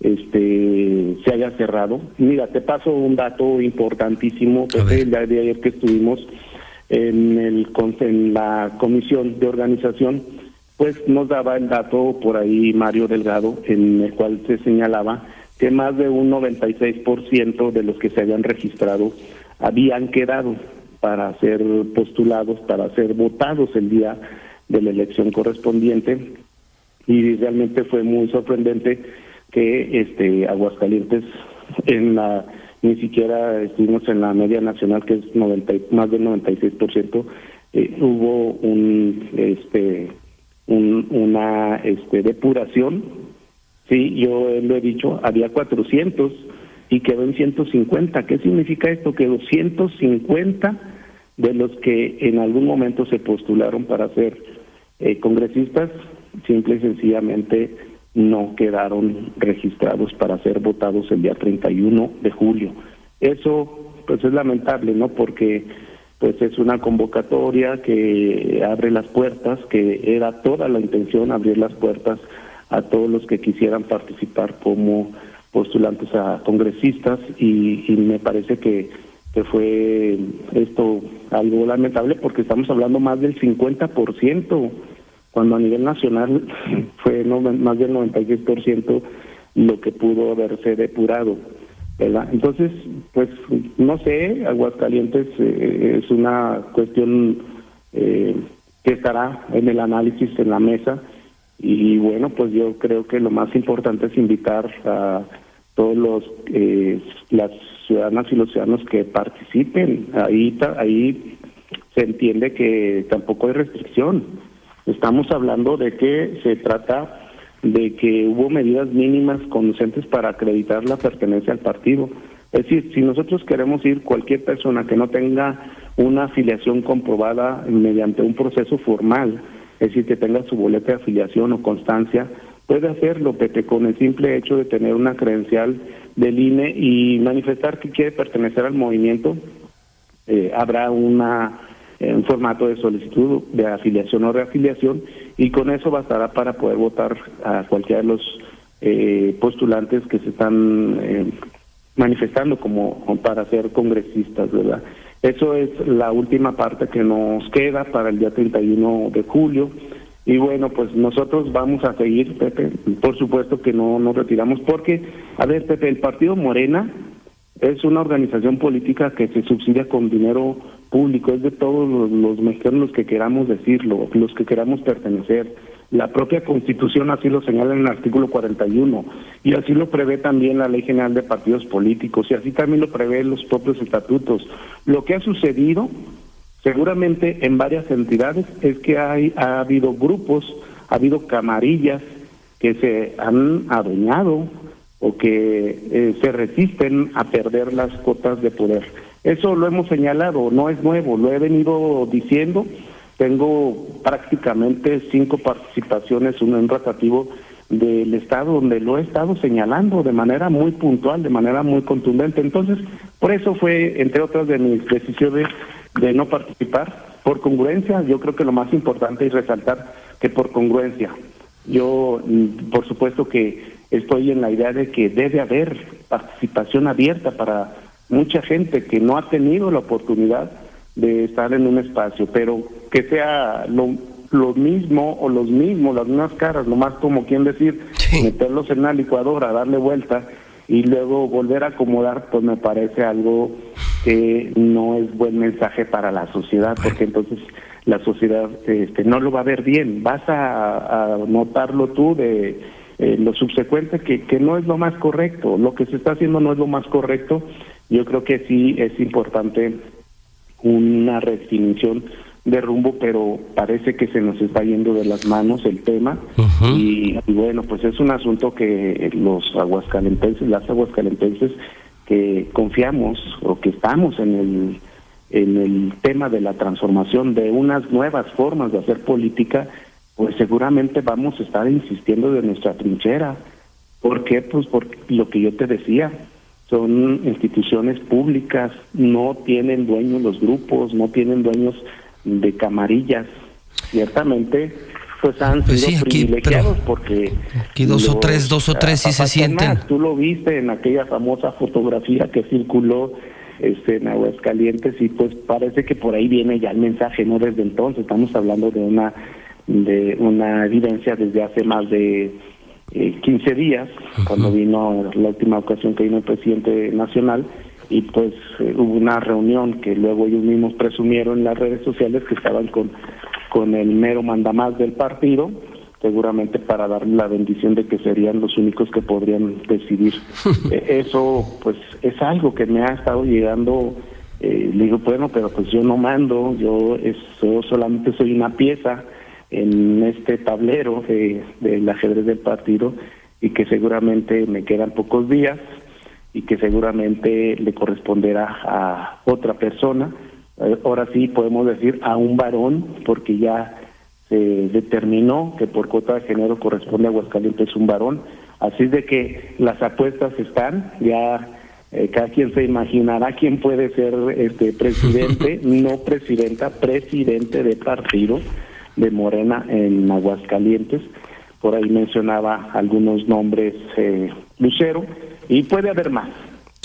este se haya cerrado. Mira, te paso un dato importantísimo, que el día de ayer que estuvimos en, el, en la comisión de organización, pues nos daba el dato por ahí Mario Delgado, en el cual se señalaba que más de un 96% de los que se habían registrado habían quedado para ser postulados, para ser votados el día de la elección correspondiente. Y realmente fue muy sorprendente que este Aguascalientes en la ni siquiera estuvimos en la media nacional que es 90, más del 96%, eh, hubo un este un, una este depuración, sí, yo lo he dicho, había 400 y quedó en 150. ¿Qué significa esto? Que los 150 de los que en algún momento se postularon para ser eh, congresistas, simple y sencillamente no quedaron registrados para ser votados el día 31 de julio. Eso pues es lamentable, ¿no? Porque pues es una convocatoria que abre las puertas, que era toda la intención abrir las puertas a todos los que quisieran participar como postulantes a congresistas y, y me parece que, que fue esto algo lamentable porque estamos hablando más del 50% cuando a nivel nacional fue no, más del 96% lo que pudo haberse depurado. ¿verdad? Entonces, pues no sé, Aguascalientes eh, es una cuestión eh, que estará en el análisis en la mesa y bueno, pues yo creo que lo más importante es invitar a todos los eh, las ciudadanas y los ciudadanos que participen. Ahí ahí se entiende que tampoco hay restricción Estamos hablando de que se trata de que hubo medidas mínimas conducentes para acreditar la pertenencia al partido. Es decir, si nosotros queremos ir, cualquier persona que no tenga una afiliación comprobada mediante un proceso formal, es decir, que tenga su boleta de afiliación o constancia, puede hacerlo, Pepe, con el simple hecho de tener una credencial del INE y manifestar que quiere pertenecer al movimiento, eh, habrá una en formato de solicitud de afiliación o reafiliación y con eso bastará para poder votar a cualquiera de los eh, postulantes que se están eh, manifestando como, para ser congresistas, ¿verdad? Eso es la última parte que nos queda para el día 31 de julio. Y bueno, pues nosotros vamos a seguir, Pepe. Por supuesto que no nos retiramos porque, a ver, Pepe, el partido Morena es una organización política que se subsidia con dinero público, es de todos los, mexicanos los que queramos decirlo, los que queramos pertenecer. La propia Constitución así lo señala en el artículo 41 y así lo prevé también la Ley General de Partidos Políticos y así también lo prevé los propios estatutos. Lo que ha sucedido seguramente en varias entidades es que hay, ha habido grupos, ha habido camarillas que se han adueñado o que eh, se resisten a perder las cuotas de poder. Eso lo hemos señalado, no es nuevo, lo he venido diciendo. Tengo prácticamente cinco participaciones, uno en rotativo del Estado, donde lo he estado señalando de manera muy puntual, de manera muy contundente. Entonces, por eso fue, entre otras de mis decisiones, de no participar. Por congruencia, yo creo que lo más importante es resaltar que por congruencia. Yo, mm, por supuesto que estoy en la idea de que debe haber participación abierta para mucha gente que no ha tenido la oportunidad de estar en un espacio, pero que sea lo, lo mismo o los mismos, las mismas caras, lo más como quien decir, meterlos en una licuadora, darle vuelta y luego volver a acomodar, pues me parece algo que no es buen mensaje para la sociedad, porque entonces la sociedad este, no lo va a ver bien. Vas a, notarlo tú de eh, lo subsecuente que, que no es lo más correcto. Lo que se está haciendo no es lo más correcto. Yo creo que sí es importante una redefinición de rumbo, pero parece que se nos está yendo de las manos el tema y, y, bueno, pues es un asunto que los aguascalentenses, las aguascalentenses que confiamos o que estamos en el en el tema de la transformación de unas nuevas formas de hacer política, pues seguramente vamos a estar insistiendo de nuestra trinchera. ¿Por qué? Pues por lo que yo te decía, son instituciones públicas, no tienen dueños los grupos, no tienen dueños de camarillas. Ciertamente, pues han Pues sido sí, aquí, privilegiados porque aquí dos o tres, dos o tres sí se sienten. más. Tú lo viste en aquella famosa fotografía que circuló este, en Aguascalientes y pues parece que por ahí viene ya el mensaje, no desde entonces, estamos hablando de una de una evidencia desde hace más de eh, 15 días, cuando vino la última ocasión que vino el presidente nacional y pues eh, hubo una reunión que luego ellos mismos presumieron en las redes sociales que estaban con con el mero mandamás del partido, seguramente para darle la bendición de que serían los únicos que podrían decidir. Eh, Eso, pues, es algo que me ha estado llegando. Eh, le digo, bueno, pero pues yo no mando, yo, es- yo solamente soy una pieza en este tablero de- del ajedrez del partido y que seguramente me quedan pocos días y que seguramente le corresponderá a otra persona. Eh, Ahora sí podemos decir a un varón, porque ya se determinó que por cuota de género corresponde a Aguascalientes un varón. Así es de que las apuestas están, ya eh, cada quien se imaginará quién puede ser este presidente, no presidenta, presidente de partido de Morena en Aguascalientes. Por ahí mencionaba algunos nombres eh, Lucero y puede haber más.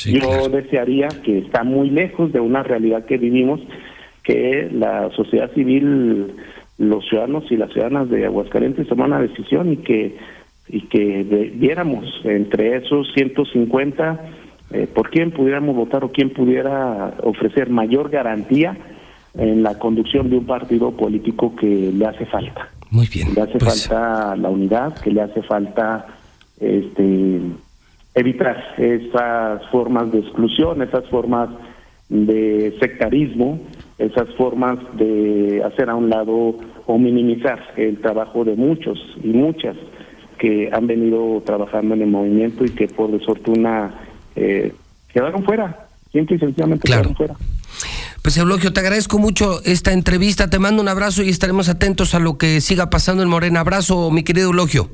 Yo desearía que está muy lejos de una realidad que vivimos, que la sociedad civil, los ciudadanos y las ciudadanas de Aguascalientes toman una decisión y que y que viéramos entre esos 150 eh, por quién pudiéramos votar o quién pudiera ofrecer mayor garantía en la conducción de un partido político que le hace falta. Muy bien. Le hace pues- falta la unidad, que le hace falta este evitar esas formas de exclusión, esas formas de sectarismo, esas formas de hacer a un lado o minimizar el trabajo de muchos y muchas que han venido trabajando en el movimiento y que por desfortuna eh, quedaron fuera, simple y sencillamente quedaron fuera. Pues Eulogio, te agradezco mucho esta entrevista, te mando un abrazo y estaremos atentos a lo que siga pasando en Morena. Abrazo, mi querido Eulogio.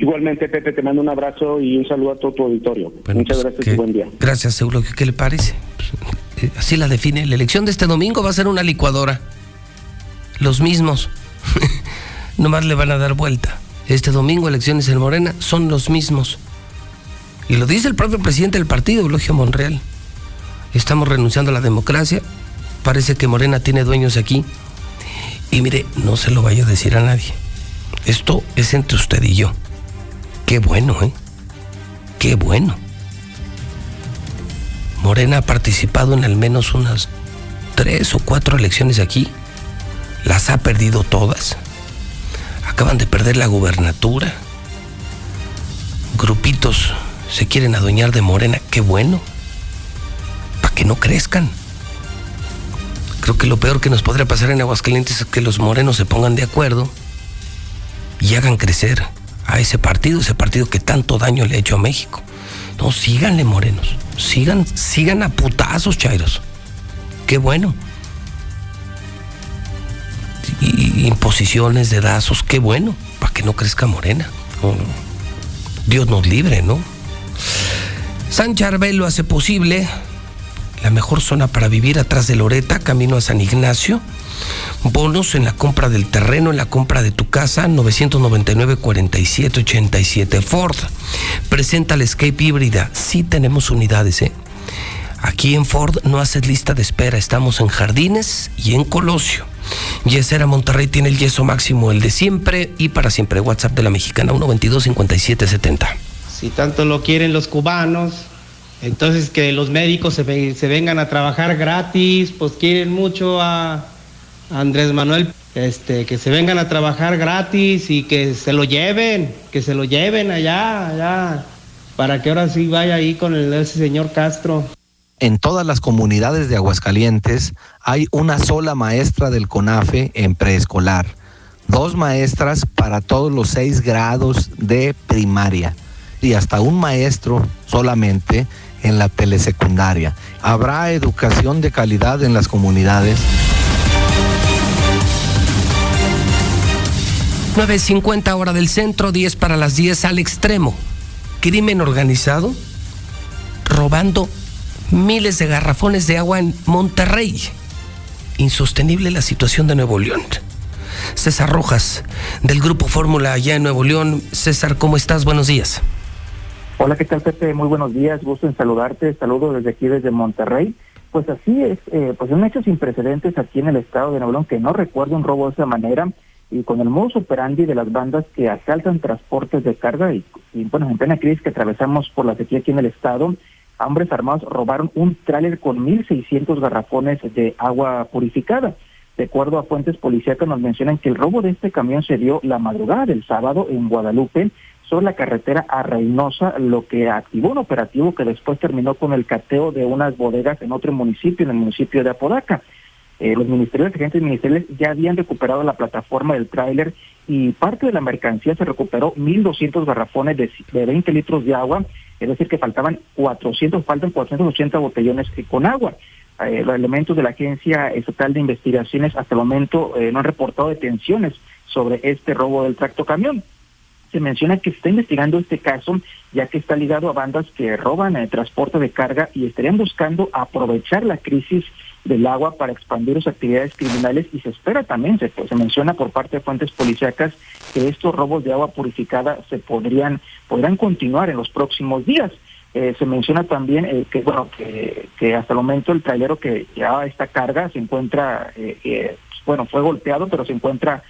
Igualmente, Pepe, te mando un abrazo y un saludo a todo tu auditorio. Muchas gracias ¿qué? y buen día. Gracias, Eulogio. ¿Qué le parece? Pues, eh, Así la define. La elección de este domingo va a ser una licuadora. Los mismos. Nomás le van a dar vuelta. Este domingo elecciones en Morena son los mismos. Y lo dice el propio presidente del partido, Eulogio Monreal. Estamos renunciando a la democracia. Parece que Morena tiene dueños aquí. Y mire, no se lo vaya a decir a nadie. Esto es entre usted y yo. Qué bueno, ¿eh? Qué bueno. Morena ha participado en al menos unas tres o cuatro elecciones aquí. Las ha perdido todas. Acaban de perder la gubernatura. Grupitos se quieren adueñar de Morena. Qué bueno. Para que no crezcan. Creo que lo peor que nos podría pasar en Aguascalientes es que los morenos se pongan de acuerdo y hagan crecer a ese partido, ese partido que tanto daño le ha hecho a México. No, síganle, morenos. Sigan, sigan a putazos, chairos. Qué bueno. Y, imposiciones, dedazos, qué bueno. Para que no crezca morena. Dios nos libre, ¿no? San Charbel lo hace posible. La mejor zona para vivir atrás de Loreta, camino a San Ignacio. Bonos en la compra del terreno, en la compra de tu casa, 999-4787. Ford presenta la Escape híbrida. Sí tenemos unidades, ¿eh? Aquí en Ford no haces lista de espera, estamos en Jardines y en Colosio. Yesera Monterrey tiene el yeso máximo, el de siempre y para siempre. WhatsApp de la mexicana 122-5770. Si tanto lo quieren los cubanos, entonces que los médicos se, se vengan a trabajar gratis, pues quieren mucho a, Andrés Manuel, este, que se vengan a trabajar gratis y que se lo lleven, que se lo lleven allá, allá, para que ahora sí vaya ahí con el, ese señor Castro. En todas las comunidades de Aguascalientes hay una sola maestra del CONAFE en preescolar, dos maestras para todos los seis grados de primaria y hasta un maestro solamente en la telesecundaria. Habrá educación de calidad en las comunidades. 9.50 hora del centro, 10 para las 10 al extremo. Crimen organizado robando miles de garrafones de agua en Monterrey. Insostenible la situación de Nuevo León. César Rojas, del Grupo Fórmula allá en Nuevo León. César, ¿cómo estás? Buenos días. Hola, ¿qué tal Pepe? Muy buenos días, gusto en saludarte. Saludo desde aquí, desde Monterrey. Pues así es, eh, pues son hechos sin precedentes aquí en el estado de Nuevo León, que no recuerdo un robo de esa manera y con el modus operandi de las bandas que asaltan transportes de carga y, bueno, en plena crisis que atravesamos por la sequía aquí en el estado, hombres armados robaron un tráiler con 1.600 garrafones de agua purificada. De acuerdo a fuentes policíacas nos mencionan que el robo de este camión se dio la madrugada del sábado en Guadalupe sobre la carretera a Reynosa, lo que activó un operativo que después terminó con el cateo de unas bodegas en otro municipio, en el municipio de Apodaca. Eh, los ministerios, agentes ministeriales ya habían recuperado la plataforma del tráiler y parte de la mercancía se recuperó 1.200 garrafones de, 20 litros de agua, es decir, que faltaban 400, faltan 480 botellones con agua. Eh, los elementos de la Agencia Estatal de Investigaciones hasta el momento eh, no han reportado detenciones sobre este robo del tracto camión. Se menciona que se está investigando este caso ya que está ligado a bandas que roban el transporte de carga y estarían buscando aprovechar la crisis del agua para expandir sus actividades criminales y se espera también, se, se menciona por parte de fuentes policíacas que estos robos de agua purificada se podrían, podrán continuar en los próximos días. Eh, se menciona también eh, que bueno que, que, hasta el momento el trailero que llevaba esta carga se encuentra eh, bueno fue golpeado pero se encuentra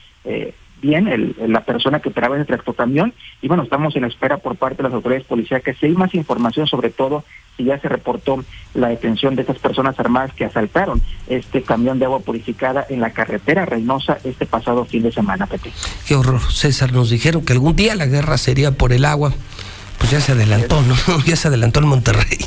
bien el, la persona que operaba el tractocamión y bueno, estamos en espera por parte de las autoridades policiales que si hay más información sobre todo si ya se reportó la detención de estas personas armadas que asaltaron este camión de agua purificada en la carretera Reynosa este pasado fin de semana, Pepe. Qué horror, César, nos dijeron que algún día la guerra sería por el agua, pues ya se adelantó, ¿no? Ya se adelantó en Monterrey.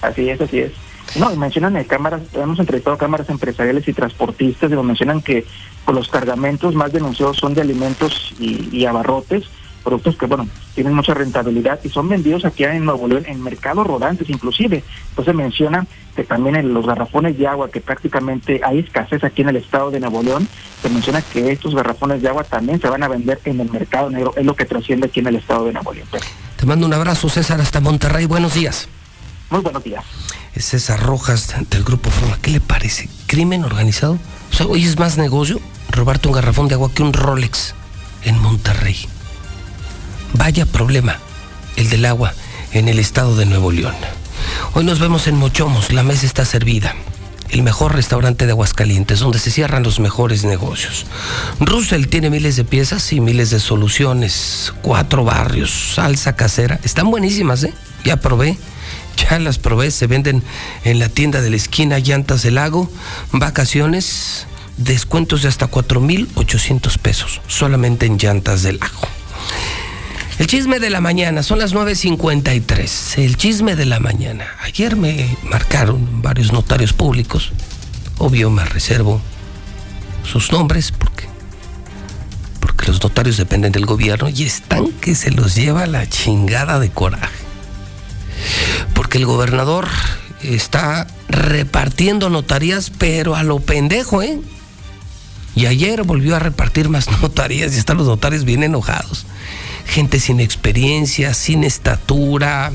Así es, así es. No, mencionan cámaras, hemos entrevistado cámaras empresariales y transportistas, y lo mencionan que pues, los cargamentos más denunciados son de alimentos y, abarrotes, productos que, bueno, tienen mucha rentabilidad y son vendidos aquí en Nuevo León en mercados rodantes inclusive. Entonces menciona que también en los garrafones de agua, que prácticamente hay escasez aquí en el estado de Nuevo León, se menciona que estos garrafones de agua también se van a vender en el mercado negro, es lo que trasciende aquí en el estado de Nuevo León. Te mando un abrazo, César, hasta Monterrey. Buenos días. Muy buenos días. César Rojas del Grupo Forma. ¿Qué le parece? ¿Crimen organizado? O sea, hoy es más negocio robarte un garrafón de agua que un Rolex en Monterrey. Vaya problema, el del agua en el estado de Nuevo León. Hoy nos vemos en Mochomos, la mesa está servida. El mejor restaurante de Aguascalientes, donde se cierran los mejores negocios. Russell tiene miles de piezas y miles de soluciones. Cuatro barrios, salsa casera. Están buenísimas, ¿eh? Ya probé. Ya las probé, se venden en la tienda de la esquina Llantas del Lago. Vacaciones, descuentos de hasta 4,800 pesos, solamente en Llantas del Lago. El chisme de la mañana, son las 9.53. El chisme de la mañana. Ayer me marcaron varios notarios públicos. Obvio, me reservo sus nombres porque, porque los notarios dependen del gobierno y están que se los lleva la chingada de coraje. Porque el gobernador está repartiendo notarías, pero a lo pendejo, ¿eh? Y ayer volvió a repartir más notarías y están los notarios bien enojados. Gente sin experiencia, sin estatura,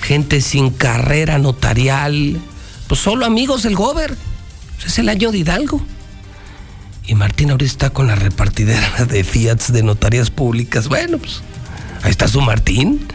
gente sin carrera notarial. Pues solo amigos del gober. Es el año de Hidalgo. Y Martín ahorita está con la repartidera de Fiats de notarías públicas. Bueno, pues ahí está su Martín.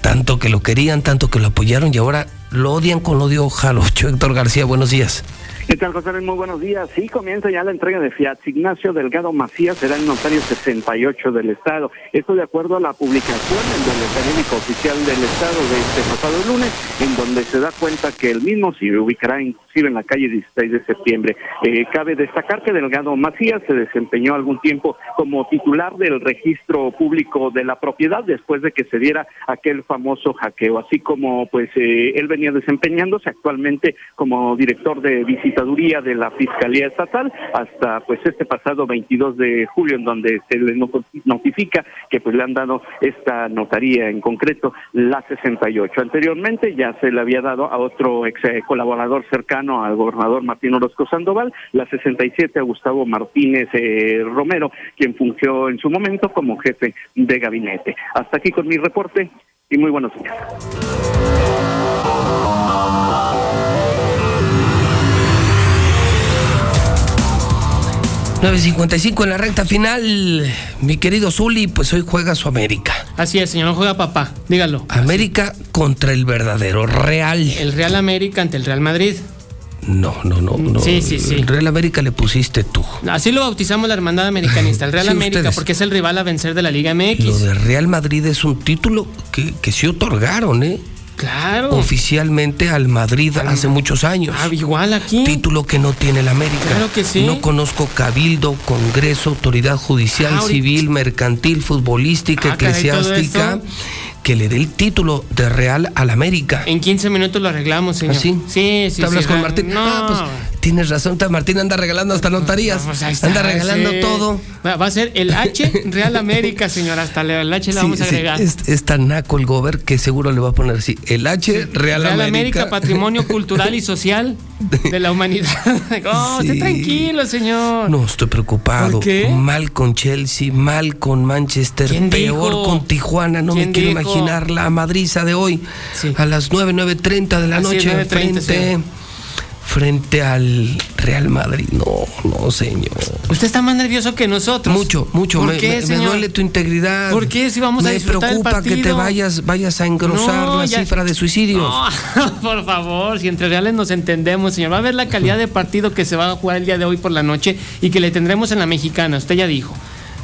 Tanto que lo querían, tanto que lo apoyaron y ahora lo odian con odio jalocho. Héctor García, buenos días. ¿Qué tal, José? Muy buenos días. Sí, comienza ya la entrega de Fiat. Ignacio Delgado Macías será el notario 68 del Estado. Esto de acuerdo a la publicación en el periódico oficial del Estado de este pasado lunes, en donde se da cuenta que el mismo se ubicará inclusive en la calle 16 de septiembre. Eh, cabe destacar que Delgado Macías se desempeñó algún tiempo como titular del registro público de la propiedad después de que se diera aquel famoso hackeo, así como pues eh, él venía desempeñándose actualmente como director de visita de la Fiscalía Estatal hasta pues este pasado 22 de julio en donde se le notifica que pues le han dado esta notaría en concreto la 68. Anteriormente ya se le había dado a otro ex eh, colaborador cercano al gobernador Martín Orozco Sandoval, la 67 a Gustavo Martínez eh, Romero, quien fungió en su momento como jefe de gabinete. Hasta aquí con mi reporte y muy buenos días. 9.55 en la recta final. Mi querido Zuli, pues hoy juega su América. Así es, señor, no juega papá, dígalo. América contra el verdadero Real. El Real América ante el Real Madrid. No, no, no, no. Sí, sí, sí. Real América le pusiste tú. Así lo bautizamos la hermandad americanista, el Real América, porque es el rival a vencer de la Liga MX. Lo de Real Madrid es un título que, que sí otorgaron, ¿eh? Claro. Oficialmente al Madrid hace muchos años. Ah, igual aquí. Título que no tiene el América. Claro que sí. No conozco cabildo, congreso, autoridad judicial, Ah, civil, mercantil, futbolística, Ah, caray, ¿todo eclesiástica? Que le dé el título de Real al América. En 15 minutos lo arreglamos, señor. ¿Ah, sí? Sí, sí. ¿Te hablas sí, con Martín? No. Ah, pues tienes razón, Martín anda regalando hasta notarías. Pues está, anda regalando sí. todo. Va, a ser el H Real América, señor. Hasta el H le Sí, vamos a sí, agregar. es, es tan naco el gober que seguro le va a poner así. El H Real, Real América. América. patrimonio cultural y social de la humanidad. Oh, esté Sí. tranquilo, señor. No, estoy preocupado. ¿Por qué? Mal con Chelsea, mal con Manchester, ¿Quién peor dijo? con Tijuana. No me ¿Quién quiero dijo? imaginar la madriza de hoy. A las 9, 9.30 de la Así es, noche 9:30, frente, señor. Frente al Real Madrid. No, no, señor. Usted está más nervioso que nosotros. Mucho, mucho. ¿Por me, qué, me- me señor? duele tu integridad. ¿Por qué? Si vamos a me disfrutar del preocupa que te vayas, vayas a engrosar No, la ya- cifra de suicidios. No, por favor, si entre reales nos entendemos, señor. Va a ver la calidad de partido que se va a jugar el día de hoy por la noche y que le tendremos en la mexicana. Usted ya dijo.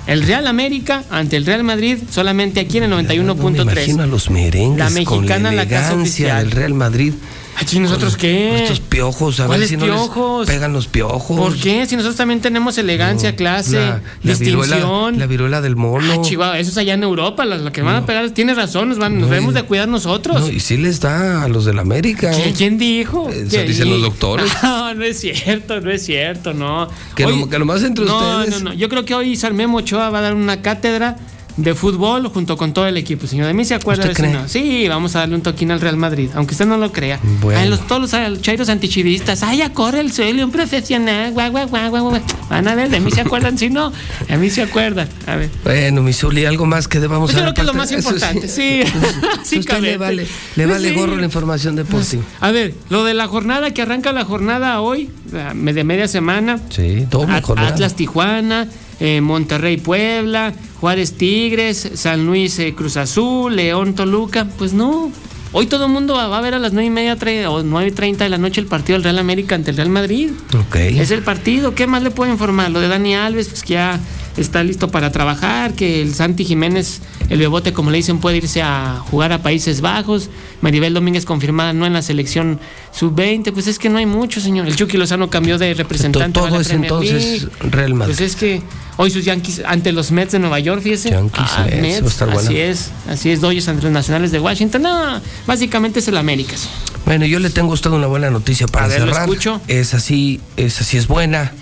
El Real América ante el Real Madrid solamente aquí en el No me 91.3. imagino a los merengues La con mexicana, la la casa elegancia oficial. del Real Madrid. Ay, ¿y nosotros qué? Estos piojos, a ver ¿Cuáles si no les piojos? pegan los piojos. ¿Por qué? Si nosotros también tenemos elegancia, clase, La, la distinción. viruela, la viruela del mono. Ah, Chihuahua, eso es allá en Europa, lo que van a pegar, tiene razón, nos, van, nos No, debemos y- de cuidar nosotros. No, y sí les da a los del América. ¿Quién, ¿eh? quién dijo? Eso dicen los doctores. No, no es cierto, no es cierto, no. Que no- que nomás entre no, ustedes. No, no, yo creo que hoy Salmemo Ochoa va a dar una cátedra de fútbol junto con todo el equipo, señor. De mí se acuerda ¿Usted de cree? Sí, vamos a darle un toquín al Real Madrid, aunque usted no lo crea. Bueno. Ay, los, todos los chairos antichivistas, ay, ya corre el suelo, un profesional, guau, guau, guau, guau. Van a ver, de mí se acuerdan, si no, a mí se acuerdan. A ver. Bueno, algo más que debamos yo creo que es lo más importante, sí. A Sí, usted le vale, le vale Sí. gorro la información deportiva. A ver, lo de la jornada que arranca la jornada hoy, de media semana. Sí, doble jornada. Atlas Tijuana, eh, Monterrey Puebla, Juárez Tigres, San Luis eh, Cruz Azul, León Toluca. Pues no. Hoy todo el mundo va a ver a las nueve y media o nueve y treinta de la noche el partido del Real América ante el Real Madrid. Ok. Es el partido. ¿Qué más le puedo informar? Lo de Dani Alves, pues que ya está listo para trabajar, que el Santi Jiménez, el bebote, como le dicen, puede irse a jugar a Países Bajos. Maribel Domínguez confirmada no en la selección sub-20. Pues es que no hay mucho, señor. El Chucky Lozano cambió de representante. Todo a la es Premier entonces League. Real Madrid. Pues es que hoy sus Yankees ante los Mets de Nueva York, fíjese. Yankees, Mets, va a estar así es, así es, Dodgers ante los Nacionales de Washington. No, básicamente es el América. sí. Bueno, yo le tengo a usted una buena noticia para A ver, lo cerrar. escucho. Es así, es así, es buena.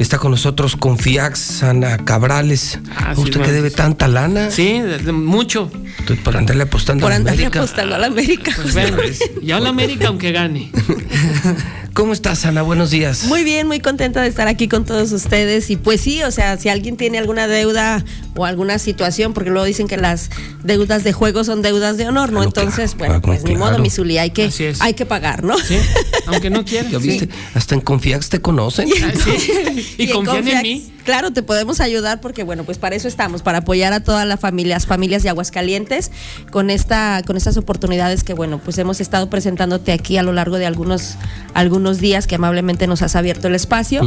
Está con nosotros Confiax, Ana Cabrales. Ah, sí, ¿Usted que debe tanta lana? Sí, de- de- mucho. Por andarle apostando Por a la andarle América. apostando a la América. Pues bueno, ya la América aunque gane. ¿Cómo estás, Ana? Buenos días. Muy bien, muy contenta de estar aquí con todos ustedes. Y pues sí, o sea, si alguien tiene alguna deuda o alguna situación, porque luego dicen que las deudas de juego son deudas de honor, ¿no? Entonces, bueno, pues ni modo, mi Zuli, hay que, hay que pagar, ¿no? Sí, aunque no quiera. ¿Ya viste? Hasta en Confiax te conocen. Y, en confían en Confiax, mí. Claro, te podemos ayudar porque, bueno, pues para eso estamos, para apoyar a todas las familias, familias de Aguascalientes con esta, con estas oportunidades que, bueno, pues hemos estado presentándote aquí a lo largo de algunos, algunos días que amablemente nos has abierto el espacio.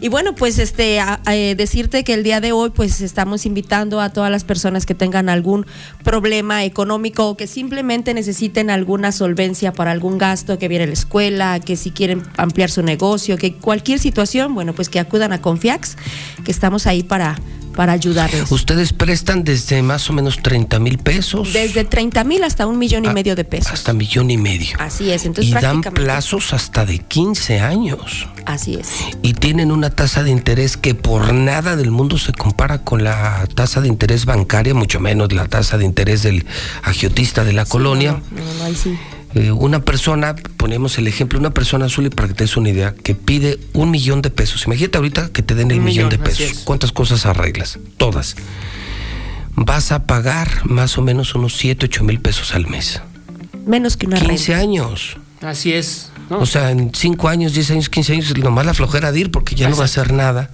Y bueno, pues este a- a, eh, decirte que el día de hoy pues estamos invitando a todas las personas que tengan algún problema económico o que simplemente necesiten alguna solvencia para algún gasto, que viene a la escuela, que si quieren ampliar su negocio, que cualquier situación, bueno, pues que acudan a Confiax, que estamos ahí para para ayudarles. Ustedes prestan desde más o menos 30 mil pesos Desde 30 mil hasta un millón y medio de pesos. hasta millón y medio. Así es, entonces Y dan plazos hasta de 15 años. Así es. Y tienen una tasa de interés que por nada del mundo se compara con la tasa de interés bancaria, mucho menos la tasa de interés del agiotista de la colonia. No, no, ahí sí. Eh, una persona, ponemos el ejemplo, una persona azul y para que te des una idea, que pide un millón de pesos. Imagínate ahorita que te den el Un millón, millón, de pesos. es. ¿Cuántas cosas arreglas? Todas. Vas a pagar más o menos unos 7, 8 mil pesos al mes. Menos que una 15 renta. años. Así es. ¿no? O sea, en 5 años, 10 años, 15 años, nomás la flojera de ir porque ya no va a hacer nada.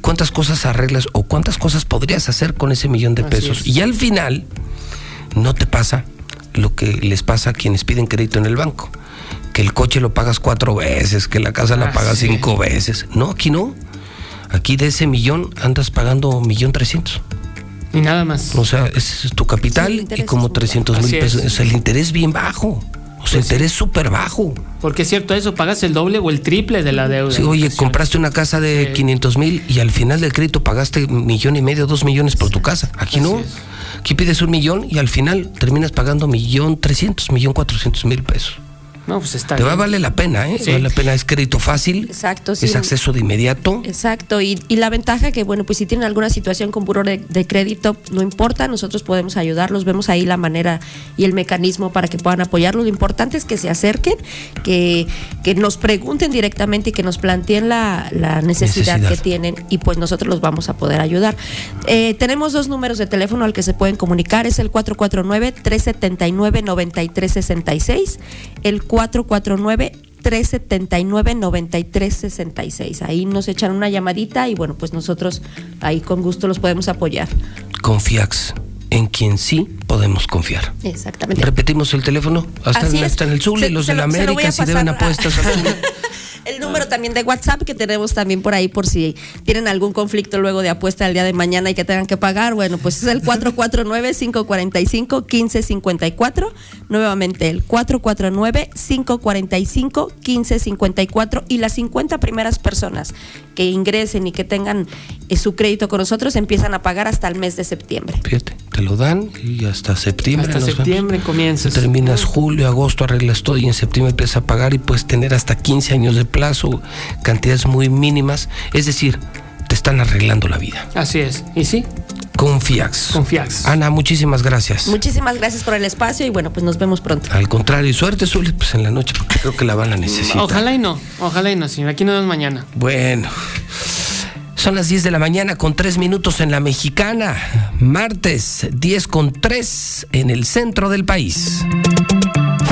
¿Cuántas cosas arreglas o cuántas cosas podrías hacer con ese millón de Así pesos? es. Y al final, no te pasa lo que les pasa a quienes piden crédito en el banco. Que el coche lo pagas cuatro veces, que la casa la Ah, pagas sí. cinco veces. No, aquí no. Aquí de ese millón andas pagando millón trescientos. Y nada más. O sea, ese es tu capital Sí, y como es muy 300 mil Así es. pesos. O sea, el interés bien bajo. Sea, el interés súper bajo. Porque es cierto eso, pagas el doble o el triple de la deuda. Sí, oye, compraste una casa de Sí. 500 mil y al final del crédito pagaste un millón y medio, dos millones por tu casa. Aquí no. Es. Aquí pides un millón y al final terminas pagando millón trescientos, millón cuatrocientos mil pesos. No, pues está Te va valer la pena, ¿eh? Sí. Vale la pena, es crédito fácil, Exacto, sí. es acceso de inmediato. Exacto, y, y la ventaja que, bueno, pues si tienen alguna situación con buro de, de crédito, no importa, nosotros podemos ayudarlos, vemos ahí la manera y el mecanismo para que puedan apoyarlos. Lo importante es que se acerquen, que, que nos pregunten directamente y que nos planteen la, la necesidad, Necesidad. que tienen y pues nosotros los vamos a poder ayudar. Eh, tenemos dos números de teléfono al que se pueden comunicar, es el 449-379-9366, el 449 379-9366. Ahí nos echan una llamadita y bueno, pues nosotros ahí con gusto los podemos apoyar. Confiax, en quien sí podemos confiar. Exactamente. Repetimos el teléfono, hasta, Así hasta en el Zuli, Se- los se de la lo- se lo voy a América, si deben a- apuestas al Zuli. El número también de WhatsApp que tenemos también por ahí por si tienen algún conflicto luego de apuesta el día de mañana y que tengan que pagar. Bueno, pues es el 449-545-1554. Nuevamente el 449-545-1554 y las 50 primeras personas que ingresen y que tengan eh, su crédito con nosotros empiezan a pagar hasta el mes de septiembre. Fíjate, te lo dan y hasta septiembre. Hasta septiembre comienzas. Terminas julio, agosto, arreglas todo y en septiembre empiezas a pagar y puedes tener hasta 15 años de plazo, cantidades muy mínimas. Es decir, te están arreglando la vida. Así es. ¿Y sí? Confiax. Confiax. Ana, muchísimas gracias. Muchísimas gracias por el espacio y bueno, pues nos vemos pronto. Al contrario, y suerte, Zuli, pues en la noche, porque creo que la van a necesitar. Ojalá y no. Ojalá y no, señor. Aquí nos vemos mañana. Bueno. Son las 10 de la mañana con 3 minutos en la mexicana. Martes, 10 con 3 en el centro del país.